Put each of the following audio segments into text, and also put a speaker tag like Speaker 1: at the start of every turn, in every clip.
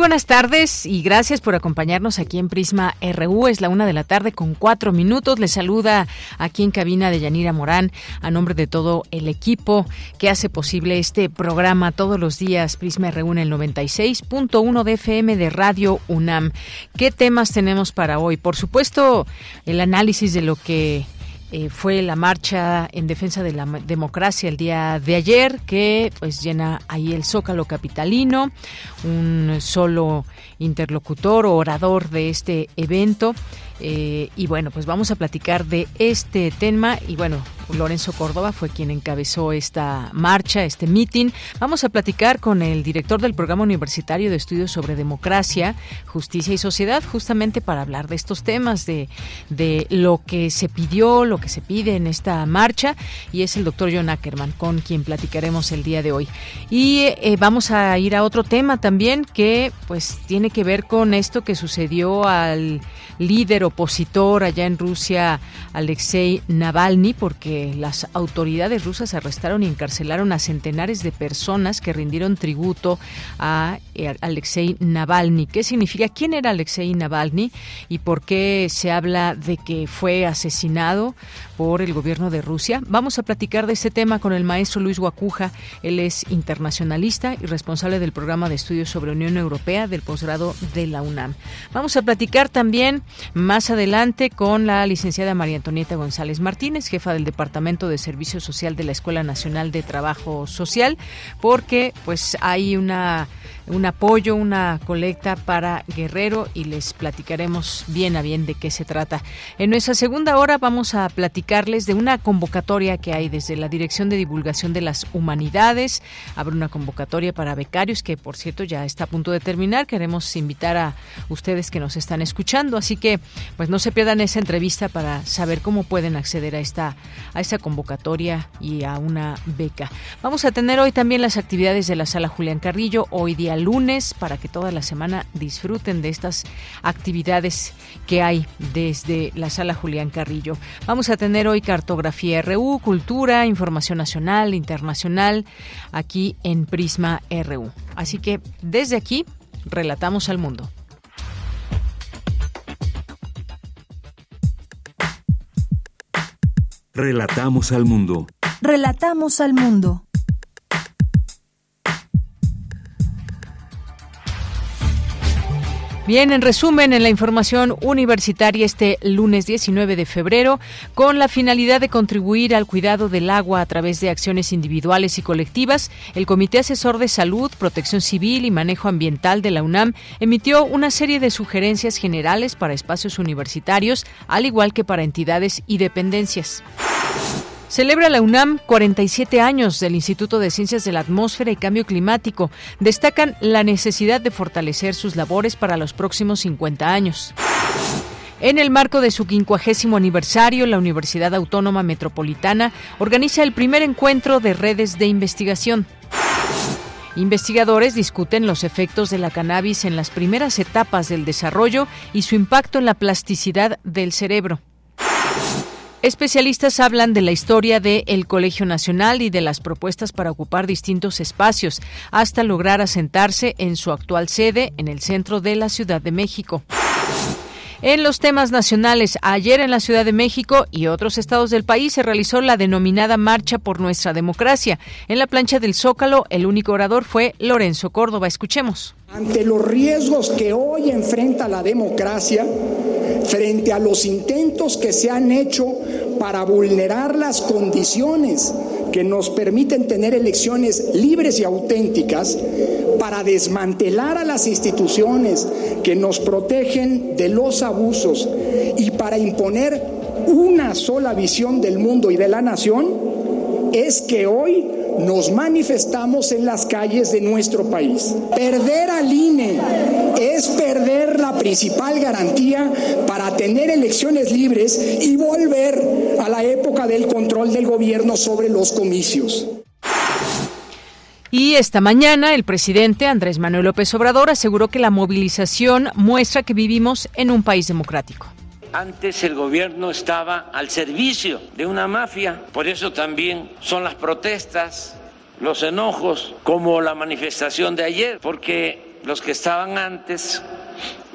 Speaker 1: Buenas tardes y gracias por acompañarnos aquí en Prisma RU. Es la una de la tarde con cuatro minutos. Les saluda aquí en cabina de Yanira Morán a nombre de todo el equipo que hace posible este programa todos los días. Prisma RU en el 96.1 de FM de Radio UNAM. ¿Qué temas tenemos para hoy? Por supuesto, el análisis de lo que eh, fue la marcha en defensa de la democracia el día de ayer que pues llena ahí el zócalo capitalino un solo interlocutor o orador de este evento eh, y bueno, pues vamos a platicar de este tema y bueno, Lorenzo Córdoba fue quien encabezó esta marcha, este meeting. Vamos a platicar con el director del Programa Universitario de Estudios sobre Democracia, Justicia y Sociedad, justamente para hablar de estos temas, de, de lo que se pidió, lo que se pide en esta marcha, y es el doctor John Ackerman, con quien platicaremos el día de hoy. Y eh, vamos a ir a otro tema también que pues tiene que ver con esto que sucedió al líder opositor allá en Rusia, Alexei Navalny, porque las autoridades rusas arrestaron y encarcelaron a centenares de personas que rindieron tributo a eh, Alexei Navalny. ¿Qué significa? ¿Quién era Alexei Navalny y por qué se habla de que fue asesinado por el gobierno de Rusia? Vamos a platicar de este tema con el maestro Luis Guacuja. Él es internacionalista y responsable del programa de estudios sobre Unión Europea del posgrado de la UNAM. Vamos a platicar también más adelante con la licenciada María Antonieta González Martínez, jefa del Departamento de Servicio Social de la Escuela Nacional de Trabajo Social, porque pues hay una un apoyo, una colecta para Guerrero y les platicaremos bien a bien de qué se trata. En nuestra segunda hora vamos a platicarles de una convocatoria que hay desde la Dirección de Divulgación de las Humanidades. Habrá una convocatoria para becarios que, por cierto, ya está a punto de terminar. Queremos invitar a ustedes que nos están escuchando, así que pues no se pierdan esa entrevista para saber cómo pueden acceder a esta a esta convocatoria y a una beca. Vamos a tener hoy también las actividades de la Sala Julián Carrillo, hoy día lunes para que toda la semana disfruten de estas actividades que hay desde la sala Julián Carrillo. Vamos a tener hoy cartografía RU, cultura, información nacional, internacional, aquí en Prisma RU. Así que desde aquí, relatamos al mundo.
Speaker 2: Relatamos al mundo.
Speaker 3: Relatamos al mundo.
Speaker 1: Bien, en resumen, en la información universitaria este lunes 19 de febrero, con la finalidad de contribuir al cuidado del agua a través de acciones individuales y colectivas, el Comité Asesor de Salud, Protección Civil y Manejo Ambiental de la UNAM emitió una serie de sugerencias generales para espacios universitarios, al igual que para entidades y dependencias. Celebra la UNAM 47 años del Instituto de Ciencias de la Atmósfera y Cambio Climático. Destacan la necesidad de fortalecer sus labores para los próximos 50 años. En el marco de su quincuagésimo aniversario, la Universidad Autónoma Metropolitana organiza el primer encuentro de redes de investigación. Investigadores discuten los efectos de la cannabis en las primeras etapas del desarrollo y su impacto en la plasticidad del cerebro. Especialistas hablan de la historia del Colegio Nacional y de las propuestas para ocupar distintos espacios hasta lograr asentarse en su actual sede en el centro de la Ciudad de México. En los temas nacionales, ayer en la Ciudad de México y otros estados del país se realizó la denominada Marcha por Nuestra Democracia. En la plancha del Zócalo, el único orador fue Lorenzo Córdoba. Escuchemos.
Speaker 4: Ante los riesgos que hoy enfrenta la democracia, frente a los intentos que se han hecho para vulnerar las condiciones que nos permiten tener elecciones libres y auténticas, para desmantelar a las instituciones que nos protegen de los abusos y para imponer una sola visión del mundo y de la nación, es que hoy nos manifestamos en las calles de nuestro país. Perder al INE es perder la principal garantía para tener elecciones libres y volver a la época del control del gobierno sobre los comicios.
Speaker 1: Y esta mañana el presidente Andrés Manuel López Obrador aseguró que la movilización muestra que vivimos en un país democrático.
Speaker 5: Antes el gobierno estaba al servicio de una mafia, por eso también son las protestas, los enojos, como la manifestación de ayer, porque los que estaban antes,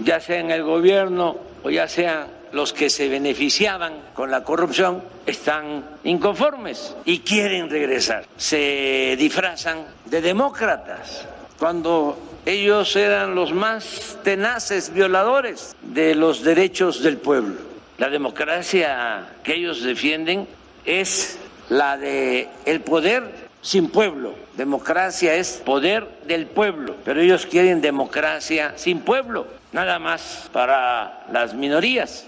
Speaker 5: ya sea en el gobierno o ya sean los que se beneficiaban con la corrupción, están inconformes y quieren regresar. Se disfrazan de demócratas. Cuando ellos eran los más tenaces violadores de los derechos del pueblo. La democracia que ellos defienden es la de el poder sin pueblo. Democracia es poder del pueblo, pero ellos quieren democracia sin pueblo, nada más para las minorías.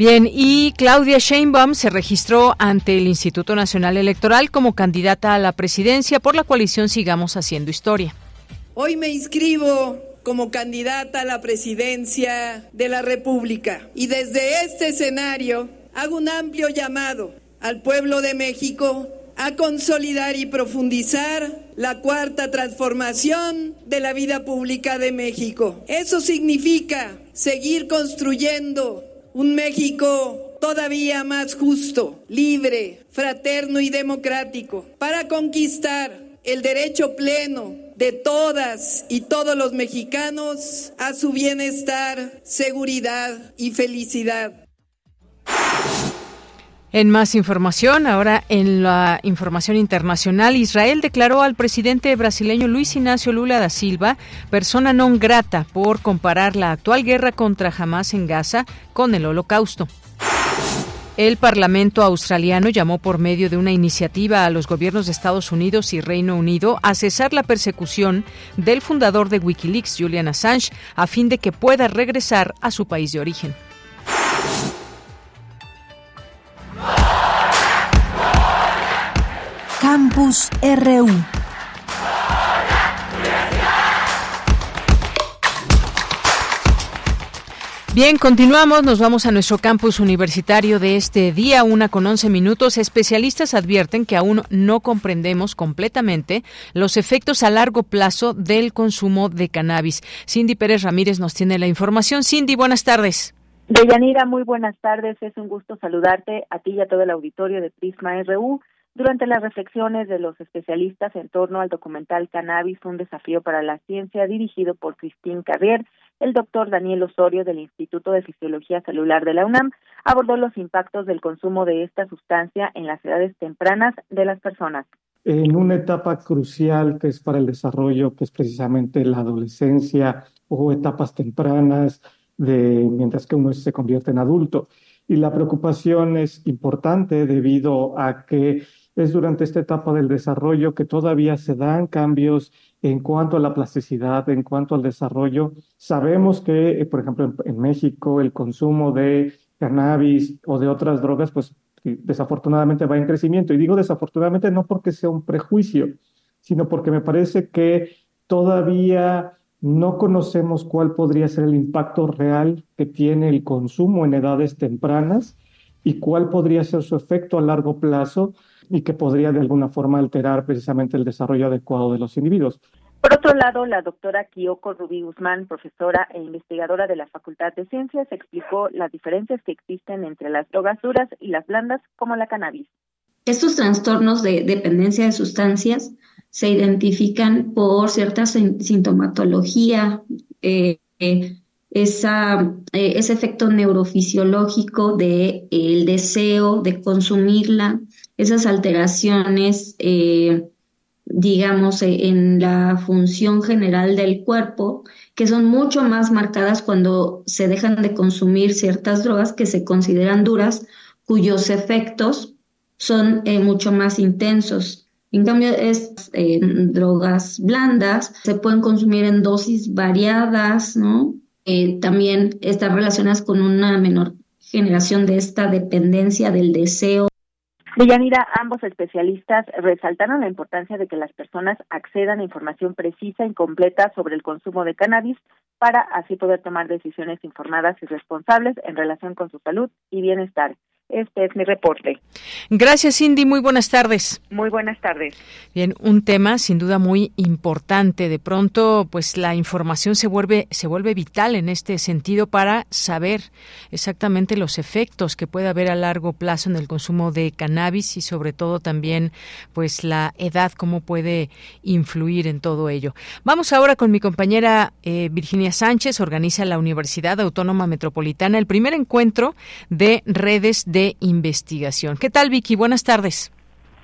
Speaker 1: Bien, y Claudia Sheinbaum se registró ante el Instituto Nacional Electoral como candidata a la presidencia por la coalición Sigamos Haciendo Historia.
Speaker 6: Hoy me inscribo como candidata a la presidencia de la República y desde este escenario hago un amplio llamado al pueblo de México a consolidar y profundizar la cuarta transformación de la vida pública de México. Eso significa seguir construyendo un México todavía más justo, libre, fraterno y democrático, para conquistar el derecho pleno de todas y todos los mexicanos a su bienestar, seguridad y felicidad.
Speaker 1: En más información, ahora en la información internacional, Israel declaró al presidente brasileño Luis Ignacio Lula da Silva persona non grata por comparar la actual guerra contra Hamas en Gaza con el holocausto. El Parlamento australiano llamó por medio de una iniciativa a los gobiernos de Estados Unidos y Reino Unido a cesar la persecución del fundador de Wikileaks, Julian Assange, a fin de que pueda regresar a su país de origen.
Speaker 3: Campus RU.
Speaker 1: Bien, continuamos, nos vamos a nuestro campus universitario de este día, una con once minutos. Especialistas advierten que aún no comprendemos completamente los efectos a largo plazo del consumo de cannabis. Cindy Pérez Ramírez nos tiene la información. Cindy, buenas tardes.
Speaker 7: Deyanira, muy buenas tardes. Es un gusto saludarte a ti y a todo el auditorio de Prisma RU. Durante las reflexiones de los especialistas en torno al documental Cannabis, un desafío para la ciencia, dirigido por Christine Carrier, el doctor Daniel Osorio del Instituto de Fisiología Celular de la UNAM abordó los impactos del consumo de esta sustancia en las edades tempranas de las personas.
Speaker 8: En una etapa crucial que es para el desarrollo, que es precisamente la adolescencia o etapas tempranas, de, mientras que uno se convierte en adulto. Y la preocupación es importante debido a que es durante esta etapa del desarrollo que todavía se dan cambios en cuanto a la plasticidad, en cuanto al desarrollo. Sabemos que, eh, por ejemplo, en, México el consumo de cannabis o de otras drogas, pues desafortunadamente va en crecimiento. Y digo desafortunadamente no porque sea un prejuicio, sino porque me parece que todavía no conocemos cuál podría ser el impacto real que tiene el consumo en edades tempranas y cuál podría ser su efecto a largo plazo y que podría de alguna forma alterar precisamente el desarrollo adecuado de los individuos.
Speaker 7: Por otro lado, la doctora Kyoko Rubí Guzmán, profesora e investigadora de la Facultad de Ciencias, explicó las diferencias que existen entre las drogas duras y las blandas, como la cannabis.
Speaker 9: Estos trastornos de dependencia de sustancias se identifican por cierta sintomatología, eh, eh, esa, eh, ese efecto neurofisiológico de el deseo de consumirla, esas alteraciones eh, digamos, e, en la función general del cuerpo, que son mucho más marcadas cuando se dejan de consumir ciertas drogas que se consideran duras, cuyos efectos son eh, mucho más intensos. En cambio, es eh, drogas blandas, se pueden consumir en dosis variadas, ¿no? Eh, también están relacionadas con una menor generación de esta dependencia del deseo.
Speaker 7: Deyanira, ambos especialistas resaltaron la importancia de que las personas accedan a información precisa y completa sobre el consumo de cannabis para así poder tomar decisiones informadas y responsables en relación con su salud y bienestar. Este es mi reporte.
Speaker 1: Gracias, Cindy. Muy buenas tardes.
Speaker 7: Muy buenas tardes.
Speaker 1: Bien, un tema sin duda muy importante. De pronto, pues la información se vuelve se vuelve vital en este sentido para saber exactamente los efectos que puede haber a largo plazo en el consumo de cannabis y sobre todo también, pues la edad cómo puede influir en todo ello. Vamos ahora con mi compañera eh, Virginia Sánchez. Organiza la Universidad Autónoma Metropolitana el primer encuentro de redes de investigación. ¿Qué tal, Vicky? Buenas tardes.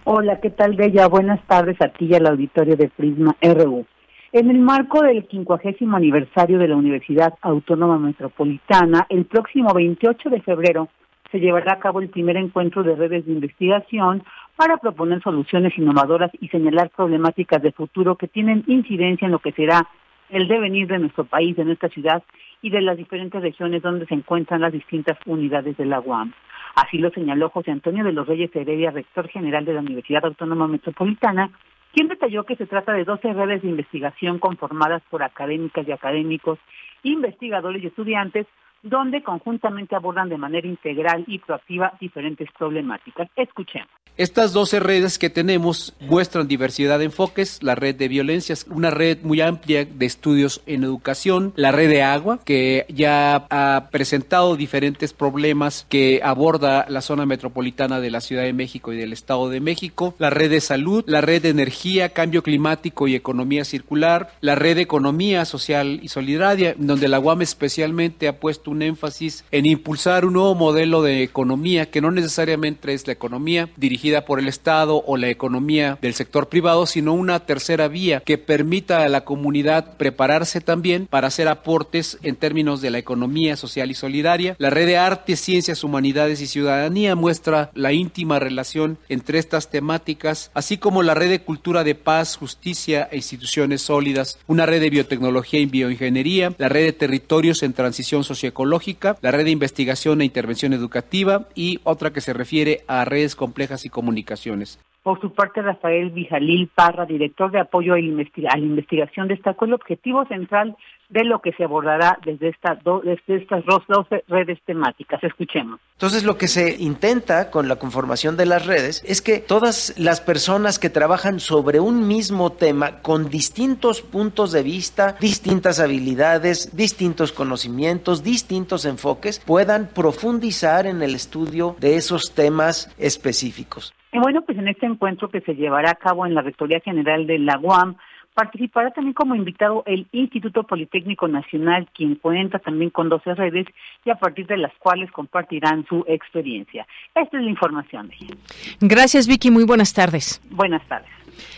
Speaker 10: Hola, ¿qué tal, Bella? Buenas tardes a ti y al auditorio de Prisma RU. En el marco del 50 aniversario de la Universidad Autónoma Metropolitana, el próximo 28 de febrero se llevará a cabo el primer encuentro de redes de investigación para proponer soluciones innovadoras y señalar problemáticas de futuro que tienen incidencia en lo que será el devenir de nuestro país, de nuestra ciudad y de las diferentes regiones donde se encuentran las distintas unidades de la UAM. Así lo señaló José Antonio de los Reyes Heredia, rector general de la Universidad Autónoma Metropolitana, quien detalló que se trata de 12 redes de investigación conformadas por académicas y académicos, investigadores y estudiantes, donde conjuntamente abordan de manera integral y proactiva diferentes problemáticas. Escuchemos.
Speaker 11: Estas 12 redes que tenemos muestran diversidad de enfoques, la red de violencias, una red muy amplia de estudios en educación, la red de agua, que ya ha presentado diferentes problemas que aborda la zona metropolitana de la Ciudad de México y del Estado de México, la red de salud, la red de energía, cambio climático y economía circular, la red de economía social y solidaria, donde la UAM especialmente ha puesto un énfasis en impulsar un nuevo modelo de economía que no necesariamente es la economía dirigida por el Estado o la economía del sector privado, sino una tercera vía que permita a la comunidad prepararse también para hacer aportes en términos de la economía social y solidaria. La red de arte, ciencias, humanidades y ciudadanía muestra la íntima relación entre estas temáticas, así como la red de cultura de paz, justicia e instituciones sólidas, una red de biotecnología y bioingeniería, la red de territorios en transición la red de investigación e intervención educativa y otra que se refiere a redes complejas y comunicaciones.
Speaker 10: Por su parte, Rafael Vijalil Parra, director de apoyo a la investigación, destacó el objetivo central de lo que se abordará desde, esta desde estas dos, redes temáticas. Escuchemos.
Speaker 12: Entonces, lo que se intenta con la conformación de las redes es que todas las personas que trabajan sobre un mismo tema, con distintos puntos de vista, distintas habilidades, distintos conocimientos, distintos enfoques, puedan profundizar en el estudio de esos temas específicos.
Speaker 10: Y bueno, pues en este encuentro que se llevará a cabo en la Rectoría General de la UAM, participará también como invitado el Instituto Politécnico Nacional, quien cuenta también con 12 redes y a partir de las cuales compartirán su experiencia. Esta es la información.
Speaker 1: Gracias, Vicky. Muy buenas tardes.
Speaker 10: Buenas tardes.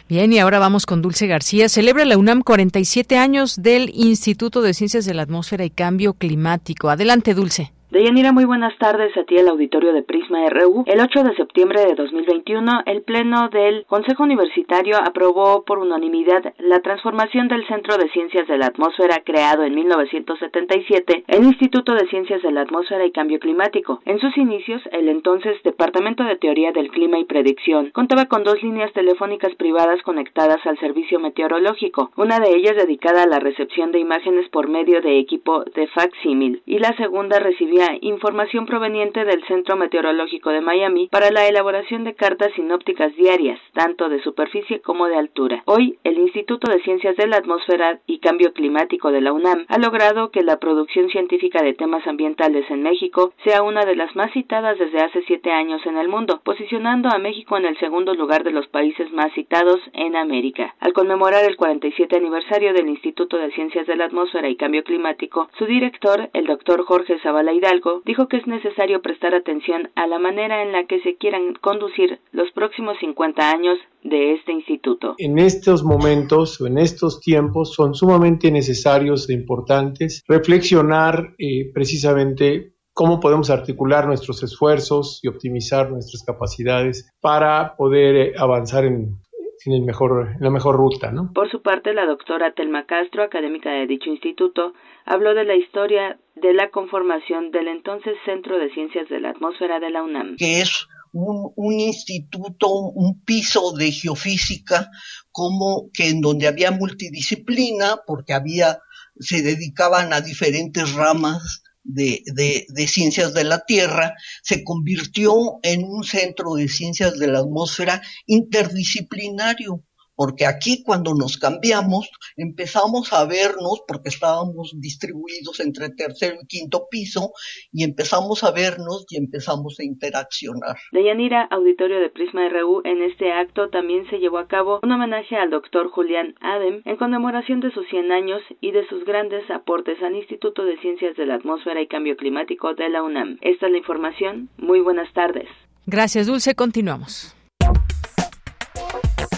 Speaker 1: Bien, y ahora vamos con Dulce García. Celebra la UNAM 47 años del Instituto de Ciencias de la Atmósfera y Cambio Climático. Adelante, Dulce.
Speaker 13: Deyanira, muy buenas tardes a ti el auditorio de Prisma RU. El 8 de septiembre de 2021, el Pleno del Consejo Universitario aprobó por unanimidad la transformación del Centro de Ciencias de la Atmósfera creado en 1977 en Instituto de Ciencias de la Atmósfera y Cambio Climático. En sus inicios, el entonces Departamento de Teoría del Clima y Predicción contaba con dos líneas telefónicas privadas conectadas al servicio meteorológico, una de ellas dedicada a la recepción de imágenes por medio de equipo de facsímil y la segunda recibía información proveniente del Centro Meteorológico de Miami para la elaboración de cartas sinópticas diarias, tanto de superficie como de altura. Hoy, el Instituto de Ciencias de la Atmósfera y Cambio Climático de la UNAM ha logrado que la producción científica de temas ambientales en México sea una de las más citadas desde hace siete años en el mundo, posicionando a México en el segundo lugar de los países más citados en América. Al conmemorar el 47 aniversario del Instituto de Ciencias de la Atmósfera y Cambio Climático, su director, el doctor Jorge Zabalaida, Dijo que es necesario prestar atención a la manera en la que se quieran conducir los próximos 50 años de este instituto.
Speaker 14: En estos momentos o en estos tiempos son sumamente necesarios e importantes reflexionar eh, precisamente cómo podemos articular nuestros esfuerzos y optimizar nuestras capacidades para poder eh, avanzar en, en, el mejor, en la mejor ruta. ¿no?
Speaker 13: Por su parte, la doctora Telma Castro, académica de dicho instituto, habló de la historia de la conformación del entonces Centro de Ciencias de la Atmósfera de la UNAM.
Speaker 15: Que es un, un, instituto, un piso de geofísica, como que en donde había multidisciplina, porque había, se dedicaban a diferentes ramas de, de, ciencias de la Tierra, se convirtió en un centro de ciencias de la atmósfera interdisciplinario porque aquí cuando nos cambiamos empezamos a vernos, porque estábamos distribuidos entre tercero y quinto piso, y empezamos a vernos y empezamos a interaccionar.
Speaker 13: De Yanira, auditorio de Prisma RU, en este acto también se llevó a cabo un homenaje al doctor Julián Adem en conmemoración de sus 100 años y de sus grandes aportes al Instituto de Ciencias de la Atmósfera y Cambio Climático de la UNAM. Esta es la información. Muy buenas tardes.
Speaker 1: Gracias, Dulce. Continuamos.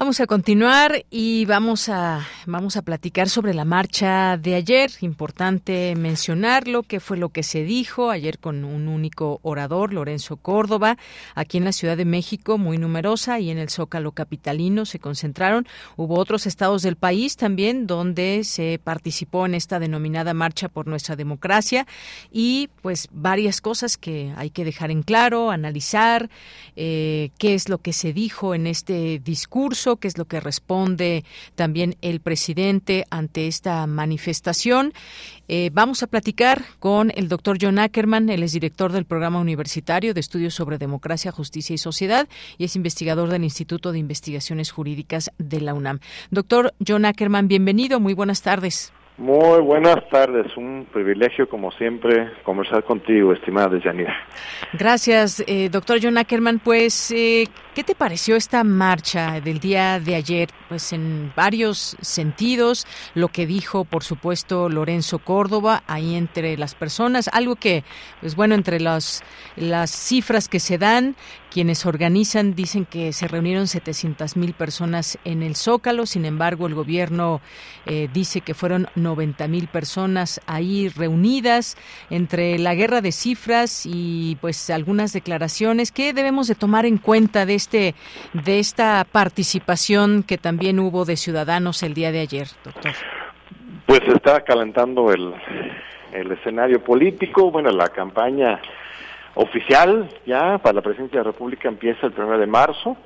Speaker 1: Vamos a continuar y vamos a vamos a platicar sobre la marcha de ayer. Importante mencionarlo, qué fue lo que se dijo ayer con un único orador, Lorenzo Córdoba, aquí en la Ciudad de México, muy numerosa, y en el Zócalo capitalino se concentraron. Hubo otros estados del país también donde se participó en esta denominada marcha por nuestra democracia y pues varias cosas que hay que dejar en claro, analizar eh, qué es lo que se dijo en este discurso qué es lo que responde también el presidente ante esta manifestación. Eh, vamos a platicar con el doctor John Ackerman, él es director del Programa Universitario de Estudios sobre Democracia, Justicia y Sociedad y es investigador del Instituto de Investigaciones Jurídicas de la UNAM. Doctor John Ackerman, bienvenido, muy buenas tardes.
Speaker 16: Muy buenas tardes, un privilegio como siempre conversar contigo, estimada Yanira.
Speaker 1: Gracias, eh, doctor John Ackerman. Pues, eh, ¿qué te pareció esta marcha del día de ayer? Pues en varios sentidos, lo que dijo, por supuesto, Lorenzo Córdoba, ahí entre las personas, algo que, pues bueno, entre las, las cifras que se dan, quienes organizan dicen que se reunieron 700 mil personas en el Zócalo, sin embargo, el gobierno eh, dice que fueron 90 mil personas ahí reunidas entre la guerra de cifras y pues algunas declaraciones. ¿Qué debemos de tomar en cuenta de este de esta participación que también hubo de ciudadanos el día de ayer, doctor?
Speaker 16: Pues está calentando el, el escenario político, bueno, la campaña oficial ya para la presidencia de la República empieza el 1 de marzo.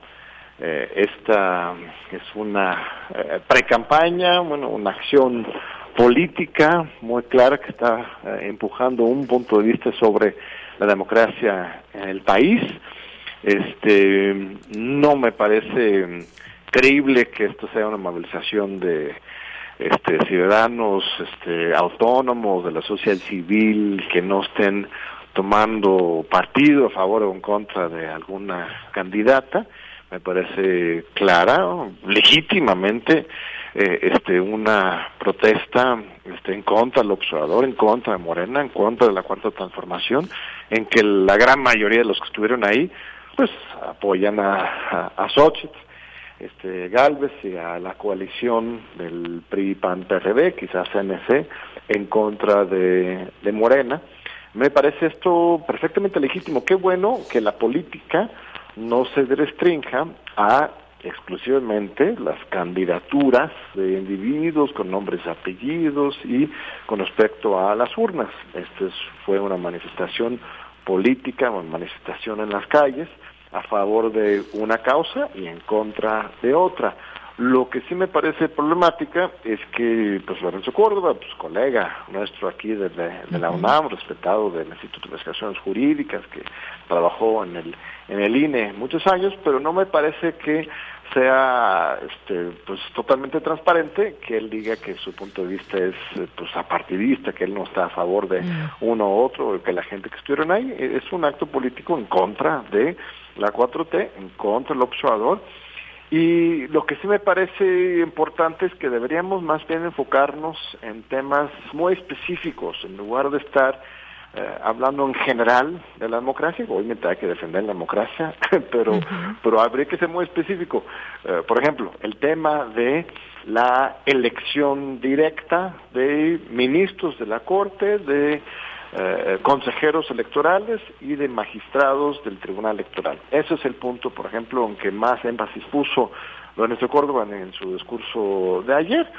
Speaker 16: Eh, esta es una eh, pre-campaña, bueno, una acción política muy clara que está eh, empujando un punto de vista sobre la democracia en el país. Este no me parece creíble que esto sea una movilización de este ciudadanos este autónomos de la sociedad civil que no estén tomando partido a favor o en contra de alguna candidata me parece clara legítimamente eh, este una protesta este en contra del observador en contra de Morena en contra de la cuarta transformación en que la gran mayoría de los que estuvieron ahí pues apoyan a, a, a este Galvez y a la coalición del PRI PAN PRD quizás CNC en contra de Morena me parece esto perfectamente legítimo. Qué bueno que la política no se restrinja a exclusivamente las candidaturas de individuos con nombres apellidos y con respecto a las urnas. Esta fue una manifestación política, una manifestación en las calles a favor de una causa y en contra de otra. Lo que sí me parece problemática es que pues Lorenzo Córdoba, pues colega nuestro aquí de, de, la UNAM, respetado del Instituto de Investigaciones Jurídicas, que trabajó en el, en el INE muchos años, pero no me parece que sea este, pues totalmente transparente, que él diga que su punto de vista es pues apartidista, que él no está a favor de uno u otro, que la gente que estuvieron ahí es un acto político en contra de la 4T, en contra del observador. Y lo que sí me parece importante es que deberíamos más bien enfocarnos en temas muy específicos, en lugar de estar eh, hablando en general de la democracia, obviamente hay que defender la democracia, pero, pero habría que ser muy específico. Eh, por ejemplo, el tema de la elección directa de ministros de la Corte, de eh, consejeros electorales y de magistrados del Tribunal Electoral. Ese es el punto, por ejemplo, en que más énfasis puso Lorenzo Córdoba en su discurso de ayer.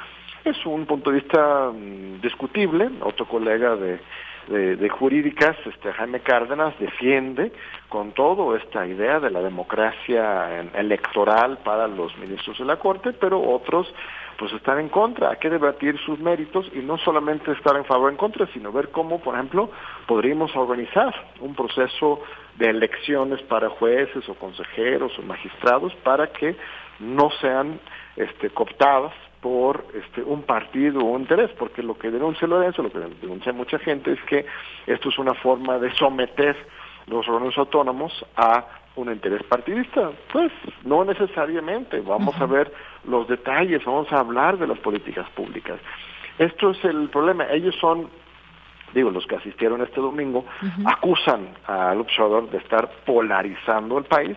Speaker 16: Es un punto de vista mm, discutible. Otro colega de jurídicas, este Jaime Cárdenas defiende con todo esta idea de la democracia electoral para los ministros de la Corte, pero otros pues están en contra. Hay que debatir sus méritos y no solamente estar en favor o en contra, sino ver cómo, por ejemplo, podríamos organizar un proceso de elecciones para jueces o consejeros o magistrados para que no sean este, cooptadas por este, un partido o un interés, porque lo que denuncia Lorenzo, lo que denuncia mucha gente es que esto es una forma de someter los órganos autónomos a un interés partidista. Pues no necesariamente, vamos a ver los detalles, vamos a hablar de las políticas públicas. Esto es el problema, ellos son digo, los que asistieron este domingo, acusan al observador de estar polarizando el país,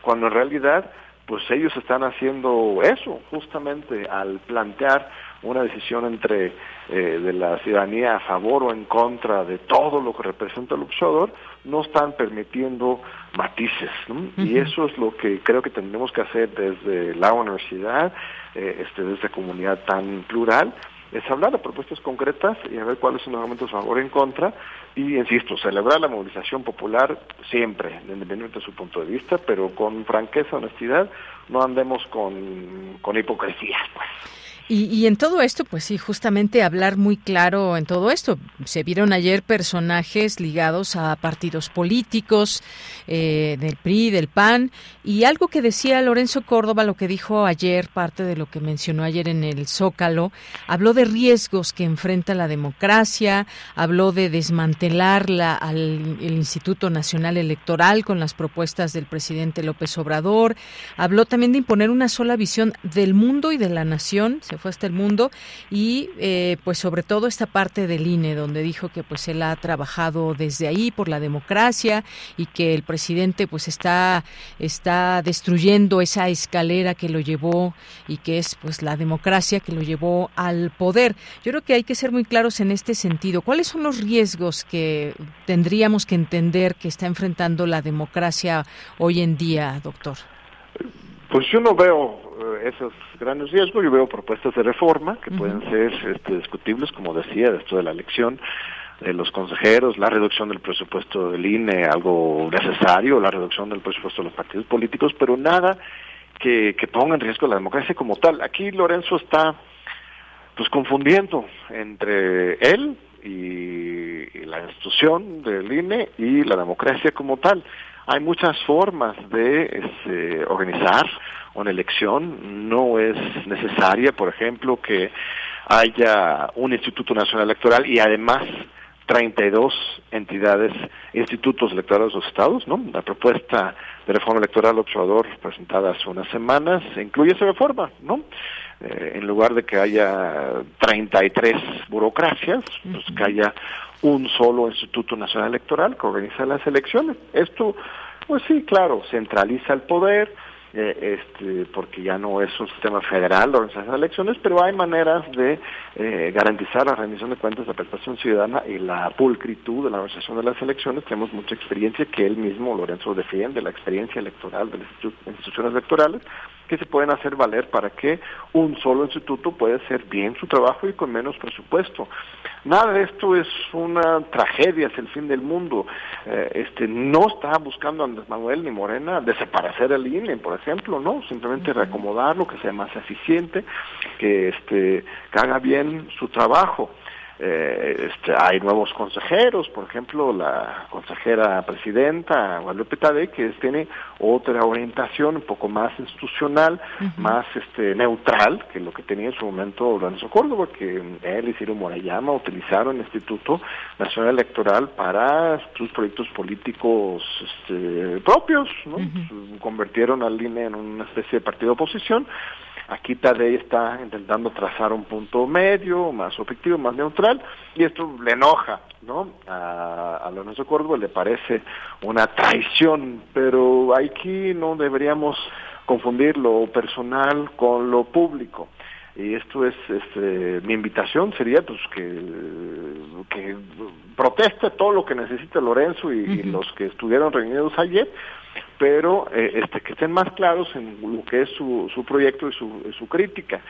Speaker 16: cuando en realidad pues ellos están haciendo eso justamente al plantear una decisión entre eh, de la ciudadanía a favor o en contra de todo lo que representa el observador, no están permitiendo matices. Y eso es lo que creo que tendremos que hacer desde la universidad, eh, este, desde esta comunidad tan plural, es hablar de propuestas concretas y a ver cuáles son los argumentos a favor y en contra. Y, insisto, celebrar la movilización popular siempre, independientemente de su punto de vista, pero con franqueza, honestidad, no andemos con, con hipocresía. Pues.
Speaker 1: Y, en todo esto, pues sí, justamente hablar muy claro en todo esto. Se vieron ayer personajes ligados a partidos políticos, eh, del PRI, del PAN, y algo que decía Lorenzo Córdoba, lo que dijo ayer, parte de lo que mencionó ayer en el Zócalo, habló de riesgos que enfrenta la democracia, habló de desmantelar la, al, el Instituto Nacional Electoral con las propuestas del presidente López Obrador, habló también de imponer una sola visión del mundo y de la nación, fue hasta el mundo y eh, pues sobre todo esta parte del INE donde dijo que pues él ha trabajado desde ahí por la democracia y que el presidente pues está está destruyendo esa escalera que lo llevó y que es pues la democracia que lo llevó al poder. Yo creo que hay que ser muy claros en este sentido. ¿Cuáles son los riesgos que tendríamos que entender que está enfrentando la democracia hoy en día, doctor?
Speaker 16: Pues yo no veo esos grandes riesgos, yo veo propuestas de reforma que pueden ser este, discutibles, como decía, esto de la elección de los consejeros, la reducción del presupuesto del INE, algo necesario, la reducción del presupuesto de los partidos políticos, pero nada que, que ponga en riesgo la democracia como tal. Aquí Lorenzo está pues confundiendo entre él y la institución del INE y la democracia como tal. Hay muchas formas de este, organizar una elección. No es necesaria, por ejemplo, que haya un Instituto Nacional Electoral y además 32 entidades, institutos electorales de los estados, ¿no? La propuesta de reforma electoral observador presentada hace unas semanas incluye esa reforma, ¿no? Eh, en lugar de que haya 33 burocracias, pues que haya un solo Instituto Nacional Electoral que organiza las elecciones. Esto, pues sí, claro, centraliza el poder, eh, este, porque ya no es un sistema federal la organización de elecciones, pero hay maneras de eh, garantizar la rendición de cuentas, la participación ciudadana y la pulcritud de la organización de las elecciones. Tenemos mucha experiencia que él mismo, Lorenzo, defiende, la experiencia electoral de las instituciones electorales, que se pueden hacer valer para que un solo instituto pueda hacer bien su trabajo y con menos presupuesto. Nada de esto es una tragedia, es el fin del mundo. Eh, este no está buscando Andrés Manuel ni Morena desaparecer el INE, por ejemplo, no, simplemente reacomodarlo, que sea más eficiente, que este que haga bien su trabajo. Eh, este, hay nuevos consejeros, por ejemplo, la consejera presidenta Guadalupe Tade, que tiene otra orientación un poco más institucional, más este neutral que lo que tenía en su momento Lorenzo Córdoba, que él y Ciro Morayama utilizaron el Instituto Nacional Electoral para sus proyectos políticos este, propios, ¿no? convirtieron al INE en una especie de partido de oposición Aquí Tadei está intentando trazar un punto medio, más objetivo, más neutral, y esto le enoja, ¿no? A, a Lorenzo Córdoba le parece una traición, pero aquí no deberíamos confundir lo personal con lo público y esto es este, mi invitación sería pues que, que proteste todo lo que necesita Lorenzo y, los que estuvieron reunidos ayer pero eh, este, que estén más claros en lo que es su, su proyecto y su, su crítica.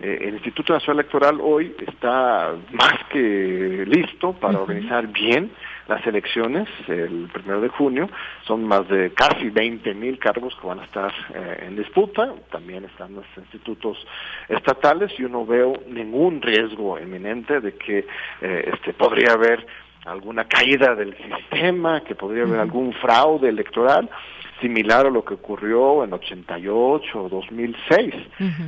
Speaker 16: Eh, el Instituto Nacional Electoral hoy está más que listo para organizar bien las elecciones el primero de junio. Son más de casi 20 mil cargos que van a estar eh, en disputa. También están los institutos estatales. Yo no veo ningún riesgo eminente de que este podría haber alguna caída del sistema, que podría haber algún fraude electoral similar a lo que ocurrió en 88 o 2006.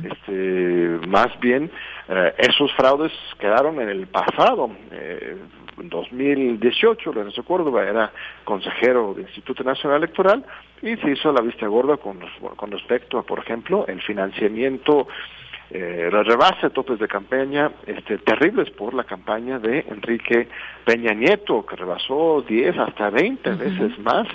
Speaker 16: este, más bien, eh, esos fraudes quedaron en el pasado. Eh, en 2018, Lorenzo Córdoba era consejero del Instituto Nacional Electoral y se hizo la vista gorda con, con respecto a, por ejemplo, el financiamiento eh, rebase topes de campaña este, terribles por la campaña de Enrique Peña Nieto, que rebasó 10 hasta 20 veces más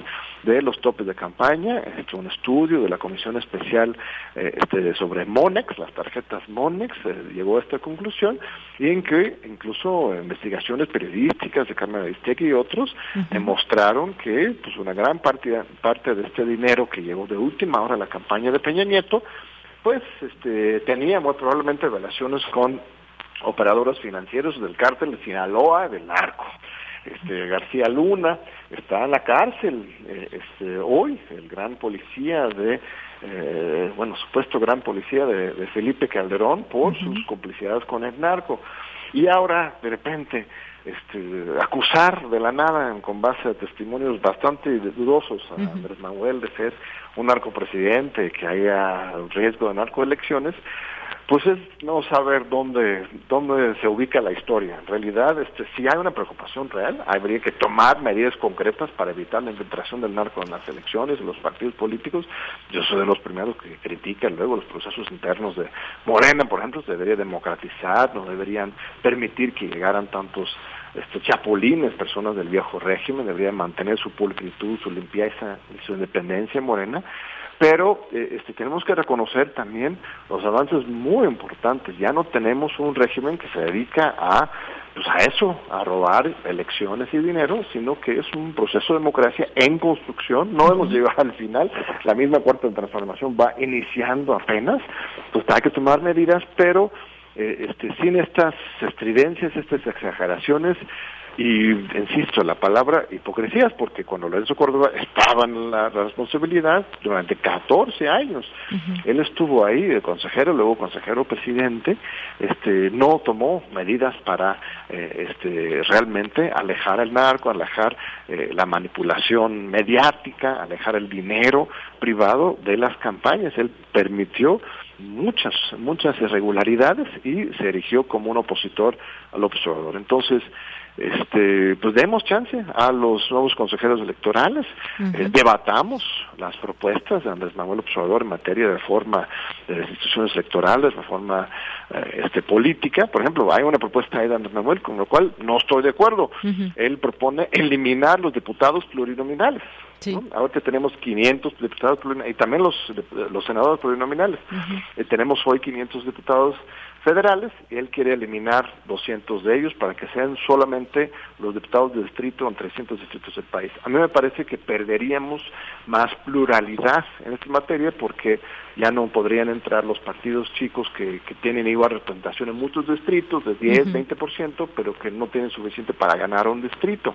Speaker 16: de los topes de campaña, hecho un estudio de la Comisión Especial eh, este, sobre Monex, las tarjetas Monex, eh, llegó a esta conclusión, y en que incluso investigaciones periodísticas de Carmen Aristegui y otros demostraron que pues una gran parte, parte de este dinero que llegó de última hora a la campaña de Peña Nieto, pues este, tenía muy probablemente relaciones con operadores financieros del cártel de Sinaloa, del narco este, García Luna está en la cárcel eh, este, hoy, el gran policía de, eh, bueno, supuesto gran policía de, Felipe Calderón por sus complicidades con el narco. Y ahora, de repente, este, acusar de la nada, con base a testimonios bastante dudosos, a Andrés Manuel de ser un narcopresidente, que haya riesgo de narcoelecciones, pues es no saber dónde dónde se ubica la historia. En realidad, este, si hay una preocupación real, habría que tomar medidas concretas para evitar la infiltración del narco en las elecciones, en los partidos políticos. Yo soy de los primeros que critican luego los procesos internos de Morena, por ejemplo, se debería democratizar, no deberían permitir que llegaran tantos este, chapulines, personas del viejo régimen, deberían mantener su pulcritud, su limpieza y su independencia morena pero eh, este, tenemos que reconocer también los avances muy importantes. Ya no tenemos un régimen que se dedica a pues a eso, a robar elecciones y dinero, sino que es un proceso de democracia en construcción, no hemos llegado al final, la misma cuarta transformación va iniciando apenas, pues hay que tomar medidas, pero eh, este, sin estas estridencias, estas exageraciones, y insisto, la palabra hipocresías, porque cuando Lorenzo Córdoba estaba en la, responsabilidad durante 14 años, él estuvo ahí de consejero, luego consejero presidente, este, no tomó medidas para eh, este, realmente alejar el narco, alejar eh, la manipulación mediática, alejar el dinero privado de las campañas. Él permitió muchas, muchas irregularidades y se erigió como un opositor al observador. Entonces, este, pues demos chance a los nuevos consejeros electorales, eh, debatamos las propuestas de Andrés Manuel Observador en materia de reforma de las instituciones electorales, reforma eh, este, política. Por ejemplo, hay una propuesta ahí de Andrés Manuel con lo cual no estoy de acuerdo. Él propone eliminar los diputados plurinominales. Ahora tenemos 500 diputados plurinominales y también los, los senadores plurinominales. Eh, tenemos hoy 500 diputados federales y él quiere eliminar 200 de ellos para que sean solamente los diputados de distrito en 300 distritos del país. A mí me parece que perderíamos más pluralidad en esta materia porque ya no podrían entrar los partidos chicos que, que tienen igual representación en muchos distritos de 10, 20%, pero que no tienen suficiente para ganar un distrito.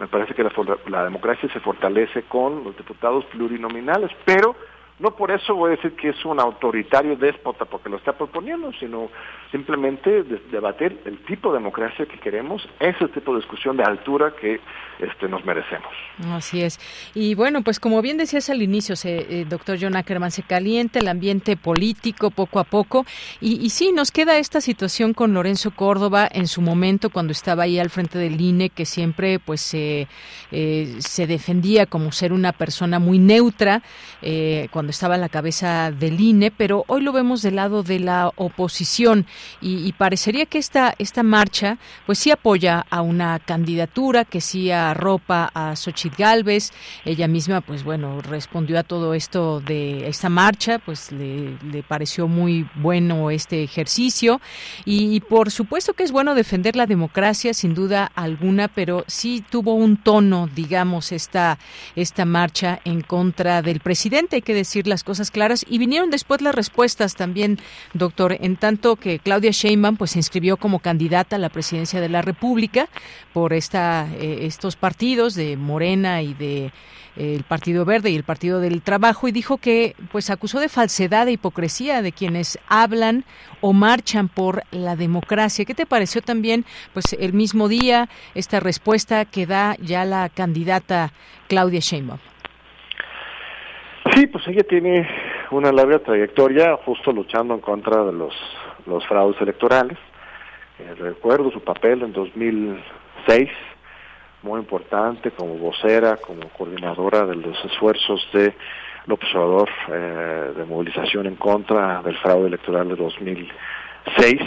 Speaker 16: Me parece que la, la democracia se fortalece con los diputados plurinominales, pero No por eso voy a decir que es un autoritario déspota porque lo está proponiendo, sino simplemente debatir el tipo de democracia que queremos, ese tipo de discusión de altura que este, nos merecemos.
Speaker 1: Así es. Y bueno, pues como bien decías al inicio, se, eh, doctor John Ackerman, se calienta el ambiente político poco a poco. Y, sí, nos queda esta situación con Lorenzo Córdoba en su momento cuando estaba ahí al frente del INE, que siempre pues se, eh, se defendía como ser una persona muy neutra eh, estaba a la cabeza del INE, pero hoy lo vemos del lado de la oposición. Y, parecería que esta, esta marcha pues sí apoya a una candidatura, que sí arropa a Xochitl Galvez, ella misma pues bueno respondió a todo esto de esta marcha, pues le, pareció muy bueno este ejercicio. Y, por supuesto que es bueno defender la democracia sin duda alguna, pero sí tuvo un tono, digamos, esta, esta marcha en contra del presidente, hay que decir las cosas claras y vinieron después las respuestas también, doctor, en tanto que Claudia Sheinbaum pues se inscribió como candidata a la presidencia de la República por esta, eh, estos partidos de Morena y de eh, el Partido Verde y el Partido del Trabajo y dijo que pues acusó de falsedad e hipocresía de quienes hablan o marchan por la democracia. ¿Qué te pareció también pues el mismo día esta respuesta que da ya la candidata Claudia Sheinbaum?
Speaker 16: Sí, pues ella tiene una larga trayectoria justo luchando en contra de los, los fraudes electorales. Eh, recuerdo su papel en 2006, muy importante como vocera, como coordinadora de los esfuerzos de López Obrador eh, de movilización en contra del fraude electoral de 2006.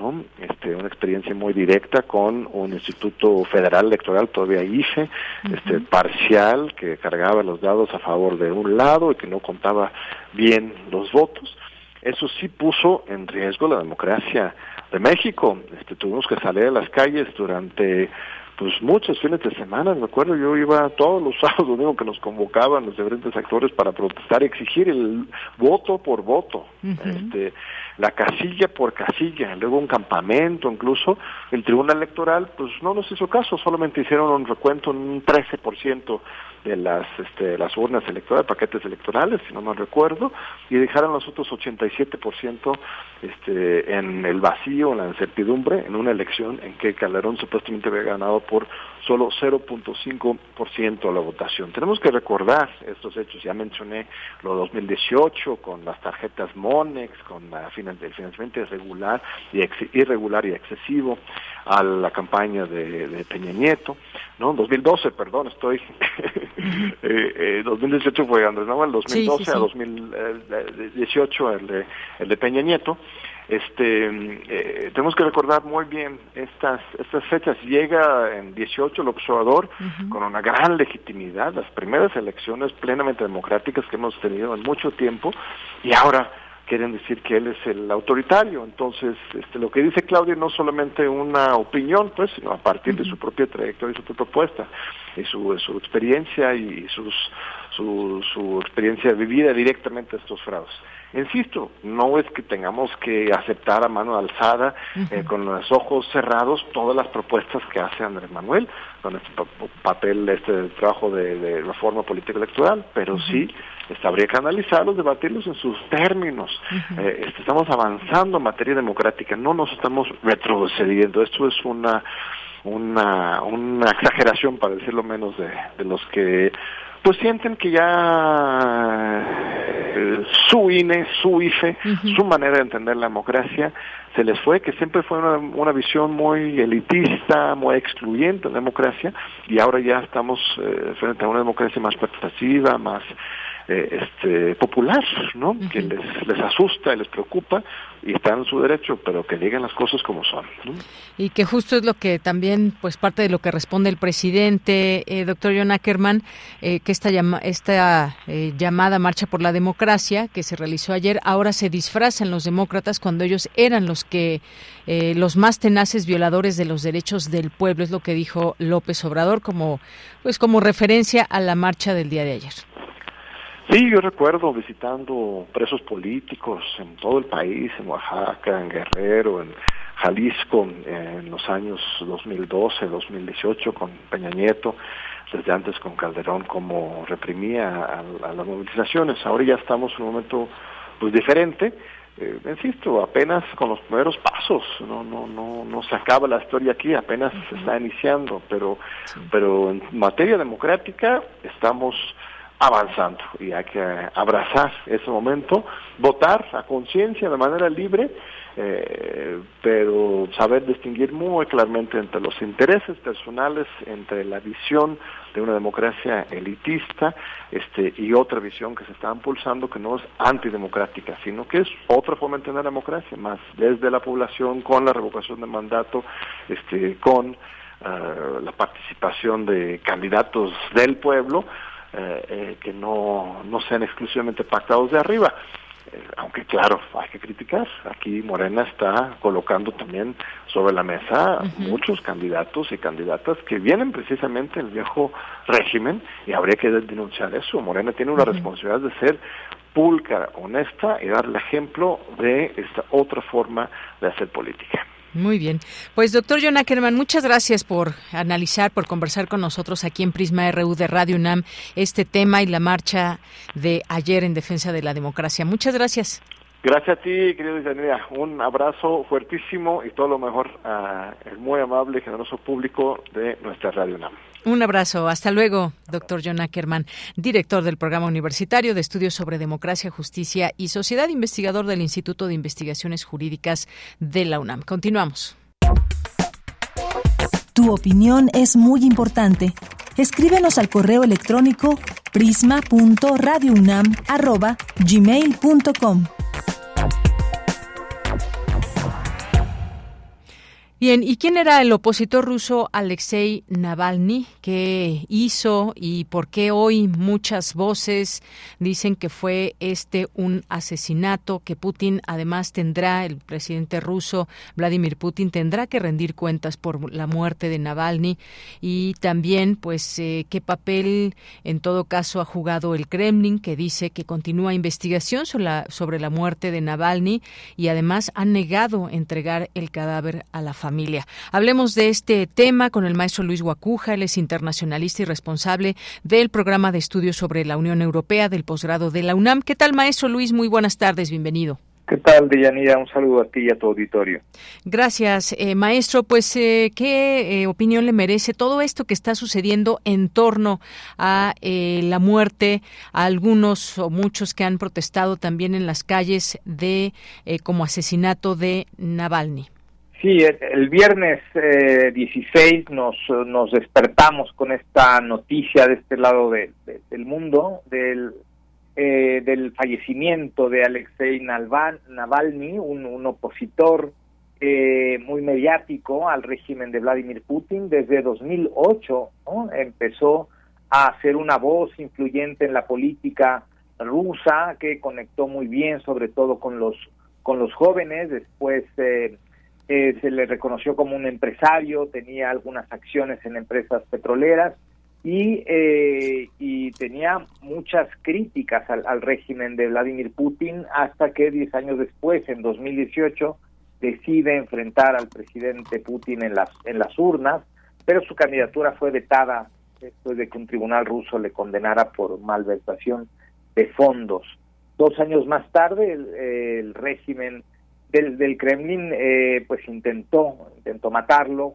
Speaker 16: ¿No? Este, una experiencia muy directa con un instituto federal electoral, todavía IFE, este, parcial, que cargaba los dados a favor de un lado y que no contaba bien los votos. Eso sí puso en riesgo la democracia de México. Este, tuvimos que salir a las calles durante pues muchos fines de semana, me acuerdo, yo iba todos los sábados, digo que nos convocaban los diferentes actores para protestar, exigir el voto por voto, este, la casilla por casilla, luego un campamento, incluso. El Tribunal Electoral, pues no nos hizo caso, solamente hicieron un recuento en un 13% de las este, las urnas electorales, paquetes electorales, si no me recuerdo, y dejaron los otros 87% este, en el vacío, en la incertidumbre, en una elección en que Calderón supuestamente había ganado por solo 0.5% de la votación. Tenemos que recordar estos hechos, ya mencioné lo de 2018 con las tarjetas Monex, con la, el financiamiento irregular y, irregular y excesivo a la campaña de, Peña Nieto, ¿no? 2012, perdón, estoy... eh, 2018 eh, fue Andrés Manuel, 2012 a 2018 el de, el de Peña Nieto, este eh, tenemos que recordar muy bien estas estas fechas. Llega en 18 el observador con una gran legitimidad las primeras elecciones plenamente democráticas que hemos tenido en mucho tiempo y ahora quieren decir que él es el autoritario. Entonces este lo que dice Claudia no solamente una opinión pues sino a partir de su propia trayectoria y su propuesta y su, su experiencia y sus su, su experiencia vivida directamente estos fraudes Insisto, no es que tengamos que aceptar a mano alzada, eh, con los ojos cerrados, todas las propuestas que hace Andrés Manuel con este papel, este trabajo de, reforma política electoral, pero sí este, habría que analizarlos, debatirlos en sus términos. Eh, este, estamos avanzando en materia democrática, no nos estamos retrocediendo. Esto es una una, una exageración, para decirlo menos, de, de los que pues sienten que ya eh, su INE, su IFE, su manera de entender la democracia se les fue, que siempre fue una, una visión muy elitista, muy excluyente en la democracia, y ahora ya estamos eh, frente a una democracia más participativa, más eh, este, popular, ¿no? Que les, les asusta y les preocupa y están en su derecho, pero que digan las cosas como son.
Speaker 1: Y que justo es lo que también, pues parte de lo que responde el presidente, eh, doctor John Ackerman, eh, que esta, llama, esta llamada Marcha por la Democracia que se realizó ayer, ahora se disfrazan los demócratas cuando ellos eran los que, los más tenaces violadores de los derechos del pueblo, es lo que dijo López Obrador como, pues como referencia a la marcha del día de ayer.
Speaker 16: Sí, yo recuerdo visitando presos políticos en todo el país, en Oaxaca, en Guerrero, en Jalisco en los años 2012, 2018 con Peña Nieto, desde antes con Calderón, cómo reprimía a, las movilizaciones. Ahora ya estamos en un momento pues diferente. Eh, insisto, apenas con los primeros pasos, no, no, no, no se acaba la historia aquí, apenas se está iniciando, pero, pero en materia democrática estamos avanzando. Y hay que abrazar ese momento, votar a conciencia de manera libre eh, pero saber distinguir muy claramente entre los intereses personales, entre la visión de una democracia elitista este, y otra visión que se está impulsando que no es antidemocrática, sino que es otra forma de entender la democracia, más desde la población, con la revocación de mandato, este, con uh, la participación de candidatos del pueblo, eh, eh, que no, no sean exclusivamente pactados de arriba. Eh, aunque claro, hay que criticar. Aquí Morena está colocando también sobre la mesa muchos candidatos y candidatas que vienen precisamente del viejo régimen y habría que denunciar eso. Morena tiene una responsabilidad de ser pulcra, honesta y darle ejemplo de esta otra forma de hacer política.
Speaker 1: Muy bien. Pues doctor John Ackerman, muchas gracias por analizar, por conversar con nosotros aquí en Prisma RU de Radio UNAM este tema y la marcha de ayer en defensa de la democracia. Muchas gracias.
Speaker 16: Gracias a ti, querido Isanía. Un abrazo fuertísimo y todo lo mejor al muy amable y generoso público de nuestra Radio UNAM.
Speaker 1: Un abrazo. Hasta luego, doctor John Ackerman, director del Programa Universitario de Estudios sobre Democracia, Justicia y Sociedad, investigador del Instituto de Investigaciones Jurídicas de la UNAM. Continuamos.
Speaker 3: Tu opinión es muy importante. Escríbenos al correo electrónico prisma.radiounam@gmail.com. Bye.
Speaker 1: Bien, ¿y quién era el opositor ruso Alexei Navalny? ¿Qué hizo y por qué hoy muchas voces dicen que fue este un asesinato que Putin además tendrá, el presidente ruso Vladimir Putin tendrá que rendir cuentas por la muerte de Navalny y también pues eh, qué papel en todo caso ha jugado el Kremlin que dice que continúa investigación sobre la, sobre la muerte de Navalny y además ha negado entregar el cadáver a la familia familia. Hablemos de este tema con el maestro Luis Guacuja, él es internacionalista y responsable del programa de estudios sobre la Unión Europea del posgrado de la UNAM. ¿Qué tal, maestro Luis? Muy buenas tardes, bienvenido.
Speaker 17: ¿Qué tal, Deyanira? Un saludo a ti y a tu auditorio.
Speaker 1: Gracias, eh, maestro. Pues, eh, ¿qué eh, opinión le merece todo esto que está sucediendo en torno a la muerte, a algunos o muchos que han protestado también en las calles de como asesinato de Navalny?
Speaker 17: Sí, el, viernes 16 eh, nos, nos despertamos con esta noticia de este lado del mundo, del, eh, del fallecimiento de Alexei Navalny, un, opositor eh, muy mediático al régimen de Vladimir Putin. Desde 2008 empezó a ser una voz influyente en la política rusa que conectó muy bien, sobre todo con los, con los jóvenes. Después eh, se le reconoció como un empresario, tenía algunas acciones en empresas petroleras y, eh, y tenía muchas críticas al, régimen de Vladimir Putin hasta que 10 años después, en 2018, decide enfrentar al presidente Putin en las, en las urnas, pero su candidatura fue vetada después de que un tribunal ruso le condenara por malversación de fondos. Dos años más tarde, el régimen del, del Kremlin eh, pues intentó intentó matarlo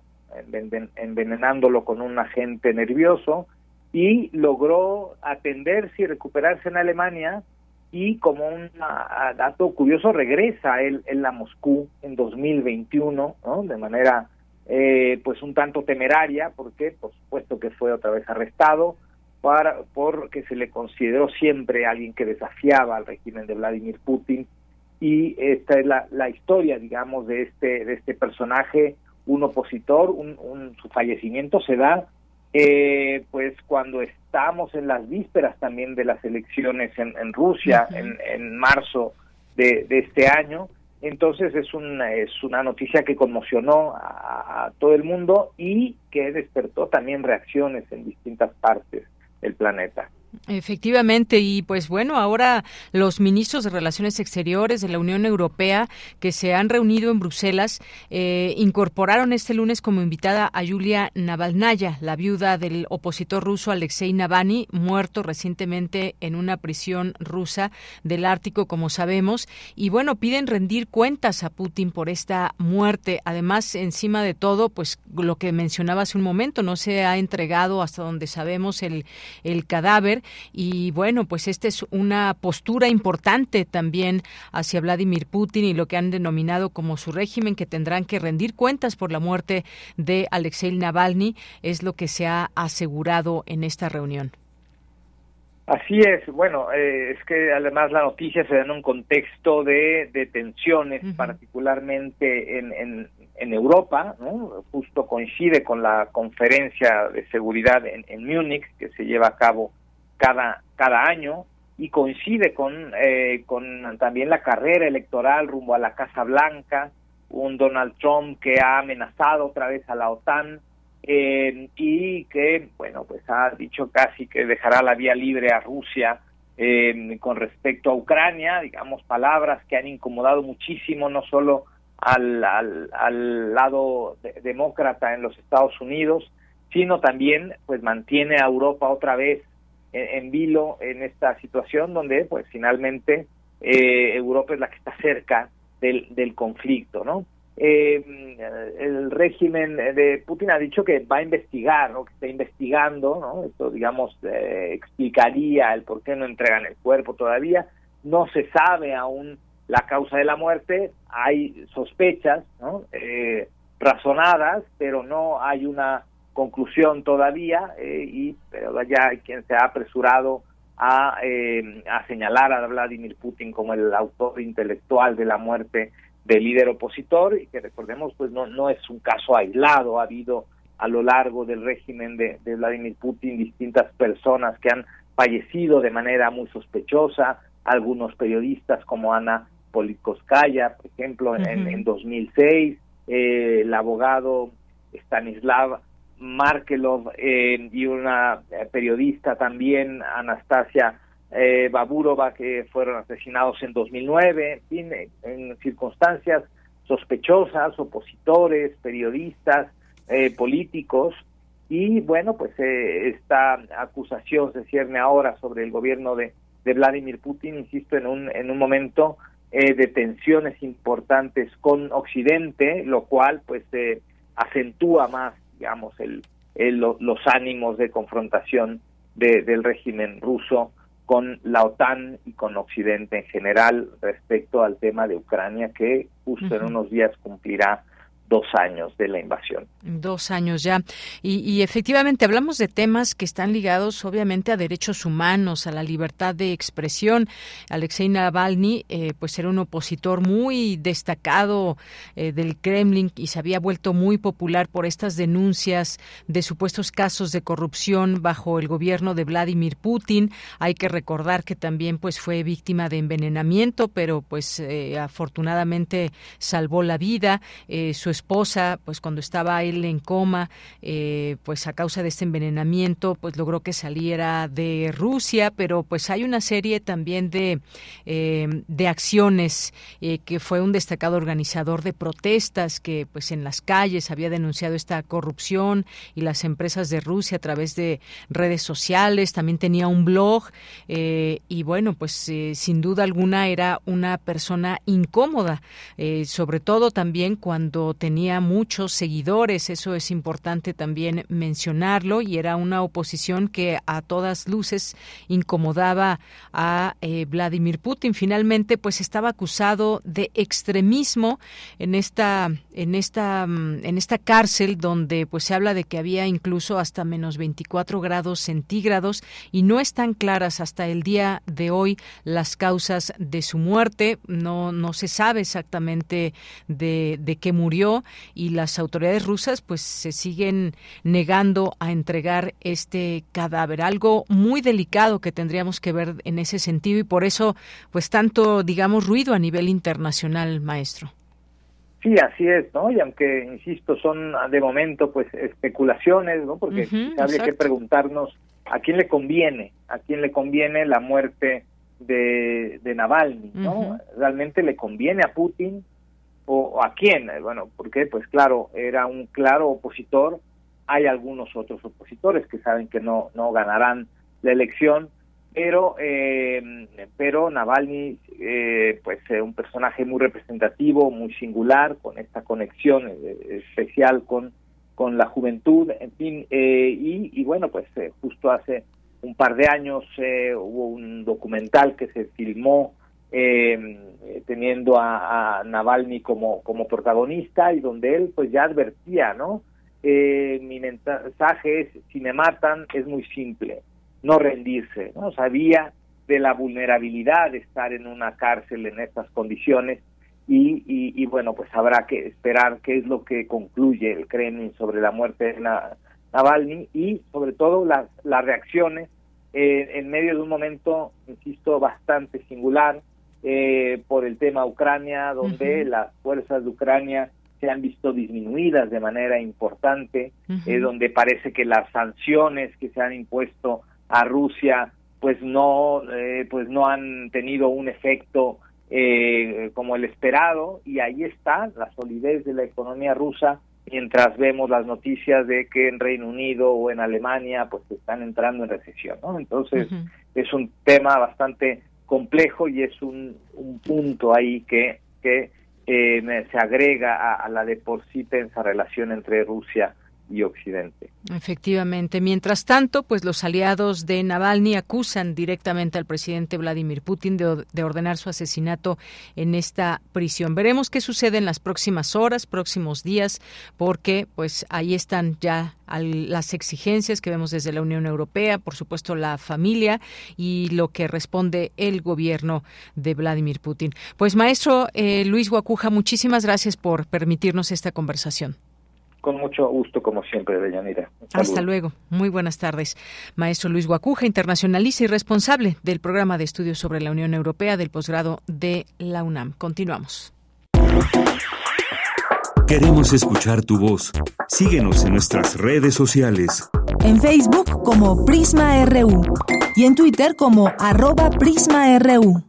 Speaker 17: envenenándolo con un agente nervioso y logró atenderse y recuperarse en Alemania y como un dato curioso regresa él, él a Moscú en 2021 ¿no? de manera eh, pues un tanto temeraria porque por supuesto que fue otra vez arrestado para, porque se le consideró siempre alguien que desafiaba al régimen de Vladimir Putin y esta es la, la historia, digamos, de este, de este personaje, un opositor, un, su fallecimiento se da eh, pues cuando estamos en las vísperas también de las elecciones en, en Rusia, en, en marzo de, de este año, entonces es una, es una noticia que conmocionó a, todo el mundo y que despertó también reacciones en distintas partes del planeta.
Speaker 1: Efectivamente, y pues bueno, ahora los ministros de Relaciones Exteriores de la Unión Europea que se han reunido en Bruselas eh, incorporaron este lunes como invitada a Yulia Navalnaya, la viuda del opositor ruso Alexei Navalny, muerto recientemente en una prisión rusa del Ártico, como sabemos, y bueno, piden rendir cuentas a Putin por esta muerte. Además, encima de todo, pues lo que mencionaba hace un momento, no se ha entregado hasta donde sabemos el, el cadáver y bueno, pues esta es una postura importante también hacia Vladimir Putin y lo que han denominado como su régimen, que tendrán que rendir cuentas por la muerte de Alexei Navalny, es lo que se ha asegurado en esta reunión.
Speaker 17: Así es, bueno, eh, es que además la noticia se da en un contexto de, de tensiones, particularmente en, en, en Europa, ¿no? justo coincide con la conferencia de seguridad en, en Múnich que se lleva a cabo cada, cada año y coincide con, eh, con también la carrera electoral rumbo a la Casa Blanca, un Donald Trump que ha amenazado otra vez a la OTAN eh, y que, bueno, pues ha dicho casi que dejará la vía libre a Rusia eh, con respecto a Ucrania, digamos, palabras que han incomodado muchísimo no solo al, al, al lado demócrata en los Estados Unidos, sino también pues mantiene a Europa otra vez en, vilo en esta situación donde pues finalmente eh, Europa es la que está cerca del, del conflicto, ¿no? Eh, el régimen de Putin ha dicho que va a investigar, ¿no? que está investigando, ¿no? Esto, digamos, eh, explicaría el por qué no entregan el cuerpo todavía. No se sabe aún la causa de la muerte, hay sospechas, ¿no? Eh, razonadas, pero no hay una conclusión todavía eh, y pero ya hay quien se ha apresurado a, eh, a señalar a Vladimir Putin como el autor intelectual de la muerte del líder opositor y que recordemos pues no no es un caso aislado ha habido a lo largo del régimen de, de Vladimir Putin distintas personas que han fallecido de manera muy sospechosa algunos periodistas como Ana Politkovskaya por ejemplo en, en 2006 eh, el abogado Stanislav Markelov eh, y una eh, periodista también, Anastasia eh, Baburova, que fueron asesinados en 2009, en fin, en circunstancias sospechosas, opositores, periodistas, eh, políticos, y bueno, pues esta acusación se cierne ahora sobre el gobierno de, de Vladimir Putin, insisto, en un, en un momento de tensiones importantes con Occidente, lo cual pues acentúa más digamos, el, los ánimos de confrontación del régimen ruso con la OTAN y con Occidente en general respecto al tema de Ucrania, que justo en unos días cumplirá dos años de la invasión.
Speaker 1: Dos años ya. Y, efectivamente hablamos de temas que están ligados obviamente a derechos humanos, a la libertad de expresión. Alexei Navalny eh, pues era un opositor muy destacado eh, del Kremlin y se había vuelto muy popular por estas denuncias de supuestos casos de corrupción bajo el gobierno de Vladimir Putin. Hay que recordar que también pues fue víctima de envenenamiento, pero pues eh, afortunadamente salvó la vida. su esposa, pues cuando estaba él en coma, eh, pues a causa de este envenenamiento, pues logró que saliera de Rusia, pero pues hay una serie también de, eh, de acciones eh, que fue un destacado organizador de protestas que pues en las calles había denunciado esta corrupción y las empresas de Rusia a través de redes sociales, también tenía un blog y bueno, pues sin duda alguna era una persona incómoda, sobre todo también cuando tenía muchos seguidores, eso es importante también mencionarlo, y era una oposición que a todas luces incomodaba a eh, Vladimir Putin. Finalmente, pues estaba acusado de extremismo en esta, en esta, mm, en esta cárcel donde pues se habla de que había incluso hasta menos 24 grados centígrados y no están claras hasta el día de hoy las causas de su muerte. No, no se sabe exactamente de, de qué murió y las autoridades rusas pues se siguen negando a entregar este cadáver, algo muy delicado que tendríamos que ver en ese sentido y por eso pues tanto digamos ruido a nivel internacional, maestro.
Speaker 17: Sí, así es, ¿no? Y aunque, insisto, son de momento pues especulaciones, ¿no? Porque habría que preguntarnos a quién le conviene, a quién le conviene la muerte de, de Navalny, ¿no? ¿Realmente le conviene a Putin o, a quién? Bueno, porque pues claro, era un claro opositor, hay algunos otros opositores que saben que no, no ganarán la elección, pero eh, pero Navalny eh, pues es un personaje muy representativo muy singular con esta conexión eh, especial con con la juventud en fin eh, y, y, bueno pues justo hace un par de años hubo un documental que se filmó teniendo a, a, Navalny como como protagonista y donde él pues ya advertía no mi mensaje es si me matan es muy simple no rendirse, ¿no? Sabía de la vulnerabilidad de estar en una cárcel en estas condiciones y, y, bueno, pues habrá que esperar qué es lo que concluye el Kremlin sobre la muerte de Navalny y sobre todo las, las reacciones eh, en medio de un momento, insisto, bastante singular eh, por el tema Ucrania, donde las fuerzas de Ucrania se han visto disminuidas de manera importante, eh, donde parece que las sanciones que se han impuesto a Rusia pues no eh, pues no han tenido un efecto eh, como el esperado y ahí está la solidez de la economía rusa mientras vemos las noticias de que en Reino Unido o en Alemania pues están entrando en recesión ¿no? entonces es un tema bastante complejo y es un, un punto ahí que que eh, se agrega a, a, la de por sí tensa relación entre Rusia y Occidente.
Speaker 1: Efectivamente. Mientras tanto, pues los aliados de Navalny acusan directamente al presidente Vladimir Putin de, ordenar su asesinato en esta prisión. Veremos qué sucede en las próximas horas, próximos días, porque pues ahí están ya las exigencias que vemos desde la Unión Europea, por supuesto la familia y lo que responde el gobierno de Vladimir Putin. Pues maestro eh, Luis Guacuja, muchísimas gracias por permitirnos esta conversación.
Speaker 17: Con mucho gusto, como siempre, Deyanira.
Speaker 1: Hasta luego. Muy buenas tardes. Maestro Luis Guacuja, internacionalista y responsable del programa de estudios sobre la Unión Europea del posgrado de la UNAM. Continuamos.
Speaker 2: Queremos escuchar tu voz. Síguenos en nuestras redes sociales.
Speaker 3: En Facebook como Prisma RU y en Twitter como arroba PrismaRU.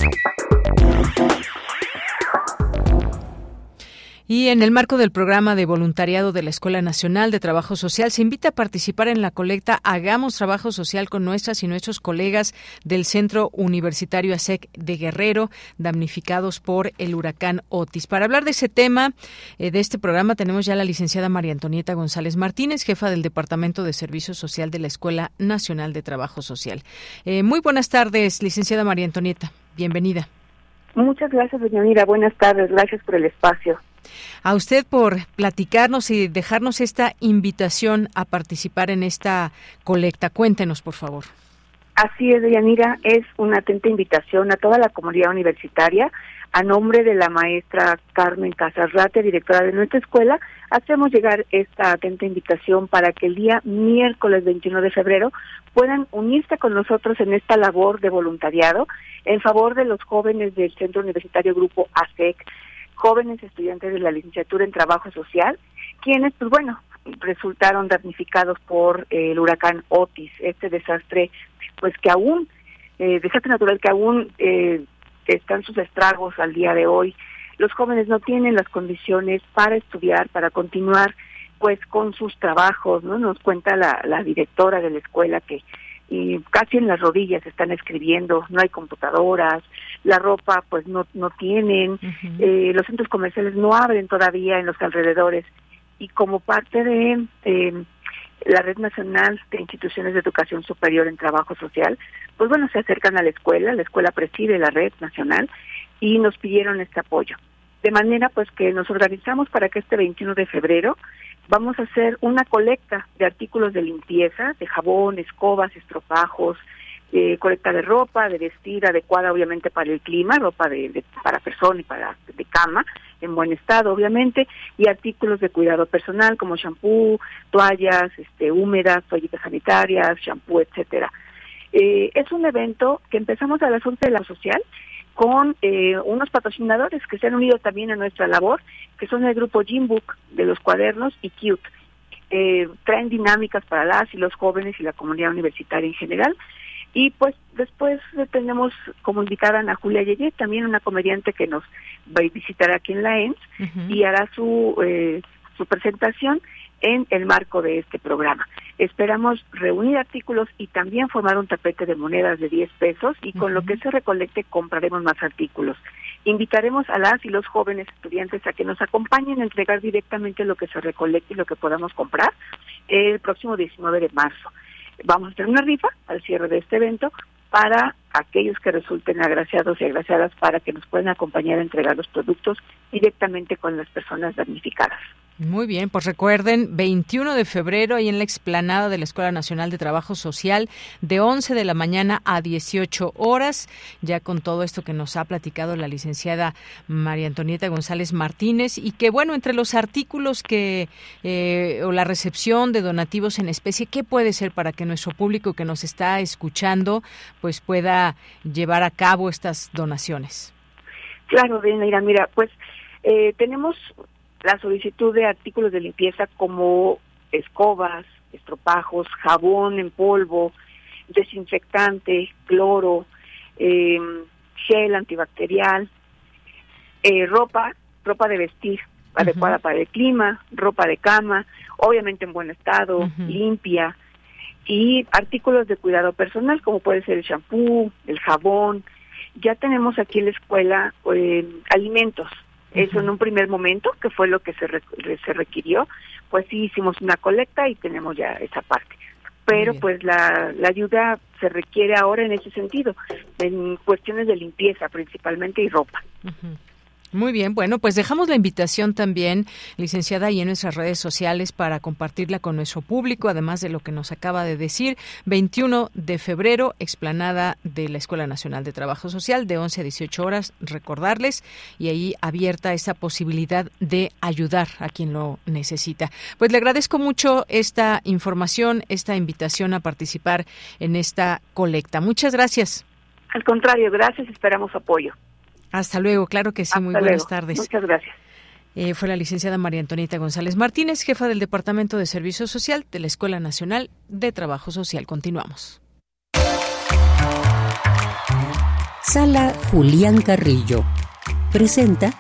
Speaker 1: Y en el marco del programa de voluntariado de la Escuela Nacional de Trabajo Social, se invita a participar en la colecta Hagamos Trabajo Social con nuestras y nuestros colegas del Centro Universitario ASEC de Guerrero, damnificados por el huracán Otis. Para hablar de ese tema, eh, de este programa, tenemos ya a la licenciada María Antonieta González Martínez, jefa del Departamento de Servicio Social de la Escuela Nacional de Trabajo Social. Eh, muy buenas tardes, licenciada María Antonieta. Bienvenida.
Speaker 18: Muchas gracias, doña Mira. Buenas tardes. Gracias por el espacio
Speaker 1: a usted por platicarnos y dejarnos esta invitación a participar en esta colecta. Cuéntenos, por favor.
Speaker 18: Así es, Deyanira, es una atenta invitación a toda la comunidad universitaria. A nombre de la maestra Carmen Casarrate, directora de nuestra escuela, hacemos llegar esta atenta invitación para que el día miércoles 21 de febrero puedan unirse con nosotros en esta labor de voluntariado en favor de los jóvenes del Centro Universitario Grupo ASEC jóvenes estudiantes de la licenciatura en trabajo social, quienes, pues bueno, resultaron damnificados por eh, el huracán Otis, este desastre, pues que aún, eh, desastre natural que aún eh, están sus estragos al día de hoy. Los jóvenes no tienen las condiciones para estudiar, para continuar pues con sus trabajos, ¿no? Nos cuenta la, la directora de la escuela que y casi en las rodillas están escribiendo, no hay computadoras, la ropa pues no, no tienen, eh, los centros comerciales no abren todavía en los alrededores y como parte de eh, la Red Nacional de Instituciones de Educación Superior en Trabajo Social, pues bueno, se acercan a la escuela, la escuela preside la Red Nacional y nos pidieron este apoyo. De manera pues que nos organizamos para que este 21 de febrero vamos a hacer una colecta de artículos de limpieza, de jabón, escobas, estropajos, colecta de ropa, de vestir adecuada obviamente para el clima, ropa de, para persona y para de cama, en buen estado obviamente, y artículos de cuidado personal como shampoo, toallas, este, húmedas, toallitas sanitarias, shampoo, etcétera. Eh, es un evento que empezamos a las 11 de la social con eh, unos patrocinadores que se han unido también a nuestra labor, que son el grupo Jimbook de los cuadernos y Cute. eh, traen dinámicas para las y los jóvenes y la comunidad universitaria en general. Y pues después tenemos como invitada a Ana Julia Yeye, también una comediante que nos va a visitar aquí en la ENS y hará su, eh, su presentación en el marco de este programa. Esperamos reunir artículos y también formar un tapete de monedas de 10 pesos y con lo que se recolecte compraremos más artículos. Invitaremos a las y los jóvenes estudiantes a que nos acompañen a entregar directamente lo que se recolecte y lo que podamos comprar el próximo 19 de marzo. Vamos a hacer una rifa al cierre de este evento para aquellos que resulten agraciados y agraciadas para que nos puedan acompañar a entregar los productos directamente con las personas damnificadas.
Speaker 1: Muy bien, pues recuerden, 21 de febrero, ahí en la explanada de la Escuela Nacional de Trabajo Social, de 11 de la mañana a 18 horas, ya con todo esto que nos ha platicado la licenciada María Antonieta González Martínez, y que bueno, entre los artículos que, eh, o la recepción de donativos en especie, ¿qué puede ser para que nuestro público que nos está escuchando, pues pueda llevar a cabo estas donaciones?
Speaker 18: Claro, mira, mira, pues eh, tenemos la solicitud de artículos de limpieza como escobas, estropajos, jabón en polvo, desinfectante, cloro, eh, gel antibacterial, eh, ropa, ropa de vestir adecuada para el clima, ropa de cama, obviamente en buen estado, limpia, y artículos de cuidado personal como puede ser el shampoo, el jabón. Ya tenemos aquí en la escuela eh, alimentos, eso en un primer momento, que fue lo que se, se requirió, pues sí hicimos una colecta y tenemos ya esa parte. Pero pues la, la ayuda se requiere ahora en ese sentido, en cuestiones de limpieza principalmente y ropa.
Speaker 1: Muy bien, bueno, pues dejamos la invitación también, licenciada, ahí en nuestras redes sociales para compartirla con nuestro público, además de lo que nos acaba de decir. 21 de febrero, explanada de la Escuela Nacional de Trabajo Social, de 11 a 18 horas, recordarles, y ahí abierta esa posibilidad de ayudar a quien lo necesita. Pues le agradezco mucho esta información, esta invitación a participar en esta colecta. Muchas gracias.
Speaker 18: Al contrario, gracias, esperamos apoyo.
Speaker 1: Hasta luego, claro que sí, muy buenas tardes.
Speaker 18: Muchas gracias.
Speaker 1: Eh, fue la licenciada María Antonieta González Martínez, jefa del Departamento de Servicio Social de la Escuela Nacional de Trabajo Social. Continuamos.
Speaker 19: Sala Julián Carrillo presenta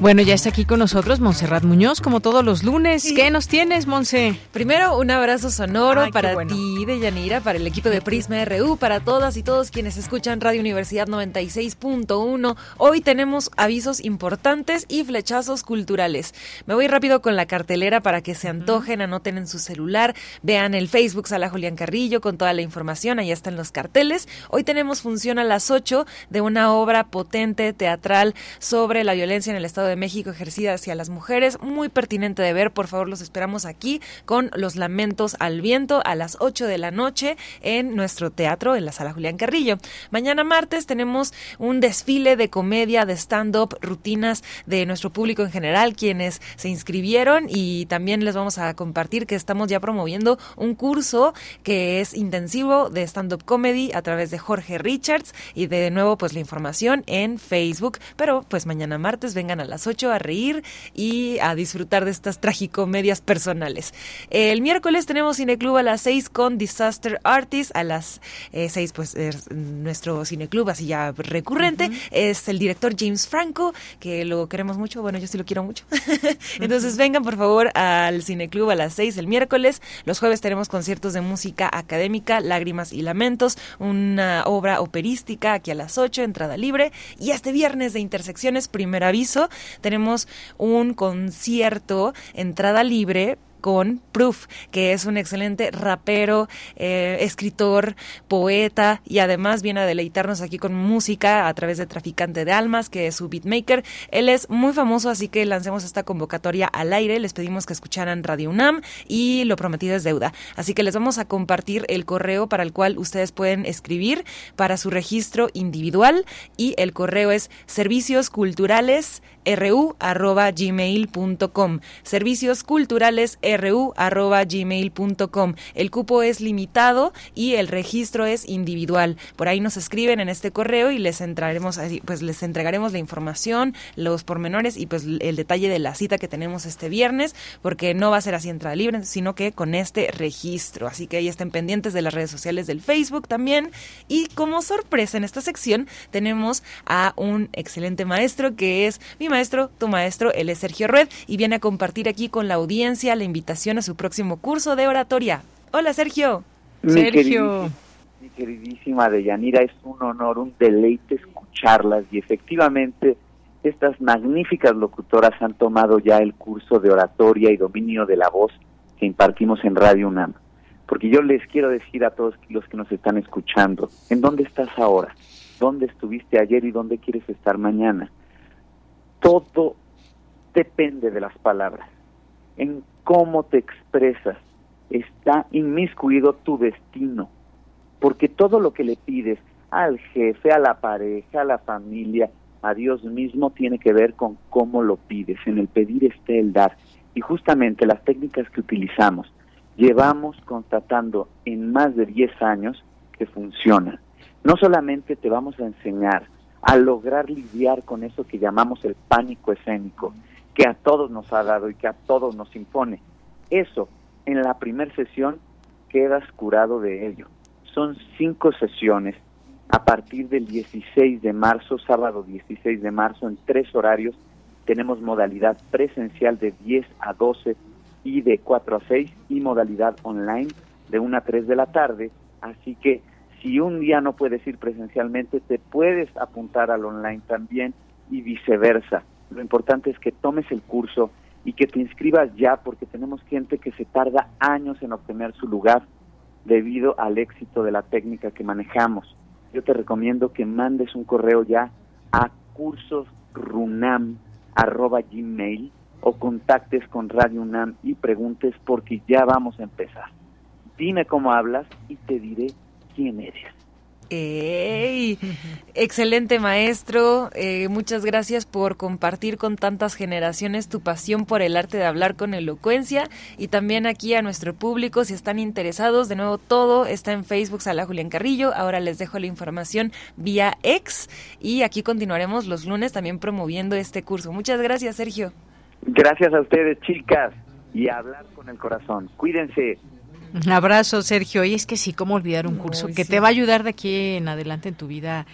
Speaker 1: Bueno, ya está aquí con nosotros Montserrat Muñoz, como todos los lunes. ¿Qué nos tienes, Monse?
Speaker 20: Primero, un abrazo sonoro para ti, de Yanira, para el equipo de Prisma RU, para todas y todos quienes escuchan Radio Universidad 96.1. Hoy tenemos avisos importantes y flechazos culturales. Me voy rápido con la cartelera para que se antojen, anoten en su celular, vean el Facebook Sala Julián Carrillo con toda la información, ahí están los carteles. Hoy tenemos función a las 8 de una obra potente teatral sobre la violencia en el Estado de México ejercida hacia las mujeres. Muy pertinente de ver, por favor, los esperamos aquí con Los Lamentos al Viento a las 8 de la noche en nuestro teatro en la Sala Julián Carrillo. Mañana martes tenemos un desfile de comedia, de stand-up, rutinas de nuestro público en general, quienes se inscribieron y también les vamos a compartir que estamos ya promoviendo un curso que es intensivo de stand-up comedy a través de Jorge Richards y de nuevo pues la información en Facebook, pero pues mañana martes vengan a las 8 a reír y a disfrutar de estas tragicomedias personales. El miércoles tenemos Cineclub a las 6 con Disaster Artist, a las 6 eh, pues nuestro cineclub así ya recurrente, es el director James Franco, que lo queremos mucho, bueno yo sí lo quiero mucho. Entonces vengan por favor al Cineclub a las 6 el miércoles, los jueves tenemos conciertos de música académica, Lágrimas y Lamentos, una obra operística aquí a las 8, entrada libre, y este viernes de Intersecciones, primer aviso, tenemos un concierto, entrada libre con Proof, que es un excelente rapero, eh, escritor, poeta y además viene a deleitarnos aquí con música a través de Traficante de Almas, que es su beatmaker. Él es muy famoso, así que lancemos esta convocatoria al aire. Les pedimos que escucharan Radio UNAM y lo prometido es deuda. Así que les vamos a compartir el correo para el cual ustedes pueden escribir para su registro individual y el correo es servicios culturales ru@gmail.com. Servicios culturales prisma.ru@gmail.com. El cupo es limitado y el registro es individual. Por ahí nos escriben en este correo y les entraremos pues les entregaremos la información, los pormenores y pues el detalle de la cita que tenemos este viernes, porque no va a ser así entrada libre, sino que con este registro. Así que ahí estén pendientes de las redes sociales del Facebook también. Y como sorpresa en esta sección tenemos a un excelente maestro que es mi maestro, tu maestro, él es Sergio Red y viene a compartir aquí con la audiencia la invitación a su próximo curso de oratoria. Hola Sergio.
Speaker 21: Sergio. mi queridísima Deyanira, es un honor, un deleite escucharlas y efectivamente estas magníficas locutoras han tomado ya el curso de oratoria y dominio de la voz que impartimos en Radio UNAM. Porque yo les quiero decir a todos los que nos están escuchando, ¿en dónde estás ahora? ¿Dónde estuviste ayer y dónde quieres estar mañana? Todo depende de las palabras, en cómo te expresas. Está inmiscuido tu destino, porque todo lo que le pides al jefe, a la pareja, a la familia, a Dios mismo tiene que ver con cómo lo pides. En el pedir está el dar. Y justamente las técnicas que utilizamos, llevamos constatando en más de 10 años que funcionan. No solamente te vamos a enseñar a lograr lidiar con eso que llamamos el pánico escénico, que a todos nos ha dado y que a todos nos impone. Eso, en la primera sesión, quedas curado de ello. Son cinco sesiones a partir del 16 de marzo, sábado 16 de marzo, en tres horarios. Tenemos modalidad presencial de 10 a 12 y de 4 a 6 y modalidad online de 1 a 3 de la tarde. Así que si un día no puedes ir presencialmente, te puedes apuntar al online también y viceversa. Lo importante es que tomes el curso y que te inscribas ya porque tenemos gente que se tarda años en obtener su lugar debido al éxito de la técnica que manejamos. Yo te recomiendo que mandes un correo ya a cursosrunam@gmail o contactes con Radio UNAM y preguntes porque ya vamos a empezar. Dime cómo hablas y te diré quién eres.
Speaker 20: ¡Ey! Excelente maestro, eh, muchas gracias por compartir con tantas generaciones tu pasión por el arte de hablar con elocuencia y también aquí a nuestro público, si están interesados, de nuevo todo está en Facebook, Sala Julián Carrillo, ahora les dejo la información vía ex y aquí continuaremos los lunes también promoviendo este curso. Muchas gracias Sergio.
Speaker 21: Gracias a ustedes chicas y a hablar con el corazón. Cuídense.
Speaker 1: Un abrazo, Sergio. Y es que sí, ¿cómo olvidar un curso que te va a ayudar de aquí en adelante en tu vida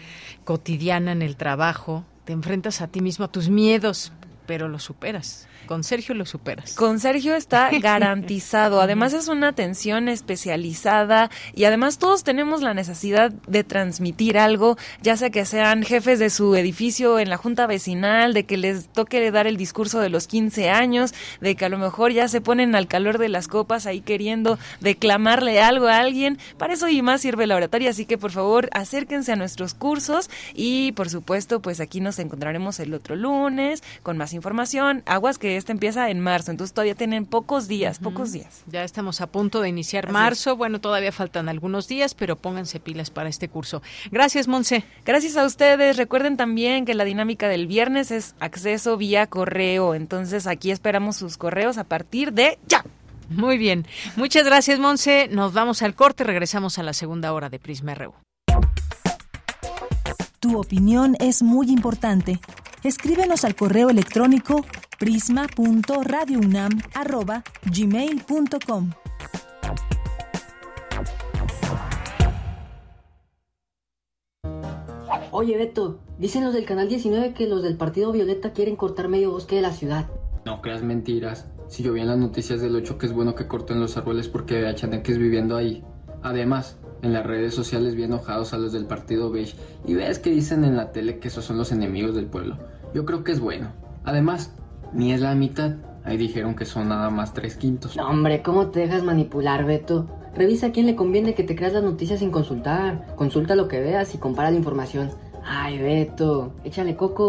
Speaker 1: cotidiana, en el trabajo? Te enfrentas a ti mismo, a tus miedos, pero lo superas. Con Sergio lo superas.
Speaker 20: Con Sergio está garantizado. Además es una atención especializada y además todos tenemos la necesidad de transmitir algo, ya sea que sean jefes de su edificio en la junta vecinal, de que les toque dar el discurso de los 15 años, de que a lo mejor ya se ponen al calor de las copas ahí queriendo declamarle algo a alguien. Para eso y más sirve la oratoria, así que por favor acérquense a nuestros cursos y por supuesto pues aquí nos encontraremos el otro lunes con más información. Aguas que este empieza en marzo, entonces todavía tienen pocos días, pocos días.
Speaker 1: Ya estamos a punto de iniciar marzo, bueno, todavía faltan algunos días, pero pónganse pilas para este curso. Gracias, Monse.
Speaker 20: Gracias a ustedes. Recuerden también que la dinámica del viernes es acceso vía correo, entonces aquí esperamos sus correos a partir de ya.
Speaker 1: Muy bien. Muchas gracias, Monse. Nos vamos al corte, regresamos a la segunda hora de Prisma RU.
Speaker 3: Tu opinión es muy importante. Escríbenos al correo electrónico prisma.radiounam@gmail.com.
Speaker 22: Oye, Beto, dicen los del Canal 19 que los del Partido Violeta quieren cortar medio bosque de la ciudad.
Speaker 23: No creas mentiras. Si yo vi en las noticias del 8 que es bueno que corten los árboles porque hay chaneques viviendo ahí. Además, en las redes sociales vi enojados a los del partido beige y ves que dicen en la tele que esos son los enemigos del pueblo. Yo creo que es bueno. Además, ni es la mitad. Ahí dijeron que son nada más tres quintos.
Speaker 22: No, hombre, ¿cómo te dejas manipular, Beto? Revisa a quién le conviene que te creas las noticias sin consultar. Consulta lo que veas y compara la información. Ay, Beto, échale coco.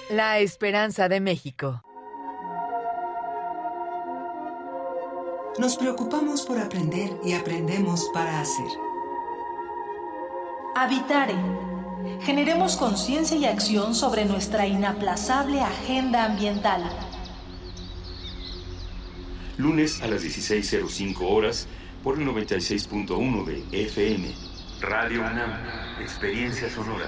Speaker 24: la esperanza de México.
Speaker 25: Nos preocupamos por aprender y aprendemos para hacer.
Speaker 26: Habitare. Generemos conciencia y acción sobre nuestra inaplazable agenda ambiental.
Speaker 2: Lunes a las 16.05 horas por el 96.1 de FM. Radio UNAM. Experiencia sonora.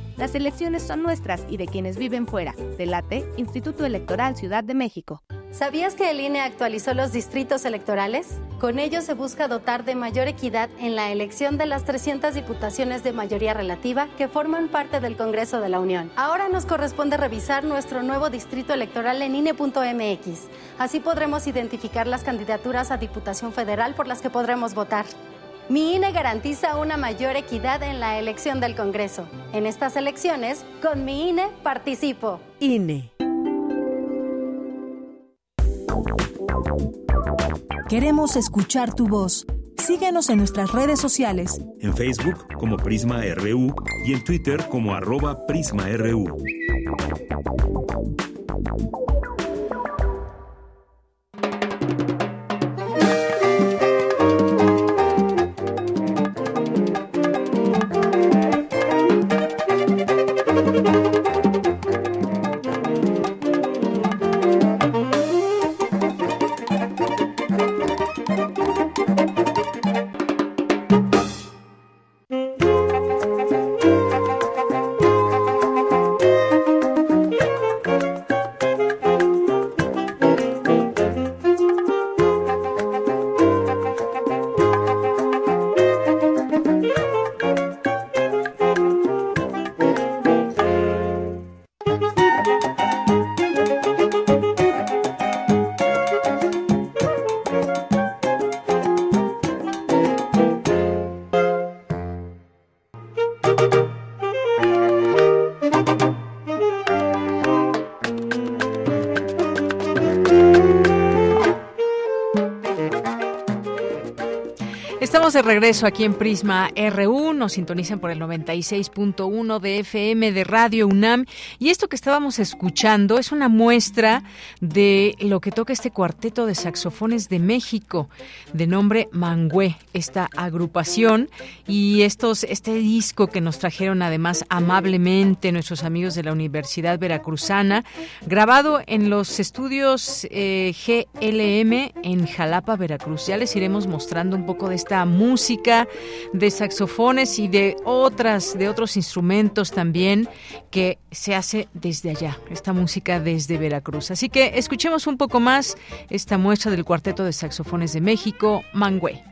Speaker 27: Las elecciones son nuestras y de quienes viven fuera. Delate, Instituto Electoral Ciudad de México.
Speaker 28: ¿Sabías que el INE actualizó los distritos electorales? Con ello se busca dotar de mayor equidad en la elección de las 300 diputaciones de mayoría relativa que forman parte del Congreso de la Unión. Ahora nos corresponde revisar nuestro nuevo distrito electoral en INE.mx. Así podremos identificar las candidaturas a Diputación Federal por las que podremos votar. Mi INE garantiza una mayor equidad en la elección del Congreso. En estas elecciones, con mi INE participo.
Speaker 24: INE.
Speaker 3: Queremos escuchar tu voz. Síguenos en nuestras redes sociales.
Speaker 2: En Facebook como Prisma RU y en Twitter como arroba PrismaRU.
Speaker 1: De regreso aquí en Prisma RU. Nos sintonizan por el 96.1 de FM de Radio UNAM. Y esto que estábamos escuchando es una muestra de lo que toca este cuarteto de saxofones de México, de nombre Mangüe, esta agrupación. Y estos, este disco que nos trajeron además amablemente nuestros amigos de la Universidad Veracruzana, grabado en los estudios eh, GLM en Jalapa, Veracruz. Ya les iremos mostrando un poco de esta música música, de saxofones y de otras, de otros instrumentos también que se hace desde allá, esta música desde Veracruz. Así que escuchemos un poco más esta muestra del Cuarteto de Saxofones de México, Mangue.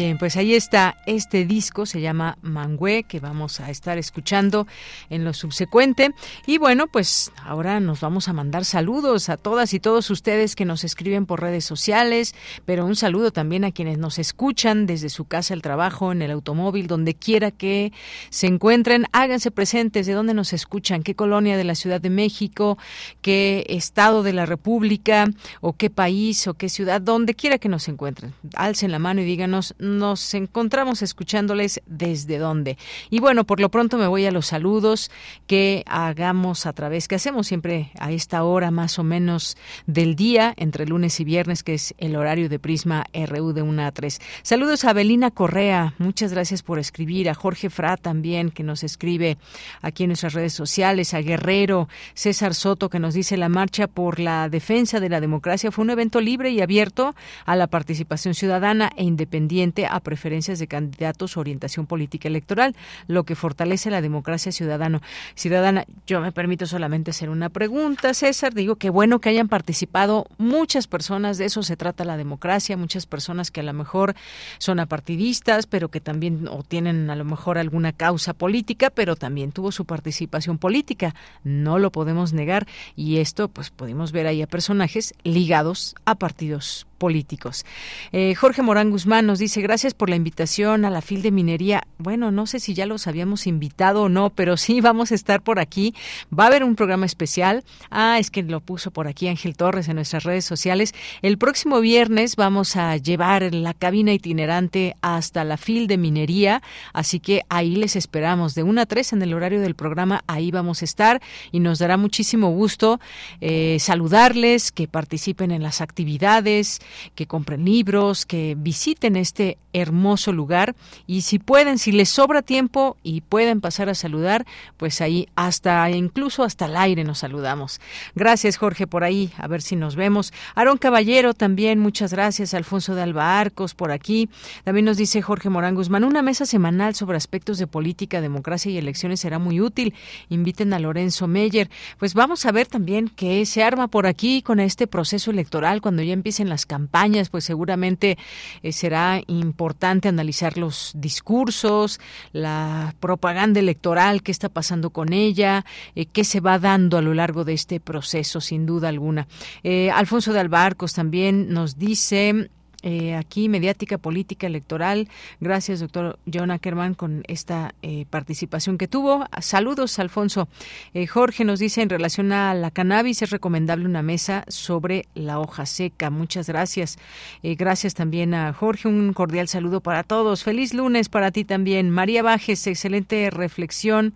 Speaker 1: Bien, pues ahí está este disco, se llama Mangue, que vamos a estar escuchando en lo subsecuente. Y bueno, pues ahora nos vamos a mandar saludos a todas y todos ustedes que nos escriben por redes sociales, pero un saludo también a quienes nos escuchan desde su casa, el trabajo, en el automóvil, donde quiera que se encuentren. Háganse presentes de dónde nos escuchan, qué colonia de la Ciudad de México, qué estado de la República, o qué país, o qué ciudad, donde quiera que nos encuentren. Alcen la mano y díganos nos encontramos escuchándoles desde dónde. Y bueno, por lo pronto me voy a los saludos que hagamos a través, que hacemos siempre a esta hora más o menos del día, entre lunes y viernes, que es el horario de Prisma RU de 1 a 3. Saludos a Belina Correa, muchas gracias por escribir, a Jorge Fra también, que nos escribe aquí en nuestras redes sociales, a Guerrero, César Soto, que nos dice la marcha por la defensa de la democracia fue un evento libre y abierto a la participación ciudadana e independiente a preferencias de candidatos o orientación política electoral, lo que fortalece la democracia ciudadano. ciudadana. Yo me permito solamente hacer una pregunta, César. Digo que bueno que hayan participado muchas personas, de eso se trata la democracia, muchas personas que a lo mejor son apartidistas, pero que también o tienen a lo mejor alguna causa política, pero también tuvo su participación política. No lo podemos negar y esto pues pudimos ver ahí a personajes ligados a partidos políticos. Eh, Jorge Morán Guzmán nos dice, gracias por la invitación a la FIL de Minería. Bueno, no sé si ya los habíamos invitado o no, pero sí vamos a estar por aquí. Va a haber un programa especial. Ah, es que lo puso por aquí Ángel Torres en nuestras redes sociales. El próximo viernes vamos a llevar la cabina itinerante hasta la FIL de Minería, así que ahí les esperamos de 1 a 3 en el horario del programa. Ahí vamos a estar y nos dará muchísimo gusto eh, saludarles, que participen en las actividades, que compren libros, que visiten este hermoso lugar y si pueden, si les sobra tiempo y pueden pasar a saludar, pues ahí hasta incluso hasta el aire nos saludamos. Gracias Jorge por ahí, a ver si nos vemos. Aarón Caballero también, muchas gracias. Alfonso de Alba Arcos por aquí. También nos dice Jorge Morán Guzmán, una mesa semanal sobre aspectos de política, democracia y elecciones será muy útil. Inviten a Lorenzo Meyer. Pues vamos a ver también qué se arma por aquí con este proceso electoral cuando ya empiecen las campañas campañas, pues seguramente eh, será importante analizar los discursos, la propaganda electoral, qué está pasando con ella, eh, qué se va dando a lo largo de este proceso, sin duda alguna. Eh, Alfonso de Albarcos también nos dice eh, aquí mediática política electoral. Gracias, doctor John Ackerman, con esta eh, participación que tuvo. Saludos, Alfonso. Eh, Jorge nos dice en relación a la cannabis es recomendable una mesa sobre la hoja seca. Muchas gracias. gracias también a Jorge. Un cordial saludo para todos. Feliz lunes para ti también. María Bajes, excelente reflexión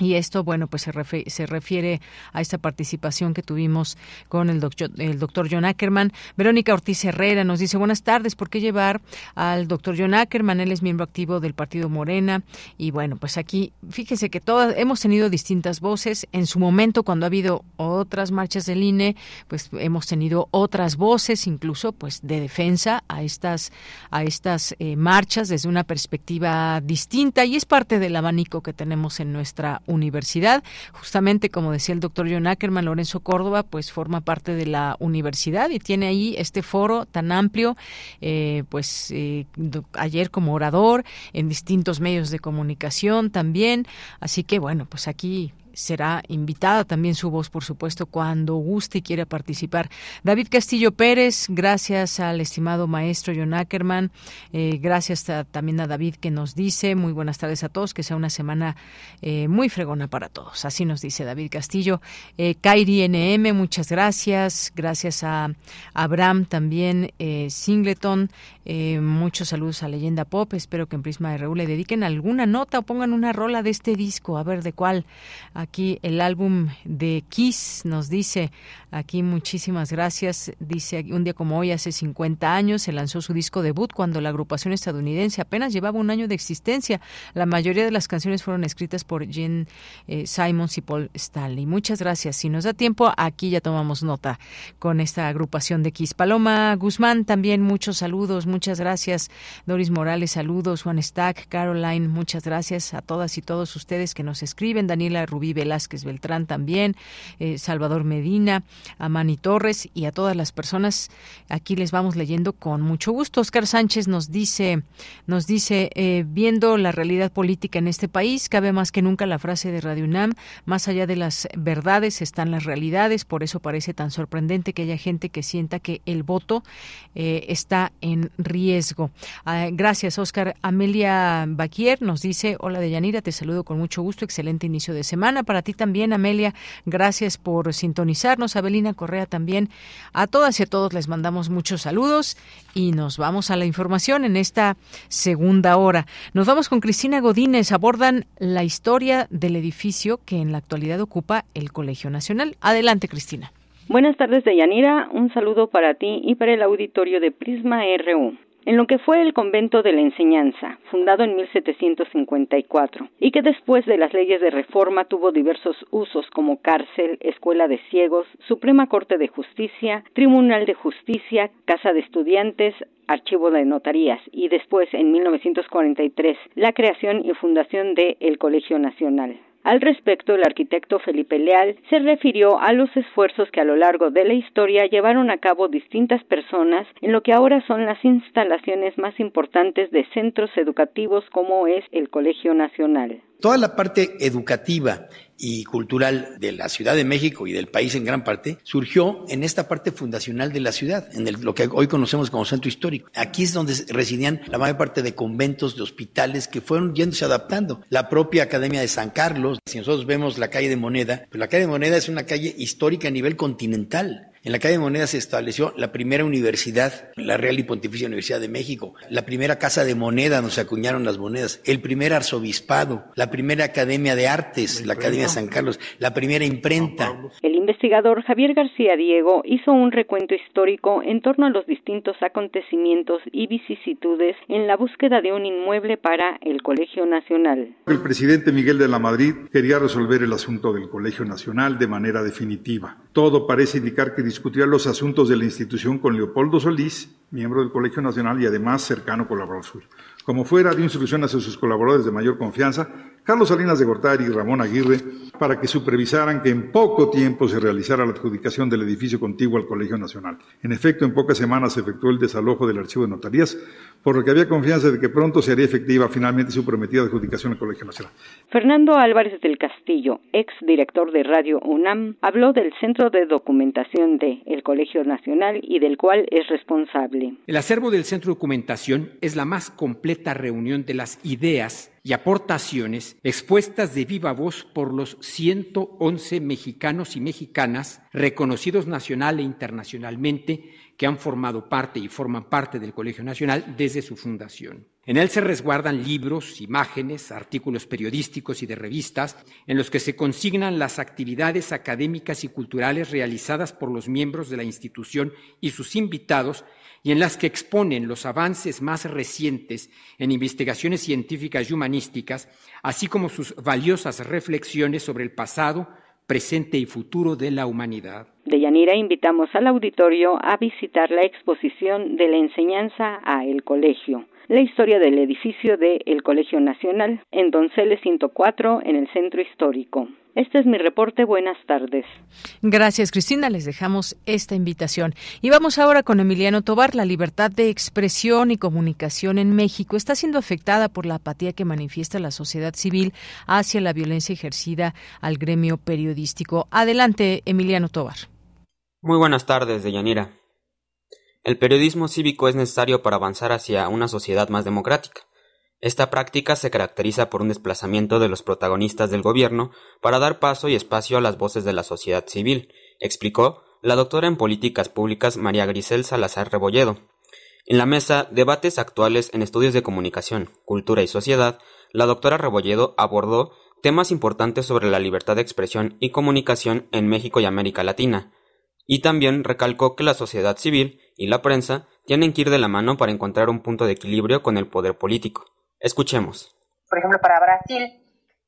Speaker 1: y esto, bueno, pues se, se, refiere a esta participación que tuvimos con el doctor, el doctor John Ackerman. Verónica Ortiz Herrera nos dice, buenas tardes, ¿por qué llevar al doctor John Ackerman? Él es miembro activo del Partido Morena. Y bueno, pues aquí, fíjese que todas, hemos tenido distintas voces. En su momento, cuando ha habido otras marchas del INE, pues hemos tenido otras voces, incluso pues de defensa a estas, a estas eh, marchas desde una perspectiva distinta. Y es parte del abanico que tenemos en nuestra universidad. Justamente, como decía el doctor John Ackerman, Lorenzo Córdoba, pues forma parte de la universidad y tiene ahí este foro tan amplio, eh, pues eh, ayer como orador en distintos medios de comunicación también. Así que, bueno, pues aquí será invitada también su voz, por supuesto, cuando guste y quiera participar. David Castillo Pérez, gracias al estimado maestro John Ackerman, eh, gracias también a David que nos dice, muy buenas tardes a todos, que sea una semana eh, muy fregona para todos. Así nos dice David Castillo. Eh, Kairi NM, muchas gracias. Gracias a Abraham también, eh, Singleton, muchos saludos a Leyenda Pop. Espero que en Prisma de RU le dediquen alguna nota o pongan una rola de este disco, a ver de cuál. Aquí el álbum de Kiss nos dice, aquí muchísimas gracias, dice un día como hoy, hace 50 años, se lanzó su disco debut cuando la agrupación estadounidense apenas llevaba un año de existencia. La mayoría de las canciones fueron escritas por Gene eh, Simons y Paul Stanley. Muchas gracias. Si nos da tiempo, aquí ya tomamos nota con esta agrupación de Kiss. Paloma Guzmán, también muchos saludos, muchas gracias. Doris Morales, saludos. Juan Stack, Caroline, muchas gracias a todas y todos ustedes que nos escriben. Daniela Rubí David Velázquez Beltrán también, eh, Salvador Medina, a Manny Torres y a todas las personas. Aquí les vamos leyendo con mucho gusto. Oscar Sánchez nos dice, nos dice, eh, viendo la realidad política en este país, cabe más que nunca la frase de Radio UNAM, más allá de las verdades están las realidades, por eso parece tan sorprendente que haya gente que sienta que el voto eh, está en riesgo. Ah, gracias, Oscar. Amelia Baquier nos dice, hola Deyanira, te saludo con mucho gusto, excelente inicio de semana. Para ti también, Amelia, gracias por sintonizarnos. Abelina Correa también. A todas y a todos les mandamos muchos saludos y nos vamos a la información en esta segunda hora. Nos vamos con Cristina Godínez. Abordan la historia del edificio que en la actualidad ocupa el Colegio Nacional. Adelante, Cristina.
Speaker 29: Buenas tardes, Deyanira. Un saludo para ti y para el auditorio de Prisma RU en lo que fue el convento de la enseñanza, fundado en 1754, y que después de las leyes de reforma tuvo diversos usos como cárcel, escuela de ciegos, Suprema Corte de Justicia, Tribunal de Justicia, Casa de Estudiantes, Archivo de Notarías y después, en 1943, la creación y fundación de el Colegio Nacional. Al respecto, el arquitecto Felipe Leal se refirió a los esfuerzos que a lo largo de la historia llevaron a cabo distintas personas en lo que ahora son las instalaciones más importantes de centros educativos como es el Colegio Nacional.
Speaker 30: Toda la parte educativa y cultural de la Ciudad de México y del país en gran parte surgió en esta parte fundacional de la ciudad, en lo que hoy conocemos como centro histórico. Aquí es donde residían la mayor parte de conventos, de hospitales que fueron yéndose adaptando. La propia Academia de San Carlos, si nosotros vemos la calle de Moneda, pues la calle de Moneda es una calle histórica a nivel continental. En la calle de Moneda se estableció la primera universidad, la Real y Pontificia Universidad de México, la primera casa de moneda donde se acuñaron las monedas, el primer arzobispado, la primera academia de artes, la Academia de San Carlos, la primera imprenta.
Speaker 29: El investigador Javier García Diego hizo un recuento histórico en torno a los distintos acontecimientos y vicisitudes en la búsqueda de un inmueble para el Colegio Nacional.
Speaker 31: El presidente Miguel de la Madrid quería resolver el asunto del Colegio Nacional de manera definitiva. Todo parece indicar que discutirá los asuntos de la institución con Leopoldo Solís, miembro del Colegio Nacional y además cercano colaborador suyo. Como fuera, dio instrucciones a sus colaboradores de mayor confianza, Carlos Salinas de Gortari y Ramón Aguirre, para que supervisaran que en poco tiempo se realizara la adjudicación del edificio contiguo al Colegio Nacional. En efecto, en pocas semanas se efectuó el desalojo del archivo de notarías, por lo que había confianza de que pronto se haría efectiva finalmente su prometida adjudicación al Colegio Nacional.
Speaker 29: Fernando Álvarez del Castillo, ex director de Radio UNAM, habló del Centro de Documentación de el Colegio Nacional y del cual es responsable.
Speaker 32: El acervo del Centro de Documentación es la más completa reunión de las ideas y aportaciones expuestas de viva voz por los 111 mexicanos y mexicanas reconocidos nacional e internacionalmente que han formado parte y forman parte del Colegio Nacional desde su fundación. En él se resguardan libros, imágenes, artículos periodísticos y de revistas en los que se consignan las actividades académicas y culturales realizadas por los miembros de la institución y sus invitados y en las que exponen los avances más recientes en investigaciones científicas y humanísticas, así como sus valiosas reflexiones sobre el pasado, presente y futuro de la humanidad.
Speaker 29: De Yanira invitamos al auditorio a visitar la exposición de la enseñanza a el colegio, la historia del edificio de el Colegio Nacional en Donceles 104 en el Centro Histórico. Este es mi reporte. Buenas tardes.
Speaker 1: Gracias, Cristina. Les dejamos esta invitación. Y vamos ahora con Emiliano Tobar. La libertad de expresión y comunicación en México está siendo afectada por la apatía que manifiesta la sociedad civil hacia la violencia ejercida al gremio periodístico. Adelante, Emiliano Tobar.
Speaker 33: Muy buenas tardes, Deyanira. El periodismo cívico es necesario para avanzar hacia una sociedad más democrática. Esta práctica se caracteriza por un desplazamiento de los protagonistas del gobierno para dar paso y espacio a las voces de la sociedad civil, explicó la doctora en políticas públicas María Grisel Salazar Rebolledo. En la mesa Debates actuales en estudios de comunicación, cultura y sociedad, la doctora Rebolledo abordó temas importantes sobre la libertad de expresión y comunicación en México y América Latina, y también recalcó que la sociedad civil y la prensa tienen que ir de la mano para encontrar un punto de equilibrio con el poder político. Escuchemos.
Speaker 34: Por ejemplo, para Brasil,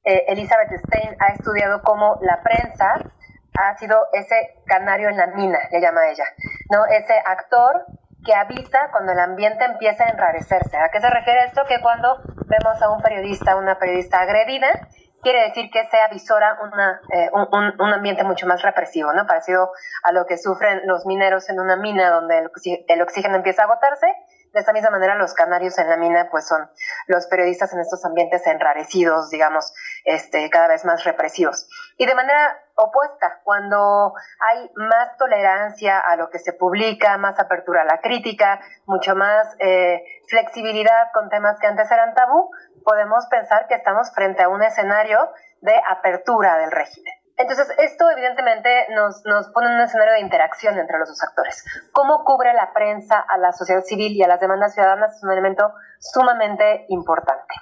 Speaker 34: eh, Elizabeth Stein ha estudiado cómo la prensa ha sido ese canario en la mina, le llama ella, ¿no? Ese actor que avisa cuando el ambiente empieza a enrarecerse. ¿A qué se refiere esto? Que cuando vemos a un periodista, una periodista agredida, quiere decir que se avisora una, eh, un, un, ambiente mucho más represivo, ¿no? Parecido a lo que sufren los mineros en una mina donde el, el oxígeno empieza a agotarse de esta misma manera, los canarios en la mina, pues son los periodistas en estos ambientes enrarecidos, digamos, este, cada vez más represivos. Y de manera opuesta, cuando hay más tolerancia a lo que se publica, más apertura a la crítica, mucho más eh, flexibilidad con temas que antes eran tabú, podemos pensar que estamos frente a un escenario de apertura del régimen. Entonces, esto evidentemente nos, pone en un escenario de interacción entre los dos actores. ¿Cómo cubre la prensa a la sociedad civil y a las demandas ciudadanas? Es un elemento sumamente importante.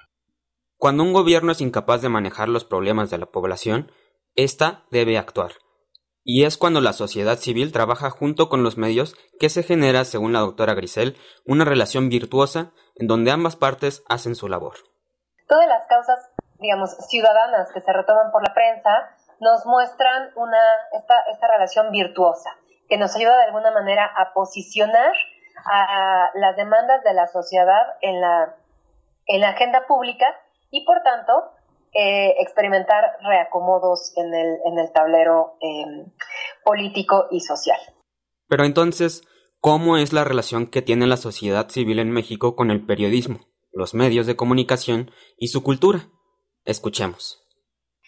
Speaker 33: Cuando un gobierno es incapaz de manejar los problemas de la población, ésta debe actuar. Y es cuando la sociedad civil trabaja junto con los medios que se genera, según la doctora Grisel, una relación virtuosa en donde ambas partes hacen su labor.
Speaker 34: Todas las causas, digamos, ciudadanas que se retoman por la prensa nos muestran una, esta, esta relación virtuosa que nos ayuda de alguna manera a posicionar a las demandas de la sociedad en la, en la agenda pública y por tanto eh, experimentar reacomodos en el, en el tablero em, político y social.
Speaker 33: Pero entonces, ¿cómo es la relación que tiene la sociedad civil en México con el periodismo, los medios de comunicación y su cultura? Escuchemos.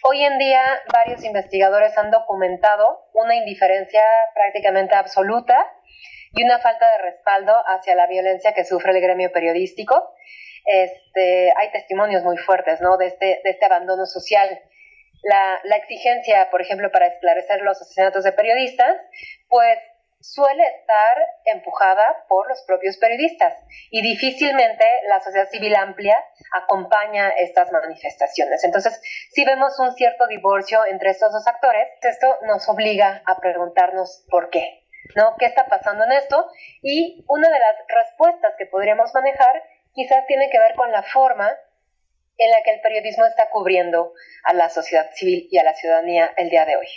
Speaker 34: Hoy en día varios investigadores han documentado una indiferencia prácticamente absoluta y una falta de respaldo hacia la violencia que sufre el gremio periodístico. Este, hay testimonios muy fuertes ¿no? de, este, de este abandono social. La, la exigencia, por ejemplo, para esclarecer los asesinatos de periodistas, pues suele estar empujada por los propios periodistas y difícilmente la sociedad civil amplia acompaña estas manifestaciones. Entonces, si vemos un cierto divorcio entre estos dos actores, esto nos obliga a preguntarnos por qué, ¿no? ¿Qué está pasando en esto? Y una de las respuestas que podríamos manejar quizás tiene que ver con la forma en la que el periodismo está cubriendo a la sociedad civil y a la ciudadanía el día de hoy.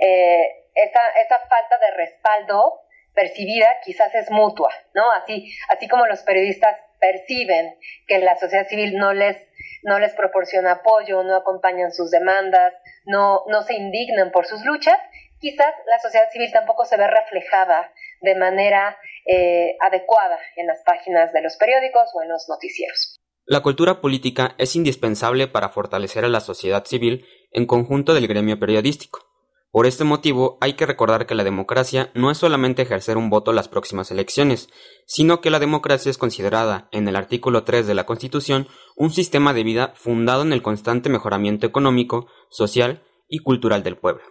Speaker 34: Eh, esa, falta de respaldo percibida quizás es mutua, ¿no? Así, así como los periodistas perciben que la sociedad civil no les, no les proporciona apoyo, no acompañan sus demandas, no, no se indignan por sus luchas, quizás la sociedad civil tampoco se ve reflejada de manera eh, adecuada en las páginas de los periódicos o en los noticieros.
Speaker 33: La cultura política es indispensable para fortalecer a la sociedad civil en conjunto del gremio periodístico. Por este motivo, hay que recordar que la democracia no es solamente ejercer un voto en las próximas elecciones, sino que la democracia es considerada, en el artículo 3 de la Constitución, un sistema de vida fundado en el constante mejoramiento económico, social y cultural del pueblo.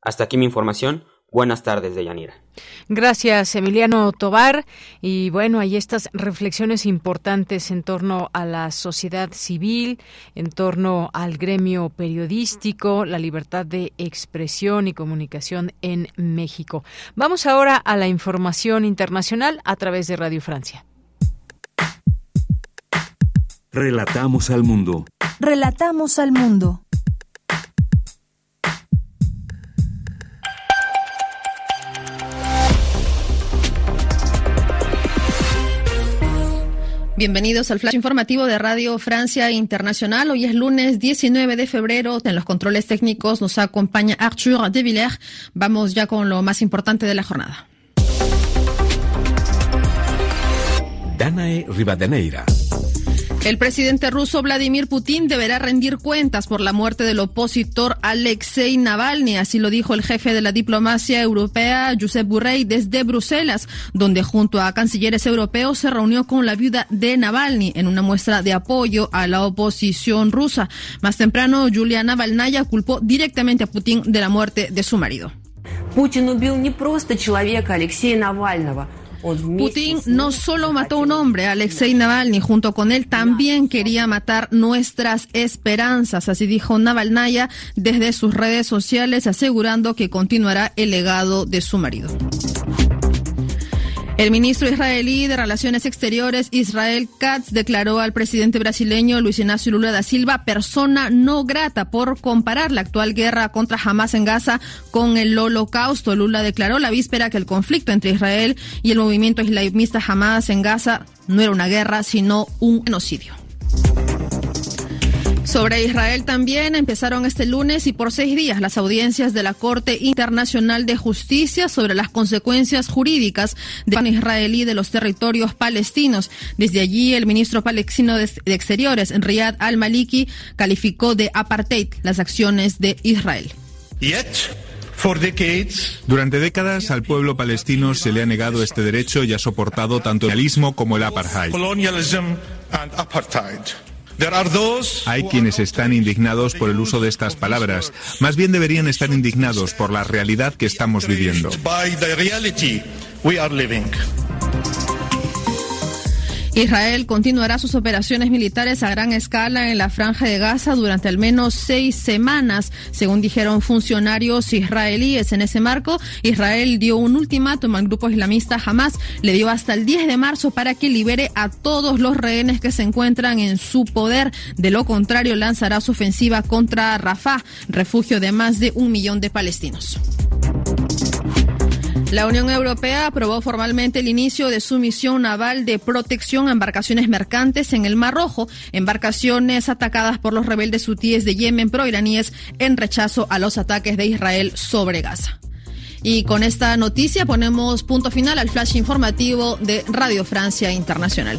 Speaker 33: Hasta aquí mi información. Buenas tardes, Deyanira.
Speaker 1: Gracias, Emiliano Tobar. Y bueno, hay estas reflexiones importantes en torno a la sociedad civil, en torno al gremio periodístico, la libertad de expresión y comunicación en México. Vamos ahora a la información internacional a través de Radio Francia.
Speaker 35: Relatamos al mundo.
Speaker 3: Relatamos al mundo.
Speaker 36: Bienvenidos al flash informativo de Radio Francia Internacional. Hoy es lunes 19 de febrero. En los controles técnicos nos acompaña Arthur de Villers. Vamos ya con lo más importante de la jornada.
Speaker 35: Danae Rivadeneira.
Speaker 36: El presidente ruso Vladimir Putin deberá rendir cuentas por la muerte del opositor Alexei Navalny, así lo dijo el jefe de la diplomacia europea, Josep Borrell, desde Bruselas, donde junto a cancilleres europeos se reunió con la viuda de Navalny en una muestra de apoyo a la oposición rusa. Más temprano, Julia Navalnaya culpó directamente a Putin de la muerte de su marido.
Speaker 37: Putin убил не просто человека Алексея Навального,
Speaker 36: Putin no solo mató a un hombre, Alexei Navalny, junto con él también quería matar nuestras esperanzas, así dijo Navalnaya desde sus redes sociales, asegurando que continuará el legado de su marido. El ministro israelí de Relaciones Exteriores, Israel Katz, declaró al presidente brasileño Luis Ignacio Lula da Silva persona no grata por comparar la actual guerra contra Hamas en Gaza con el holocausto. Lula declaró la víspera que el conflicto entre Israel y el movimiento islamista Hamas en Gaza no era una guerra, sino un genocidio. Sobre Israel también empezaron este lunes y por seis días las audiencias de la Corte Internacional de Justicia sobre las consecuencias jurídicas del israelí de los territorios palestinos. Desde allí, el ministro palestino de Exteriores, Riyad al-Maliki, calificó de apartheid las acciones de Israel.
Speaker 38: Durante décadas al pueblo palestino se le ha negado este derecho y ha soportado tanto el realismo como el apartheid. Hay quienes están indignados por el uso de estas palabras. Más bien deberían estar indignados por la realidad que estamos viviendo.
Speaker 36: Israel continuará sus operaciones militares a gran escala en la franja de Gaza durante al menos seis semanas, según dijeron funcionarios israelíes. En ese marco, Israel dio un ultimátum al grupo islamista Hamas, le dio hasta el 10 de marzo para que libere a todos los rehenes que se encuentran en su poder. De lo contrario, lanzará su ofensiva contra Rafah, refugio de más de un millón de palestinos. La Unión Europea aprobó formalmente el inicio de su misión naval de protección a embarcaciones mercantes en el Mar Rojo, embarcaciones atacadas por los rebeldes hutíes de Yemen pro-iraníes en rechazo a los ataques de Israel sobre Gaza. Y con esta noticia ponemos punto final al flash informativo de Radio Francia Internacional.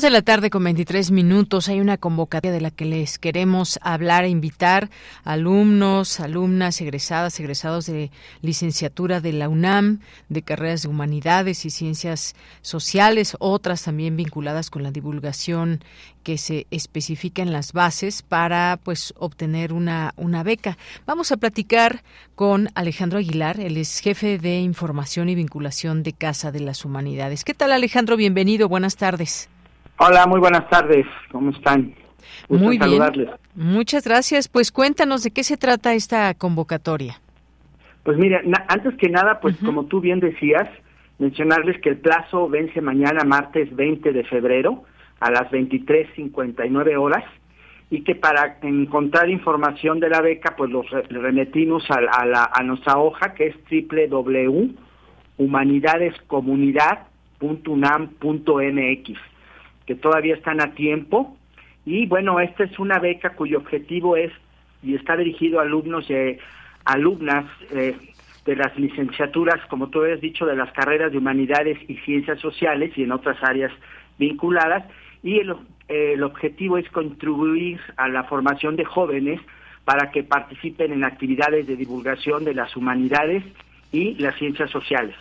Speaker 1: De la tarde con 23 minutos. Hay una convocatoria de la que les queremos hablar e invitar alumnos, alumnas, egresadas, egresados de licenciatura de la UNAM, de carreras de humanidades y ciencias sociales, otras también vinculadas con la divulgación que se especifica en las bases para pues obtener una, una beca. Vamos a platicar con Alejandro Aguilar, él es jefe de información y vinculación de Casa de las Humanidades. ¿Qué tal Alejandro? Bienvenido, buenas tardes.
Speaker 39: Hola, muy buenas tardes. ¿Cómo están?
Speaker 1: muy bien. Muchas gracias. Pues cuéntanos de qué se trata esta convocatoria.
Speaker 39: Pues mira, antes que nada, pues como tú bien decías, mencionarles que el plazo vence mañana, martes 20 de febrero, a las 23.59 horas, y que para encontrar información de la beca, pues los remetimos a, a, a nuestra hoja, que es www.humanidadescomunidad.unam.mx que todavía están a tiempo. Y bueno, esta es una beca cuyo objetivo es y está dirigido a alumnos y alumnas eh, de las licenciaturas, como tú habías dicho, de las carreras de humanidades y ciencias sociales y en otras áreas vinculadas. Y el, el objetivo es contribuir a la formación de jóvenes para que participen en actividades de divulgación de las humanidades y las ciencias sociales.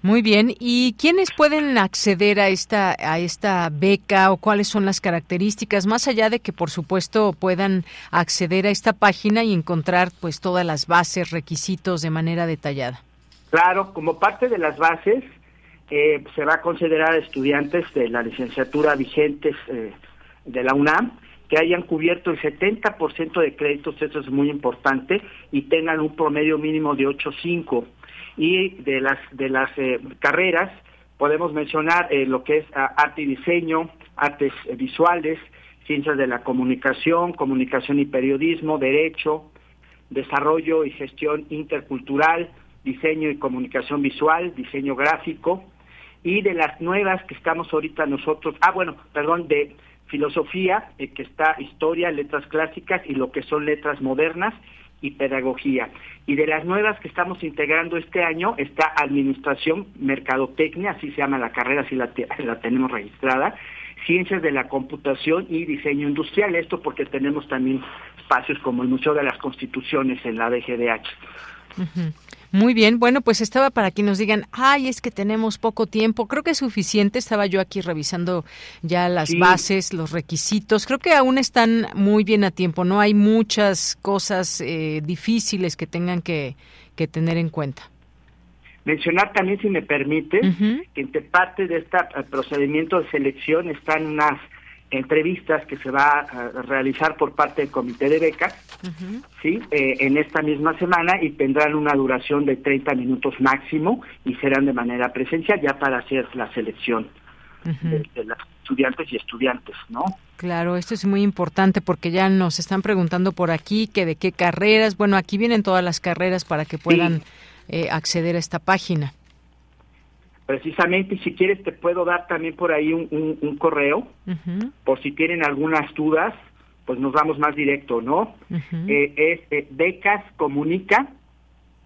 Speaker 1: Muy bien. ¿Y quiénes pueden acceder a esta a esta beca o cuáles son las características más allá de que por supuesto puedan acceder a esta página y encontrar pues todas las bases, requisitos de manera detallada?
Speaker 39: Claro, como parte de las bases eh, se va a considerar estudiantes de la licenciatura vigentes eh, de la UNAM que hayan cubierto el 70% de créditos, eso es muy importante, y tengan un promedio mínimo de 8.5 y de las de las eh, carreras podemos mencionar eh, lo que es ah, arte y diseño, artes eh, visuales, ciencias de la comunicación, comunicación y periodismo, derecho, desarrollo y gestión intercultural, diseño y comunicación visual, diseño gráfico y de las nuevas que estamos ahorita nosotros, ah bueno, perdón, de filosofía, que está historia, letras clásicas y lo que son letras modernas y pedagogía. Y de las nuevas que estamos integrando este año está Administración, Mercadotecnia, así se llama la carrera, así la, la tenemos registrada, Ciencias de la Computación y Diseño Industrial, esto porque tenemos también espacios como el Museo de las Constituciones en la DGDH.
Speaker 1: Muy bien, bueno, pues estaba para que nos digan, ay, es que tenemos poco tiempo. Creo que es suficiente. Estaba yo aquí revisando ya las bases, los requisitos. Creo que aún están muy bien a tiempo. No hay muchas cosas eh, difíciles que tengan que, que, tener en cuenta.
Speaker 39: Mencionar también, si me permite, que entre parte de este procedimiento de selección están unas entrevistas que se va a realizar por parte del comité de becas, sí, eh, en esta misma semana y tendrán una duración de 30 minutos máximo y serán de manera presencial ya para hacer la selección de, las estudiantes y estudiantes, ¿no?
Speaker 1: Claro, esto es muy importante porque ya nos están preguntando por aquí que de qué carreras. Bueno, aquí vienen todas las carreras para que puedan eh, acceder a esta página.
Speaker 39: Precisamente, y si quieres te puedo dar también por ahí un, correo, por si tienen algunas dudas, pues nos vamos más directo, ¿no? Eh, es eh, becascomunica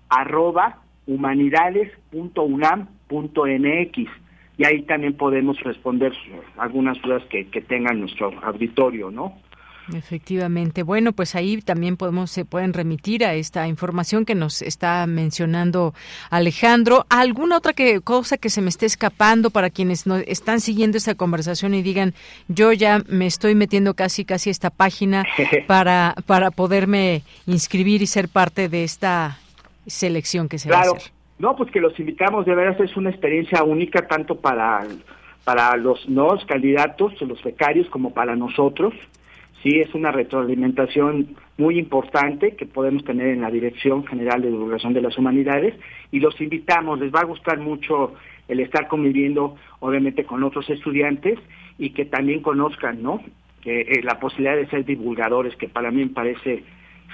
Speaker 39: arroba humanidades.unam.mx y ahí también podemos responder algunas dudas que, que tenga nuestro auditorio, ¿no?
Speaker 1: Efectivamente. Bueno, pues ahí también podemos se pueden remitir a esta información que nos está mencionando Alejandro. ¿Alguna otra que, cosa que se me esté escapando para quienes no, están siguiendo esta conversación y digan, yo ya me estoy metiendo casi casi a esta página para para poderme inscribir y ser parte de esta selección que se va a hacer?
Speaker 39: No, pues que los invitamos, de veras es una experiencia única tanto para para los nuevos candidatos, los becarios, como para nosotros. Sí, es una retroalimentación muy importante que podemos tener en la Dirección General de Divulgación de las Humanidades y los invitamos, les va a gustar mucho el estar conviviendo obviamente con otros estudiantes y que también conozcan, ¿no? Eh, la posibilidad de ser divulgadores, que para mí me parece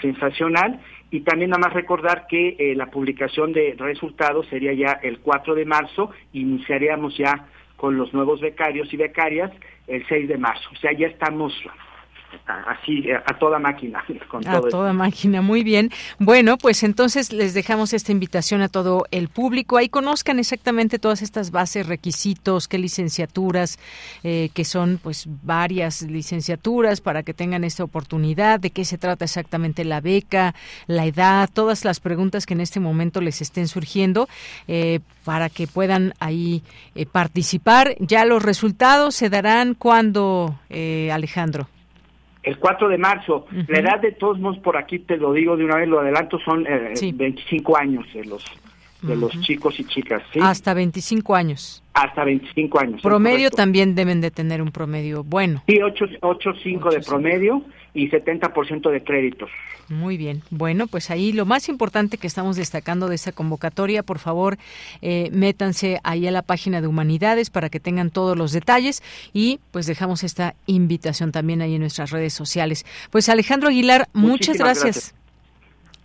Speaker 39: sensacional. Y también nada más recordar que eh, la publicación de resultados sería ya el 4 de marzo, iniciaríamos ya con los nuevos becarios y becarias el 6 de marzo. O sea, ya estamos así a toda máquina. Con
Speaker 1: a toda máquina, muy bien. Bueno, pues entonces les dejamos esta invitación a todo el público. Ahí conozcan exactamente todas estas bases, requisitos, qué licenciaturas, eh, que son pues varias licenciaturas para que tengan esta oportunidad, de qué se trata exactamente la beca, la edad, todas las preguntas que en este momento les estén surgiendo eh, para que puedan ahí eh, participar. Ya los resultados se darán cuando, Alejandro
Speaker 39: el 4 de marzo. La edad de todos modos, por aquí te lo digo de una vez, lo adelanto, son eh, 25 años de los de los chicos y chicas. ¿sí?
Speaker 1: Hasta 25 años.
Speaker 39: Hasta 25 años.
Speaker 1: Promedio también deben de tener un promedio bueno.
Speaker 39: Sí, 8.5 de promedio y 70% de créditos.
Speaker 1: Muy bien. Bueno, pues ahí lo más importante que estamos destacando de esta convocatoria, por favor, eh, métanse ahí a la página de Humanidades para que tengan todos los detalles y pues dejamos esta invitación también ahí en nuestras redes sociales. Pues Alejandro Aguilar, muchas gracias.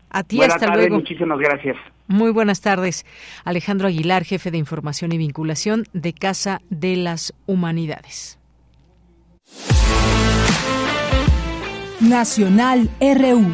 Speaker 1: A ti, hasta luego.
Speaker 39: Muchísimas gracias.
Speaker 1: Muy buenas tardes. Alejandro Aguilar, jefe de información y vinculación de Casa de las Humanidades.
Speaker 3: Nacional RU.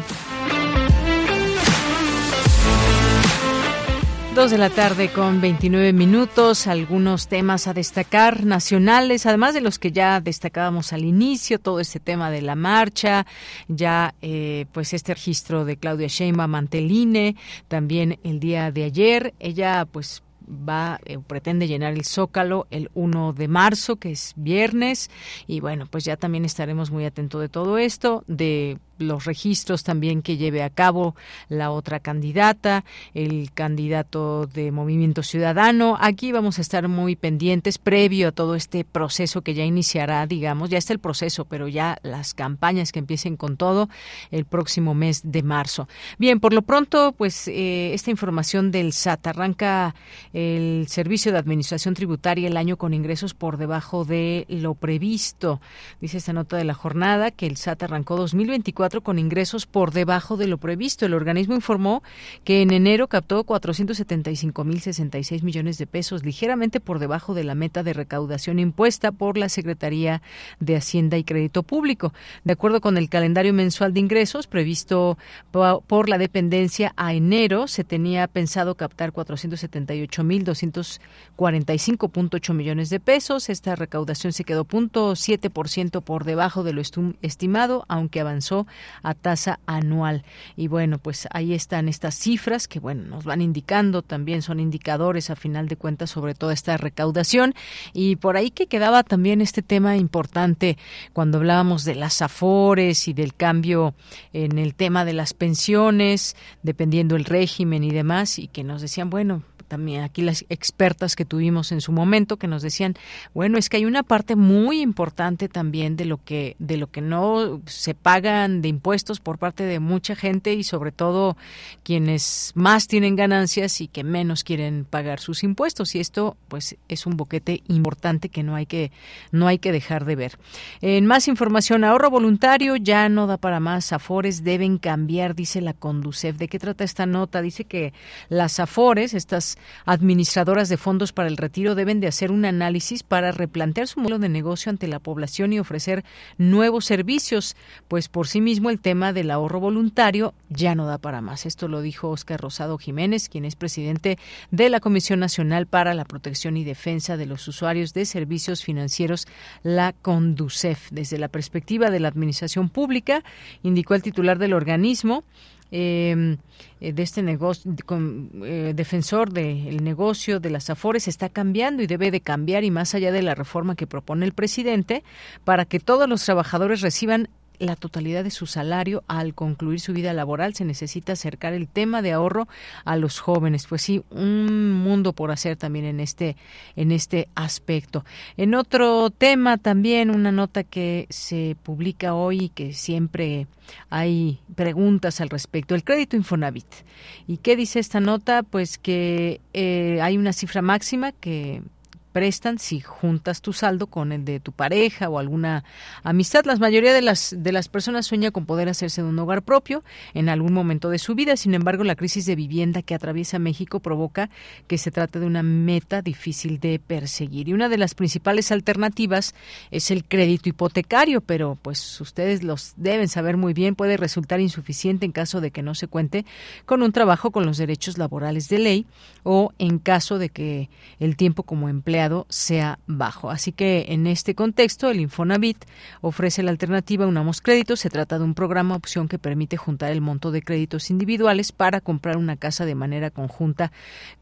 Speaker 1: Dos de la tarde con 29 minutos, algunos temas a destacar nacionales, además de los que ya destacábamos al inicio, todo este tema de la marcha, ya eh, pues este registro de Claudia Sheinbaum Manteline, también el día de ayer, ella pues va eh, pretende llenar el Zócalo el 1 de marzo, que es viernes, y bueno, pues ya también estaremos muy atentos de todo esto, de los registros también que lleve a cabo la otra candidata, el candidato de Movimiento Ciudadano. Aquí vamos a estar muy pendientes previo a todo este proceso que ya iniciará, digamos, ya está el proceso, pero ya las campañas que empiecen con todo el próximo mes de marzo. Bien, por lo pronto, pues eh, esta información del SAT arranca el Servicio de Administración Tributaria el año con ingresos por debajo de lo previsto. Dice esta nota de la jornada que el SAT arrancó 2024 con ingresos por debajo de lo previsto. El organismo informó que en enero captó 475.066 millones de pesos, ligeramente por debajo de la meta de recaudación impuesta por la Secretaría de Hacienda y Crédito Público. De acuerdo con el calendario mensual de ingresos previsto por la dependencia a enero, se tenía pensado captar 478.245.8 millones de pesos. Esta recaudación se quedó 0.7% por debajo de lo estimado, aunque avanzó a tasa anual. Y bueno, pues ahí están estas cifras que, bueno, nos van indicando, también son indicadores a final de cuentas sobre toda esta recaudación. Y por ahí que quedaba también este tema importante cuando hablábamos de las afores y del cambio en el tema de las pensiones, dependiendo el régimen y demás, y que nos decían, bueno, también aquí las expertas que tuvimos en su momento que nos decían, bueno, es que hay una parte muy importante también de lo que de lo que no se pagan de impuestos por parte de mucha gente y sobre todo quienes más tienen ganancias y que menos quieren pagar sus impuestos y esto pues es un boquete importante que no hay que no hay que dejar de ver. En más información, ahorro voluntario ya no da para más, Afores deben cambiar, dice la Conducef. ¿De qué trata esta nota? Dice que las Afores, estas administradoras de fondos para el retiro deben de hacer un análisis para replantear su modelo de negocio ante la población y ofrecer nuevos servicios, pues por sí mismo el tema del ahorro voluntario ya no da para más. Esto lo dijo Oscar Rosado Jiménez, quien es presidente de la Comisión Nacional para la Protección y Defensa de los Usuarios de Servicios Financieros, la CONDUCEF. Desde la perspectiva de la administración pública, indicó el titular del organismo, eh, de este negocio, eh, defensor del negocio de las Afores, está cambiando y debe de cambiar y más allá de la reforma que propone el presidente para que todos los trabajadores reciban la totalidad de su salario al concluir su vida laboral. Se necesita acercar el tema de ahorro a los jóvenes. Pues sí, un mundo por hacer también en este, en este aspecto. En otro tema también, una nota que se publica hoy y que siempre hay preguntas al respecto. El crédito Infonavit. ¿Y qué dice esta nota? Pues que eh, hay una cifra máxima que prestan si juntas tu saldo con el de tu pareja o alguna amistad. La mayoría de las, de las personas sueña con poder hacerse de un hogar propio en algún momento de su vida. Sin embargo, la crisis de vivienda que atraviesa México provoca que se trate de una meta difícil de perseguir. Y una de las principales alternativas es el crédito hipotecario, pero pues ustedes los deben saber muy bien, puede resultar insuficiente en caso de que no se cuente con un trabajo con los derechos laborales de ley o en caso de que el tiempo como empleado sea bajo. Así que en este contexto, el Infonavit ofrece la alternativa Unamos Créditos. Se trata de un programa opción que permite juntar el monto de créditos individuales para comprar una casa de manera conjunta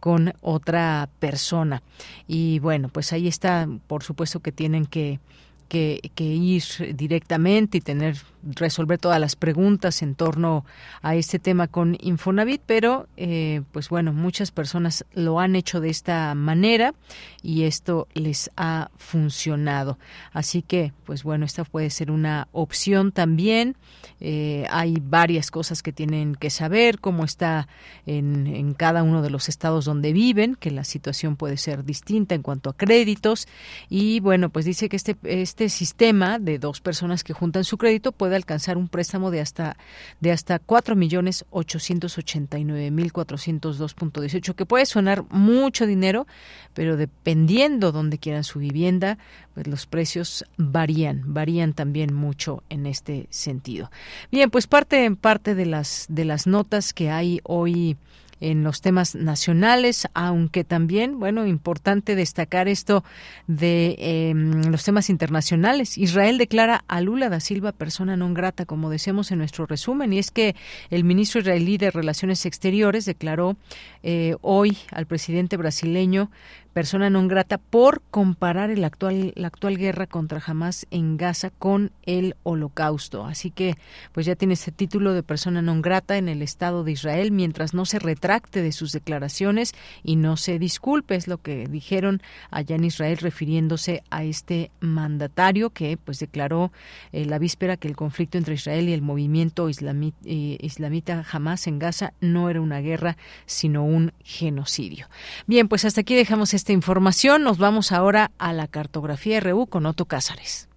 Speaker 1: con otra persona. Y bueno, pues ahí está, por supuesto que tienen que que, que, ir directamente y tener resolver todas las preguntas en torno a este tema con Infonavit, pero eh, pues bueno, muchas personas lo han hecho de esta manera y esto les ha funcionado. Así que, pues bueno, esta puede ser una opción también. Eh, hay varias cosas que tienen que saber, cómo está en, en cada uno de los estados donde viven, que la situación puede ser distinta en cuanto a créditos. Y bueno, pues dice que este, este sistema de dos personas que juntan su crédito puede alcanzar un préstamo de hasta de hasta cuatro millones ochocientos ochenta y nueve mil cuatrocientos dos punto dieciocho que puede sonar mucho dinero, pero dependiendo donde quieran su vivienda, pues los precios varían, varían también mucho en este sentido. Bien, pues parte en parte de las de las notas que hay hoy en los temas nacionales, aunque también, bueno, importante destacar esto de em, los temas internacionales. Israel declara a Lula da Silva persona non grata, como decíamos en nuestro resumen, y es que el ministro israelí de Relaciones Exteriores declaró eh, hoy al presidente brasileño persona non grata por comparar el actual, la actual guerra contra Hamas en Gaza con el holocausto. Así que pues ya tiene ese título de persona non grata en el Estado de Israel mientras no se retracte de sus declaraciones y no se disculpe, es lo que dijeron allá en Israel refiriéndose a este mandatario que pues declaró eh, la víspera que el conflicto entre Israel y el movimiento eh, islamita Hamas en Gaza no era una guerra sino un genocidio. Bien, pues hasta aquí dejamos este información. Nos vamos ahora a la cartografía RU con Otto Cázares.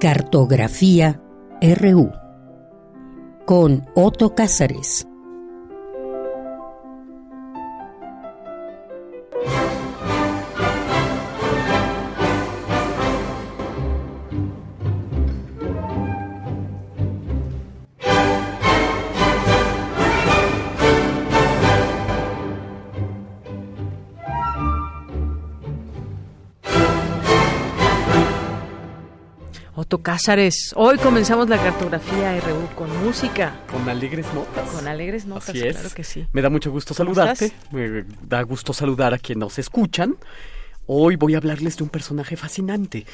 Speaker 40: Cartografía RU con Otto Cázares.
Speaker 1: Cázares. Hoy comenzamos la cartografía RU con música.
Speaker 41: Con alegres notas.
Speaker 1: Con alegres notas,
Speaker 41: Así es.
Speaker 1: claro que sí.
Speaker 41: Me da mucho gusto saludarte. Me da gusto saludar a quienes nos escuchan. Hoy voy a hablarles de un personaje fascinante.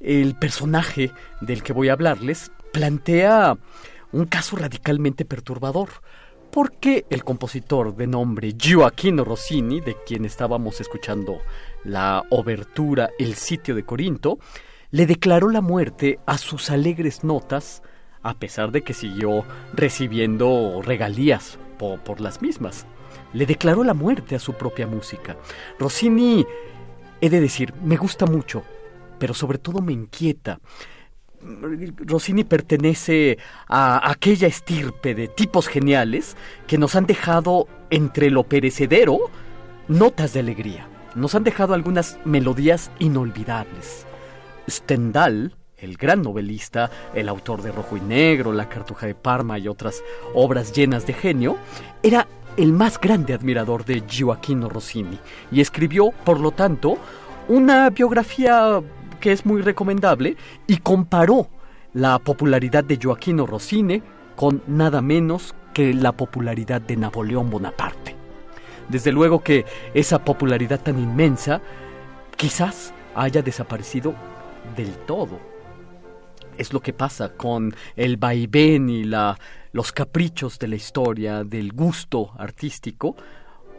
Speaker 41: El personaje del que voy a hablarles plantea un caso radicalmente perturbador. porque el compositor de nombre Gioacchino Rossini, de quien estábamos escuchando la obertura El sitio de Corinto, le declaró la muerte a sus alegres notas, a pesar de que siguió recibiendo regalías por, las mismas. Le declaró la muerte a su propia música. Rossini, he de decir, me gusta mucho, pero sobre todo me inquieta. Rossini pertenece a aquella estirpe de tipos geniales que nos han dejado entre lo perecedero notas de alegría. Nos han dejado algunas melodías inolvidables. Stendhal, el gran novelista, el autor de Rojo y Negro, La Cartuja de Parma y otras obras llenas de genio, era el más grande admirador de Gioacchino Rossini y escribió, por lo tanto, una biografía que es muy recomendable y comparó la popularidad de Gioacchino Rossini con nada menos que la popularidad de Napoleón Bonaparte. Desde luego que esa popularidad tan inmensa quizás haya desaparecido del todo. Es lo que pasa con el vaivén y la, los caprichos de la historia, del gusto artístico.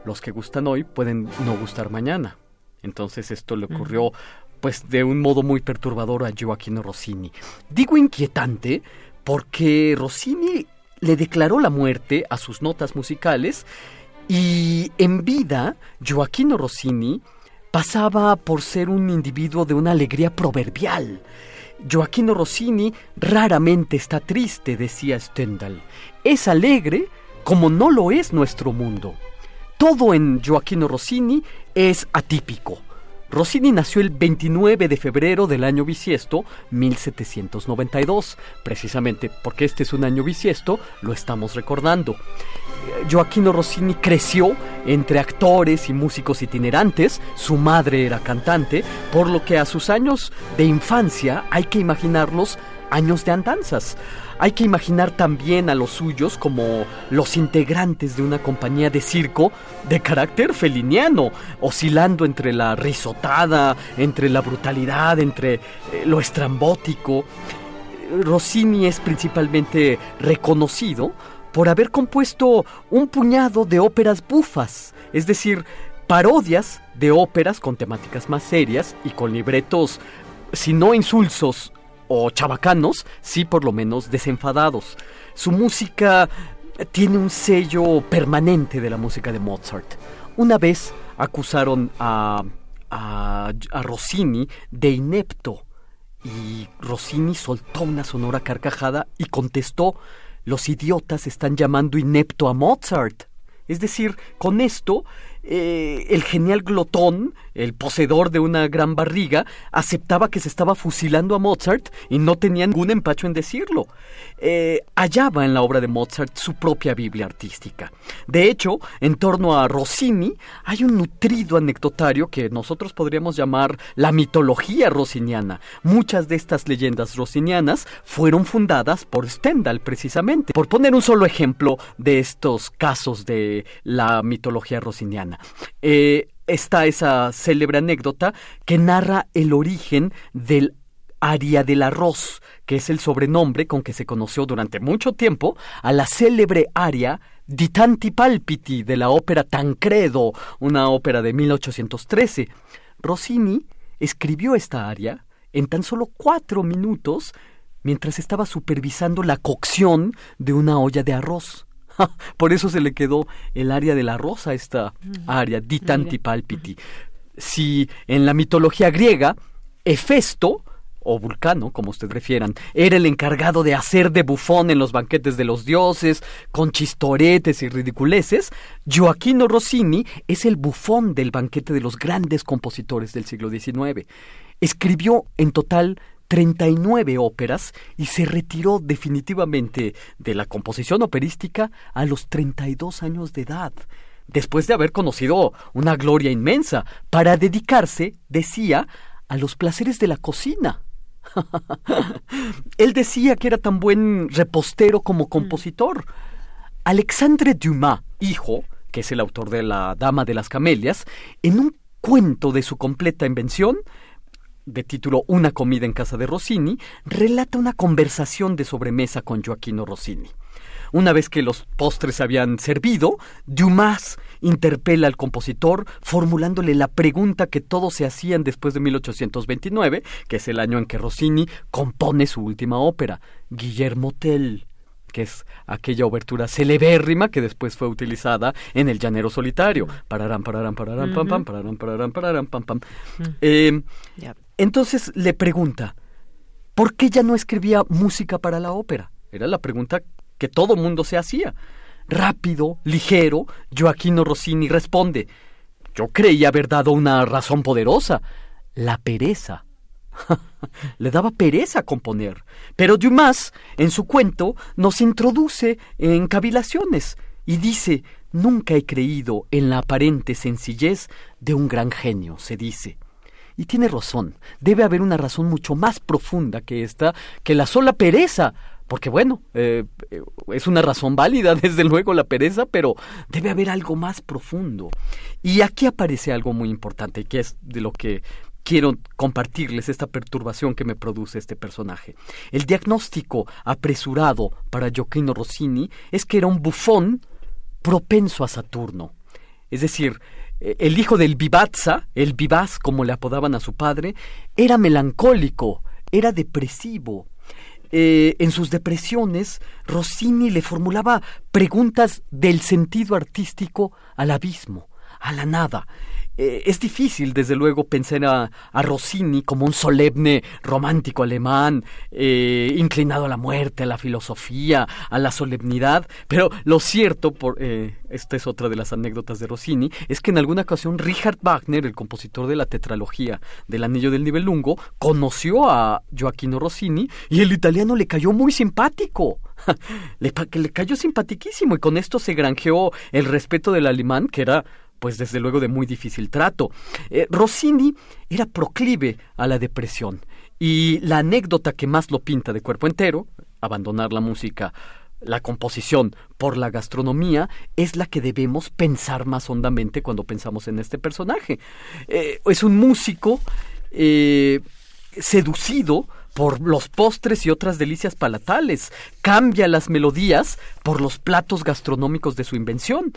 Speaker 41: Los que gustan hoy pueden no gustar mañana. Entonces esto le ocurrió pues de un modo muy perturbador a Gioacchino Rossini. Digo inquietante porque Rossini le declaró la muerte a sus notas musicales y en vida Gioacchino Rossini pasaba por ser un individuo de una alegría proverbial. Gioacchino Rossini raramente está triste, decía Stendhal. Es alegre como no lo es nuestro mundo. Todo en Gioacchino Rossini es atípico. Rossini nació el 29 de febrero del año bisiesto 1792. Precisamente porque este es un año bisiesto, lo estamos recordando. Joaquino Rossini creció entre actores y músicos itinerantes, su madre era cantante, por lo que a sus años de infancia hay que imaginarlos años de andanzas. Hay que imaginar también a los suyos como los integrantes de una compañía de circo de carácter feliniano, oscilando entre la risotada, entre la brutalidad, entre eh, lo estrambótico. Rossini es principalmente reconocido por haber compuesto un puñado de óperas bufas, es decir, parodias de óperas con temáticas más serias y con libretos, si no insulsos o chabacanos, sí por lo menos desenfadados. Su música tiene un sello permanente de la música de Mozart. Una vez acusaron a, a, a Rossini de inepto y Rossini soltó una sonora carcajada y contestó los idiotas están llamando inepto a Mozart. Es decir, con esto eh, el genial glotón, el poseedor de una gran barriga, aceptaba que se estaba fusilando a Mozart y no tenía ningún empacho en decirlo. Eh, hallaba en la obra de Mozart su propia Biblia artística. De hecho, en torno a Rossini hay un nutrido anecdotario que nosotros podríamos llamar la mitología rossiniana. Muchas de estas leyendas rossinianas fueron fundadas por Stendhal precisamente. Por poner un solo ejemplo de estos casos de la mitología rossiniana. Eh, está esa célebre anécdota que narra el origen del aria del arroz, que es el sobrenombre con que se conoció durante mucho tiempo a la célebre aria di tanti palpiti de la ópera Tancredo, una ópera de 1813. Rossini escribió esta aria en tan solo cuatro minutos mientras estaba supervisando la cocción de una olla de arroz. Por eso se le quedó el área de la rosa, esta área, di tanti palpiti. Si en la mitología griega, Hefesto, o Vulcano, como usted refieran, era el encargado de hacer de bufón en los banquetes de los dioses, con chistoretes y ridiculeces, Gioacchino Rossini es el bufón del banquete de los grandes compositores del siglo XIX. Escribió en total 39 óperas y se retiró definitivamente de la composición operística a los 32 años de edad, después de haber conocido una gloria inmensa, para dedicarse, decía, a los placeres de la cocina. Él decía que era tan buen repostero como compositor. Alexandre Dumas, hijo, que es el autor de La Dama de las Camelias, en un cuento de su completa invención, de título Una comida en casa de Rossini, relata una conversación de sobremesa con Joaquino Rossini. una vez que los postres se habían servido, Dumas interpela al compositor formulándole la pregunta que todos se hacían después de 1829, que es el año en que Rossini compone su última ópera, Guillermo Tell que es aquella obertura celebérrima que después fue utilizada en El Llanero Solitario. Pararán, pararán, pararán, pam, pam, pararán, pararán, pararán, pam, pam. Eh, entonces le pregunta, ¿por qué ya no escribía música para la ópera? Era la pregunta que todo mundo se hacía. Rápido, ligero, Joaquino Rossini responde, yo creí haber dado una razón poderosa, la pereza. Le daba pereza componer. Pero Dumas, en su cuento, nos introduce en cavilaciones y dice, nunca he creído en la aparente sencillez de un gran genio, se dice. Y tiene razón, debe haber una razón mucho más profunda que esta, que la sola pereza. Porque bueno, eh, es una razón válida, desde luego, la pereza, pero debe haber algo más profundo. Y aquí aparece algo muy importante, que es de lo que quiero compartirles esta perturbación que me produce este personaje. El diagnóstico apresurado para Gioacchino Rossini es que era un bufón propenso a Saturno. Es decir, el hijo del vivazza, el vivaz como le apodaban a su padre, era melancólico, era depresivo. Eh, en sus depresiones, Rossini le formulaba preguntas del sentido artístico al abismo, a la nada. Eh, es difícil, desde luego, pensar a, Rossini como un solemne romántico alemán, eh, inclinado a la muerte, a la filosofía, a la solemnidad, pero lo cierto, por, eh, esta es otra de las anécdotas de Rossini, es que en alguna ocasión Richard Wagner, el compositor de la tetralogía del Anillo del Nibelungo, conoció a Joaquino Rossini y el italiano le cayó muy simpático. le, le cayó simpatiquísimo y con esto se granjeó el respeto del alemán, que era pues desde luego de muy difícil trato. Eh, Rossini era proclive a la depresión y la anécdota que más lo pinta de cuerpo entero, abandonar la música, la composición por la gastronomía, es la que debemos pensar más hondamente cuando pensamos en este personaje. Eh, es un músico eh, seducido por los postres y otras delicias palatales, cambia las melodías por los platos gastronómicos de su invención.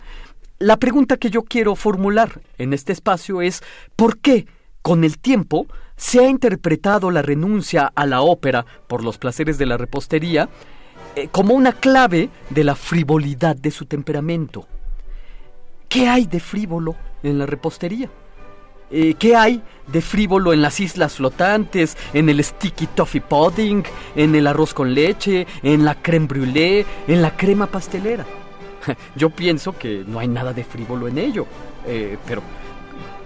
Speaker 41: La pregunta que yo quiero formular en este espacio es ¿por qué con el tiempo se ha interpretado la renuncia a la ópera por los placeres de la repostería eh, como una clave de la frivolidad de su temperamento? ¿Qué hay de frívolo en la repostería? Eh, ¿Qué hay de frívolo en las islas flotantes, en el sticky toffee pudding, en el arroz con leche, en la creme brûlée, en la crema pastelera? Yo pienso que no hay nada de frívolo en ello, eh, pero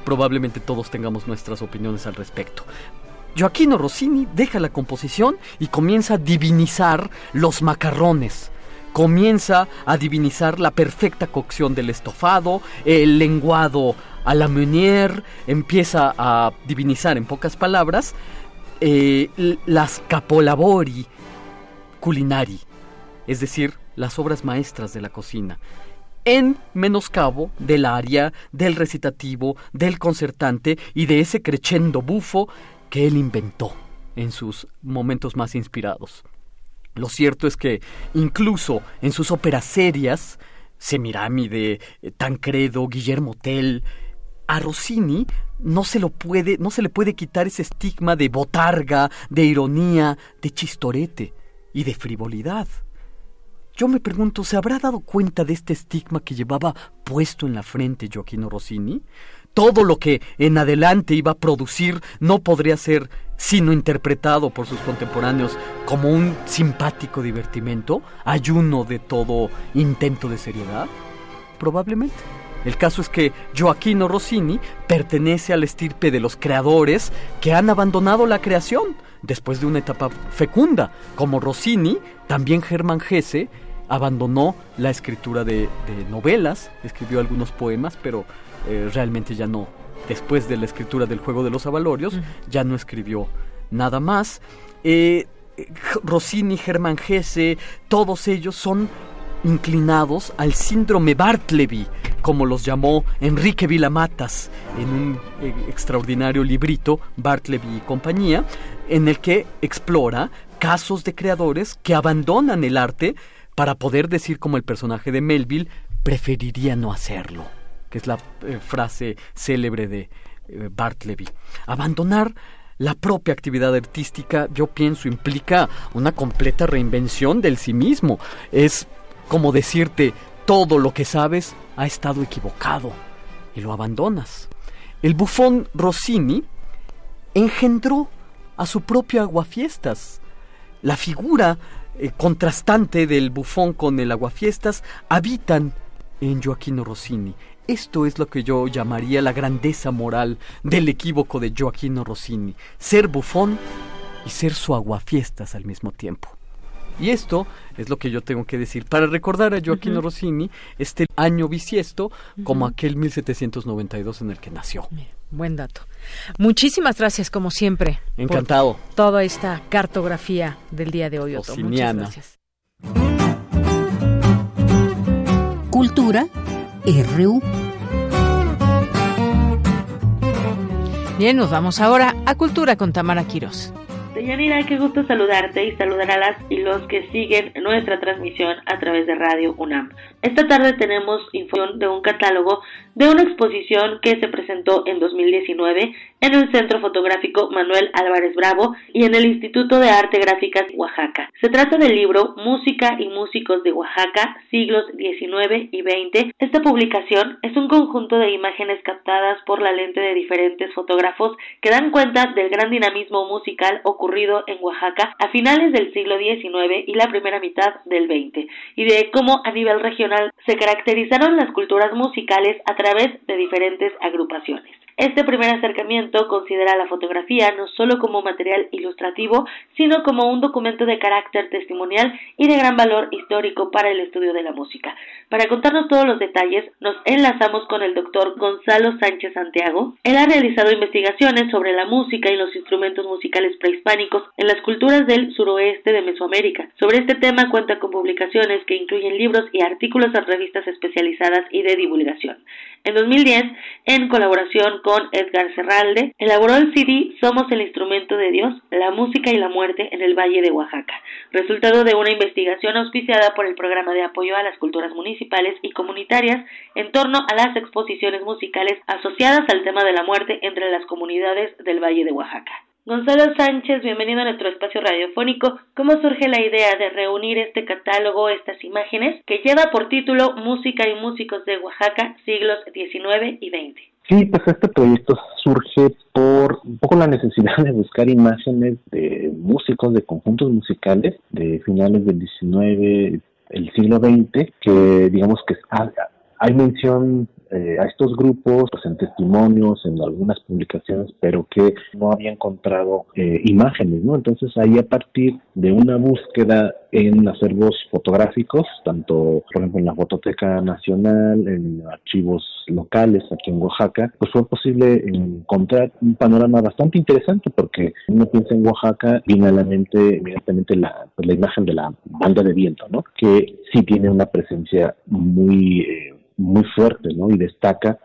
Speaker 41: probablemente todos tengamos nuestras opiniones al respecto. Joaquino Rossini deja la composición y comienza a divinizar los macarrones. Comienza a divinizar la perfecta cocción del estofado, el lenguado a la meunier, empieza a divinizar en pocas palabras eh, las capolabori culinari, es decir, las obras maestras de la cocina, en menoscabo del aria, del recitativo, del concertante y de ese crescendo bufo que él inventó en sus momentos más inspirados. Lo cierto es que incluso en sus óperas serias, Semiramide, Tancredo, Guillermo Tell, a Rossini no se lo puede, no se le puede quitar ese estigma de botarga, de ironía, de chistorete y de frivolidad. Yo me pregunto, ¿se habrá dado cuenta de este estigma que llevaba puesto en la frente Joaquino Rossini? Todo lo que en adelante iba a producir no podría ser sino interpretado por sus contemporáneos como un simpático divertimento, ayuno de todo intento de seriedad? Probablemente. El caso es que Joaquino Rossini pertenece al estirpe de los creadores que han abandonado la creación después de una etapa fecunda. Como Rossini, también Germán Gese abandonó la escritura de, novelas, escribió algunos poemas, pero eh, realmente ya no. Después de la escritura del Juego de los Avalorios, ya no escribió nada más. Eh, Rossini, Germán Gese, todos ellos son inclinados al síndrome Bartleby, como los llamó Enrique Vilamatas en un eh, extraordinario librito, Bartleby y compañía, en el que explora casos de creadores que abandonan el arte para poder decir como el personaje de Melville, preferiría no hacerlo, que es la eh, frase célebre de eh, Bartleby. Abandonar la propia actividad artística, yo pienso, implica una completa reinvención del sí mismo. Es como decirte, todo lo que sabes ha estado equivocado y lo abandonas. El bufón Rossini engendró a su propio aguafiestas. La figura eh, contrastante del bufón con el aguafiestas habitan en Joaquino Rossini. Esto es lo que yo llamaría la grandeza moral del equívoco de Joaquino Rossini, ser bufón y ser su aguafiestas al mismo tiempo. Y esto es lo que yo tengo que decir para recordar a Joaquino Rossini este año bisiesto como aquel 1792 en el que nació.
Speaker 1: buen dato. Muchísimas gracias como siempre.
Speaker 41: Encantado.
Speaker 1: toda esta cartografía del día de hoy, Otto. Muchas gracias.
Speaker 40: Cultura RU.
Speaker 1: Bien, nos vamos ahora a Cultura con Tamara Quirós.
Speaker 42: Deyanira, qué gusto saludarte y saludar a las y los que siguen nuestra transmisión a través de Radio UNAM. Esta tarde tenemos información de un catálogo de una exposición que se presentó en 2019 en el Centro Fotográfico Manuel Álvarez Bravo y en el Instituto de Arte Gráficas Oaxaca. Se trata del libro Música y Músicos de Oaxaca, siglos XIX y XX. Esta publicación es un conjunto de imágenes captadas por la lente de diferentes fotógrafos que dan cuenta del gran dinamismo musical ocurrido en Oaxaca a finales del siglo XIX y la primera mitad del XX, y de cómo a nivel regional se caracterizaron las culturas musicales a través de diferentes agrupaciones. Este primer acercamiento considera la fotografía no solo como material ilustrativo, sino como un documento de carácter testimonial y de gran valor histórico para el estudio de la música. Para contarnos todos los detalles, nos enlazamos con el doctor Gonzalo Sánchez Santiago. Él ha realizado investigaciones sobre la música y los instrumentos musicales prehispánicos en las culturas del suroeste de Mesoamérica. Sobre este tema cuenta con publicaciones que incluyen libros y artículos en revistas especializadas y de divulgación. En 2010, en colaboración con Edgar Serralde, elaboró el CD Somos el instrumento de Dios, la música y la muerte en el Valle de Oaxaca, resultado de una investigación auspiciada por el Programa de Apoyo a las Culturas Municipales y Comunitarias en torno a las exposiciones musicales asociadas al tema de la muerte entre las comunidades del Valle de Oaxaca. Gonzalo Sánchez, bienvenido a nuestro espacio radiofónico. ¿Cómo surge la idea de reunir este catálogo, estas imágenes, que lleva por título Música y Músicos de Oaxaca, siglos XIX y XX?
Speaker 43: Sí, pues este proyecto surge por un poco la necesidad de buscar imágenes de músicos, de conjuntos musicales de finales del XIX, el siglo XX, que digamos que hay mención eh, a estos grupos pues, en testimonios, en algunas publicaciones, pero que no había encontrado eh, imágenes, ¿no? Entonces ahí a partir de una búsqueda en acervos fotográficos, tanto por ejemplo en la Fototeca Nacional, en archivos locales aquí en Oaxaca, pues fue posible encontrar un panorama bastante interesante porque uno piensa en Oaxaca, a la mente inmediatamente la, pues, la imagen de la banda de viento, ¿no? Que sí tiene una presencia muy... Eh, muy fuerte, ¿no? Y destaca.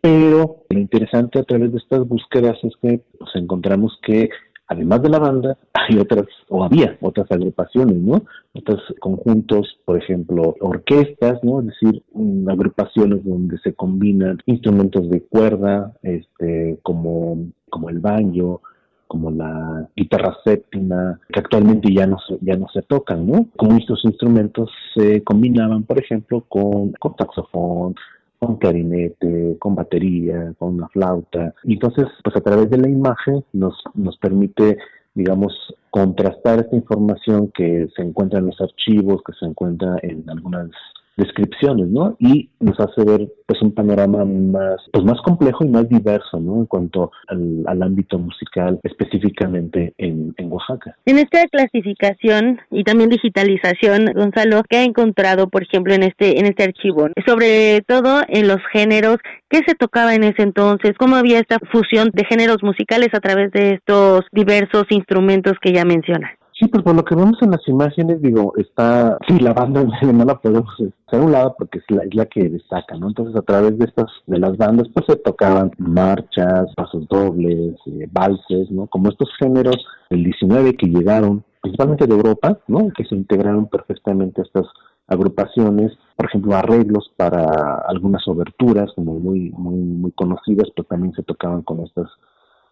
Speaker 43: Pero lo interesante a través de estas búsquedas es que nos encontramos que además de la banda, hay otras, o había otras agrupaciones, ¿no? Otros conjuntos, por ejemplo, orquestas, ¿no? Es decir, agrupaciones donde se combinan instrumentos de cuerda, este, como, como el baño, como la guitarra séptima, que actualmente ya no se, ya no se tocan, ¿no? Como estos instrumentos se combinaban, por ejemplo, con, con saxofón, con clarinete, con batería, con una flauta. Y entonces, pues a través de la imagen nos, nos permite, digamos, contrastar esta información que se encuentra en los archivos, que se encuentra en algunas descripciones, ¿no? Y nos hace ver pues un panorama más pues más complejo y más diverso, ¿no? En cuanto al, ámbito musical específicamente en, en, Oaxaca.
Speaker 42: En esta clasificación y también digitalización, Gonzalo, ¿qué ha encontrado, por ejemplo, en este en este archivo? Sobre todo en los géneros, ¿qué se tocaba en ese entonces? ¿Cómo había esta fusión de géneros musicales a través de estos diversos instrumentos que ya mencionas?
Speaker 43: Sí, pues por lo que vemos en las imágenes, digo, está, sí, la banda no la podemos hacer a un lado porque es la, es la que destaca, ¿no? Entonces a través de estas, de las bandas, pues se tocaban marchas, pasos dobles, eh, valses, ¿no? Como estos géneros del 19 que llegaron principalmente de Europa, ¿no? Que se integraron perfectamente a estas agrupaciones, por ejemplo, arreglos para algunas oberturas como muy muy muy conocidas, pero también se tocaban con estas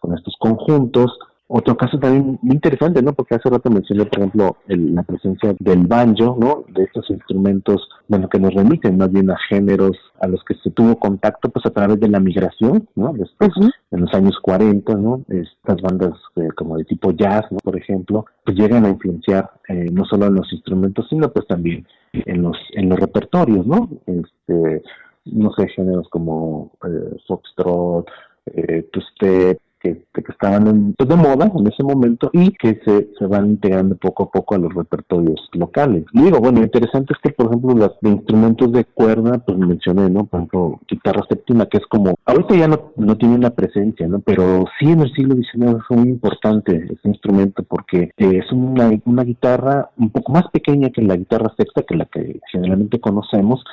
Speaker 43: con estos conjuntos. Otro caso también muy interesante, ¿no? Porque hace rato mencioné, por ejemplo, la presencia del banjo, ¿no? De estos instrumentos, bueno, que nos remiten más bien a géneros a los que se tuvo contacto, pues a través de la migración, ¿no? Después, en los años 40, ¿no? Estas bandas eh, como de tipo jazz, ¿no? Por ejemplo, pues llegan a influenciar eh, no solo en los instrumentos, sino pues también en los en los repertorios, ¿no? Este, no sé, géneros como eh, foxtrot, eh, two-step, que, estaban pues, de moda en ese momento y que se, se van integrando poco a poco a los repertorios locales. Y digo, bueno, interesante es que, por ejemplo, los instrumentos de cuerda, pues mencioné, ¿no? Por ejemplo, guitarra séptima, que es como, ahorita ya no, no tiene una presencia, ¿no? Pero sí en el siglo XIX fue muy importante ese instrumento porque eh, es una, una guitarra un poco más pequeña que la guitarra sexta, que la que generalmente conocemos,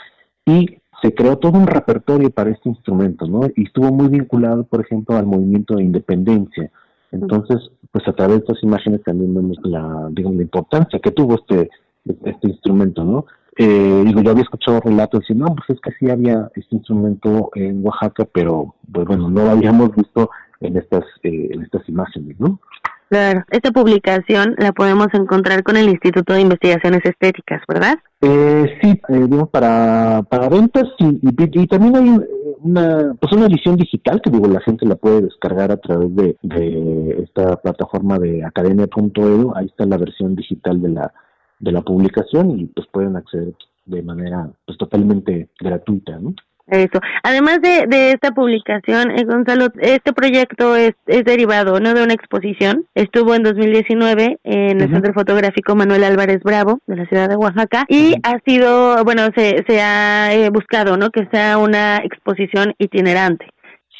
Speaker 43: y se creó todo un repertorio para este instrumento, ¿no? Y estuvo muy vinculado, por ejemplo, al movimiento de independencia. Entonces, pues a través de estas imágenes también vemos la, digamos, la importancia que tuvo este, este instrumento, ¿no? Eh, digo, yo había escuchado relatos diciendo, no, pues es que sí había este instrumento en Oaxaca, pero pues bueno, no lo habíamos visto en estas, eh, en estas imágenes, ¿no?
Speaker 44: Claro, esta publicación la podemos encontrar con el Instituto de Investigaciones Estéticas, ¿verdad?
Speaker 43: Eh, sí, eh, digo, para, para ventas y, y, también hay una, pues una edición digital que digo, la gente la puede descargar a través de, de esta plataforma de academia.edu, ahí está la versión digital de la, de la publicación y pues pueden acceder de manera pues totalmente gratuita, ¿no?
Speaker 44: Eso. Además de, de esta publicación, eh, Gonzalo, este proyecto es, es derivado no de una exposición. Estuvo en 2019 en el Centro Fotográfico Manuel Álvarez Bravo de la ciudad de Oaxaca y ha sido, bueno, se, se ha eh, buscado, ¿no? Que sea una exposición itinerante.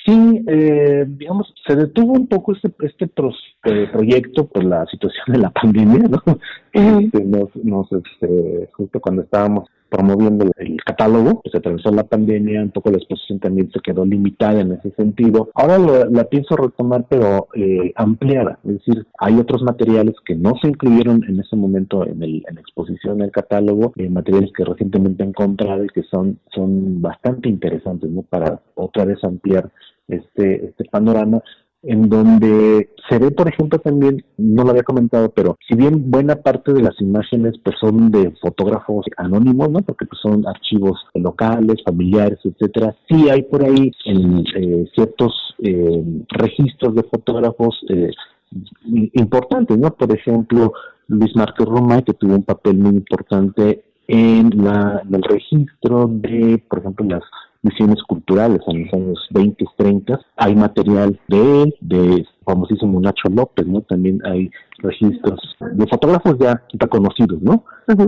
Speaker 43: Sí, eh, digamos, se detuvo un poco este, este eh, proyecto por la situación de la pandemia, ¿no? Este, nos, nos, este, justo cuando estábamos promoviendo el catálogo, pues atravesó la pandemia, un poco la exposición también se quedó limitada en ese sentido. Ahora la pienso retomar, pero eh, ampliada, es decir, hay otros materiales que no se incluyeron en ese momento en, el, en la exposición, en el catálogo, eh, materiales que recientemente he encontrado y que son, son bastante interesantes, ¿no? Para otra vez ampliar este, este panorama en donde se ve, por ejemplo, también, no lo había comentado, pero si bien buena parte de las imágenes pues son de fotógrafos anónimos, ¿no? Porque pues, son archivos locales, familiares, etcétera, sí hay por ahí en eh, ciertos eh, registros de fotógrafos eh, importantes, ¿no? Por ejemplo, Luis Márquez Romay, que tuvo un papel muy importante en, la, en el registro de, por ejemplo, las misiones culturales en los años 20, 30. Hay material de él, de famosísimo Nacho López, ¿no? También hay registros de fotógrafos ya reconocidos, ¿no?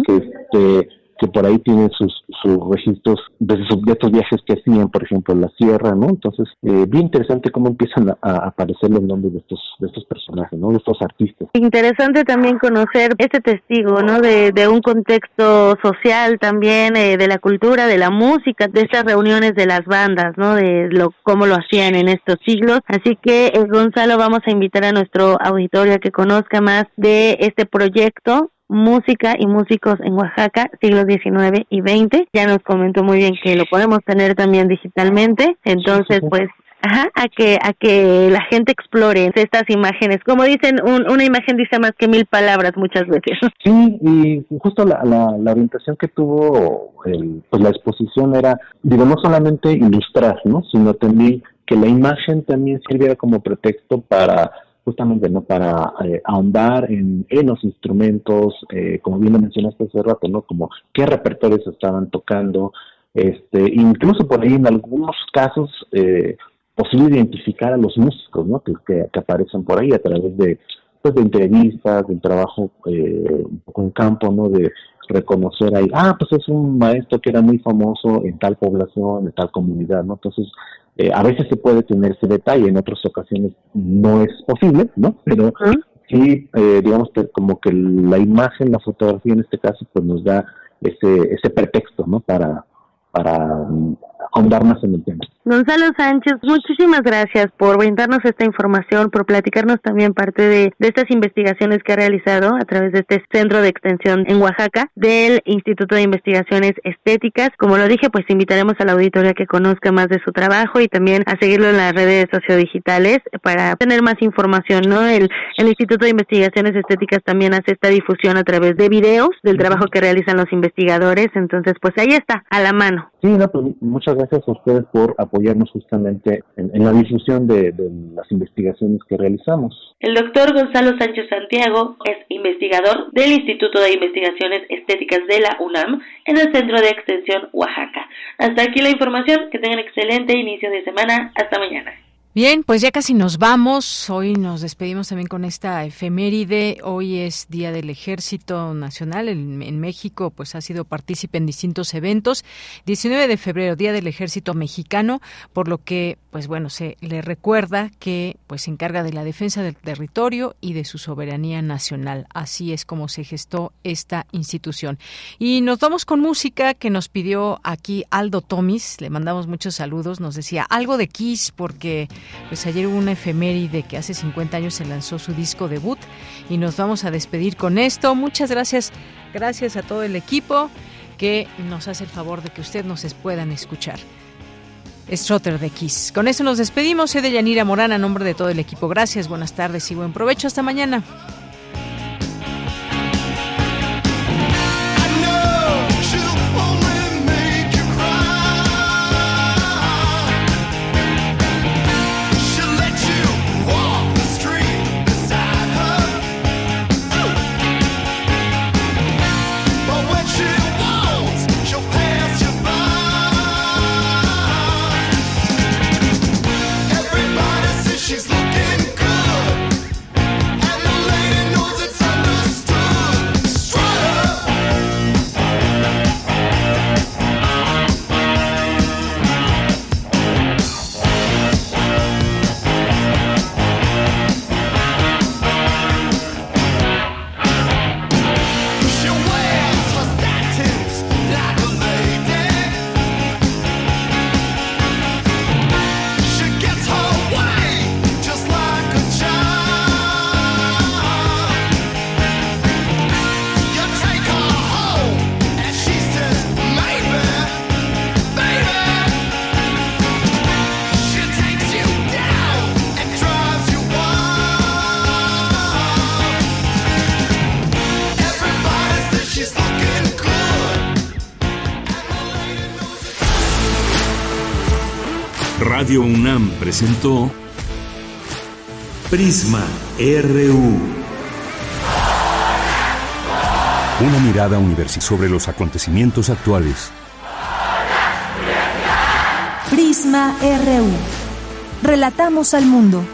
Speaker 43: Que este, que por ahí tienen sus, sus registros de, sus, estos viajes que hacían, por ejemplo, en la sierra, ¿no? Entonces, eh, bien interesante cómo empiezan a, aparecer los nombres de estos, de estos personajes, ¿no? De estos artistas.
Speaker 44: Interesante también conocer este testigo, ¿no? De, de un contexto social también, eh, de la cultura, de la música, de estas reuniones de las bandas, ¿no? De lo cómo lo hacían en estos siglos. Así que, eh, Gonzalo, vamos a invitar a nuestro auditorio a que conozca más de este proyecto música y músicos en Oaxaca, siglos XIX y XX. Ya nos comentó muy bien que lo podemos tener también digitalmente. Entonces, pues Ajá, a que a que la gente explore estas imágenes. Como dicen, una imagen dice más que mil palabras muchas veces.
Speaker 43: Sí, y justo la, la, orientación que tuvo el, pues la exposición era, digo, no solamente ilustrar, ¿no? Sino también que la imagen también sirviera como pretexto para justamente no para eh, ahondar en, en, los instrumentos, eh, como bien lo mencionaste hace rato, ¿no? Como qué repertorios estaban tocando, este, incluso por ahí en algunos casos eh, posible identificar a los músicos, ¿no? Que, que, aparecen por ahí a través de, pues, de entrevistas, del trabajo eh, un poco en campo, ¿no? De reconocer ahí, ah, pues es un maestro que era muy famoso en tal población, en tal comunidad, ¿no? Entonces, eh, a veces se puede tener ese detalle, en otras ocasiones no es posible, ¿no? Pero sí, eh, digamos que como que la imagen, la fotografía en este caso, pues nos da ese, ese pretexto, ¿no? Para, para mm, ahondar más en el tema.
Speaker 44: Gonzalo Sánchez, muchísimas gracias por brindarnos esta información, por platicarnos también parte de, de, estas investigaciones que ha realizado a través de este centro de extensión en Oaxaca del Instituto de Investigaciones Estéticas. Como lo dije, pues invitaremos a la auditoría que conozca más de su trabajo y también a seguirlo en las redes sociodigitales para tener más información, ¿no? El, el Instituto de Investigaciones Estéticas también hace esta difusión a través de videos del trabajo que realizan los investigadores, entonces pues ahí está, a la mano.
Speaker 43: Pues muchas gracias a ustedes por apoyarnos justamente en, en la difusión de, de, las investigaciones que realizamos.
Speaker 42: El doctor Gonzalo Sánchez Santiago es investigador del Instituto de Investigaciones Estéticas de la UNAM en el Centro de Extensión Oaxaca. Hasta aquí la información, que tengan excelente inicio de semana, hasta mañana.
Speaker 1: Bien, pues ya casi nos vamos. Hoy nos despedimos también con esta efeméride. Hoy es Día del Ejército Nacional. En, México, pues ha sido partícipe en distintos eventos. 19 de febrero, Día del Ejército Mexicano, por lo que, pues bueno, se le recuerda que pues se encarga de la defensa del territorio y de su soberanía nacional. Así es como se gestó esta institución. Y nos vamos con música que nos pidió aquí Aldo Tomis. Le mandamos muchos saludos. Nos decía algo de Kiss porque pues ayer hubo una efeméride que hace 50 años se lanzó su disco debut y nos vamos a despedir con esto. Muchas gracias, gracias a todo el equipo que nos hace el favor de que ustedes nos puedan escuchar. Strotter de Kiss. Con eso nos despedimos. Soy de Yanira Morán a nombre de todo el equipo. Gracias, buenas tardes y buen provecho. Hasta mañana.
Speaker 35: Radio UNAM presentó Prisma RU. Una mirada universitaria sobre los acontecimientos actuales.
Speaker 40: Prisma RU. Relatamos al mundo.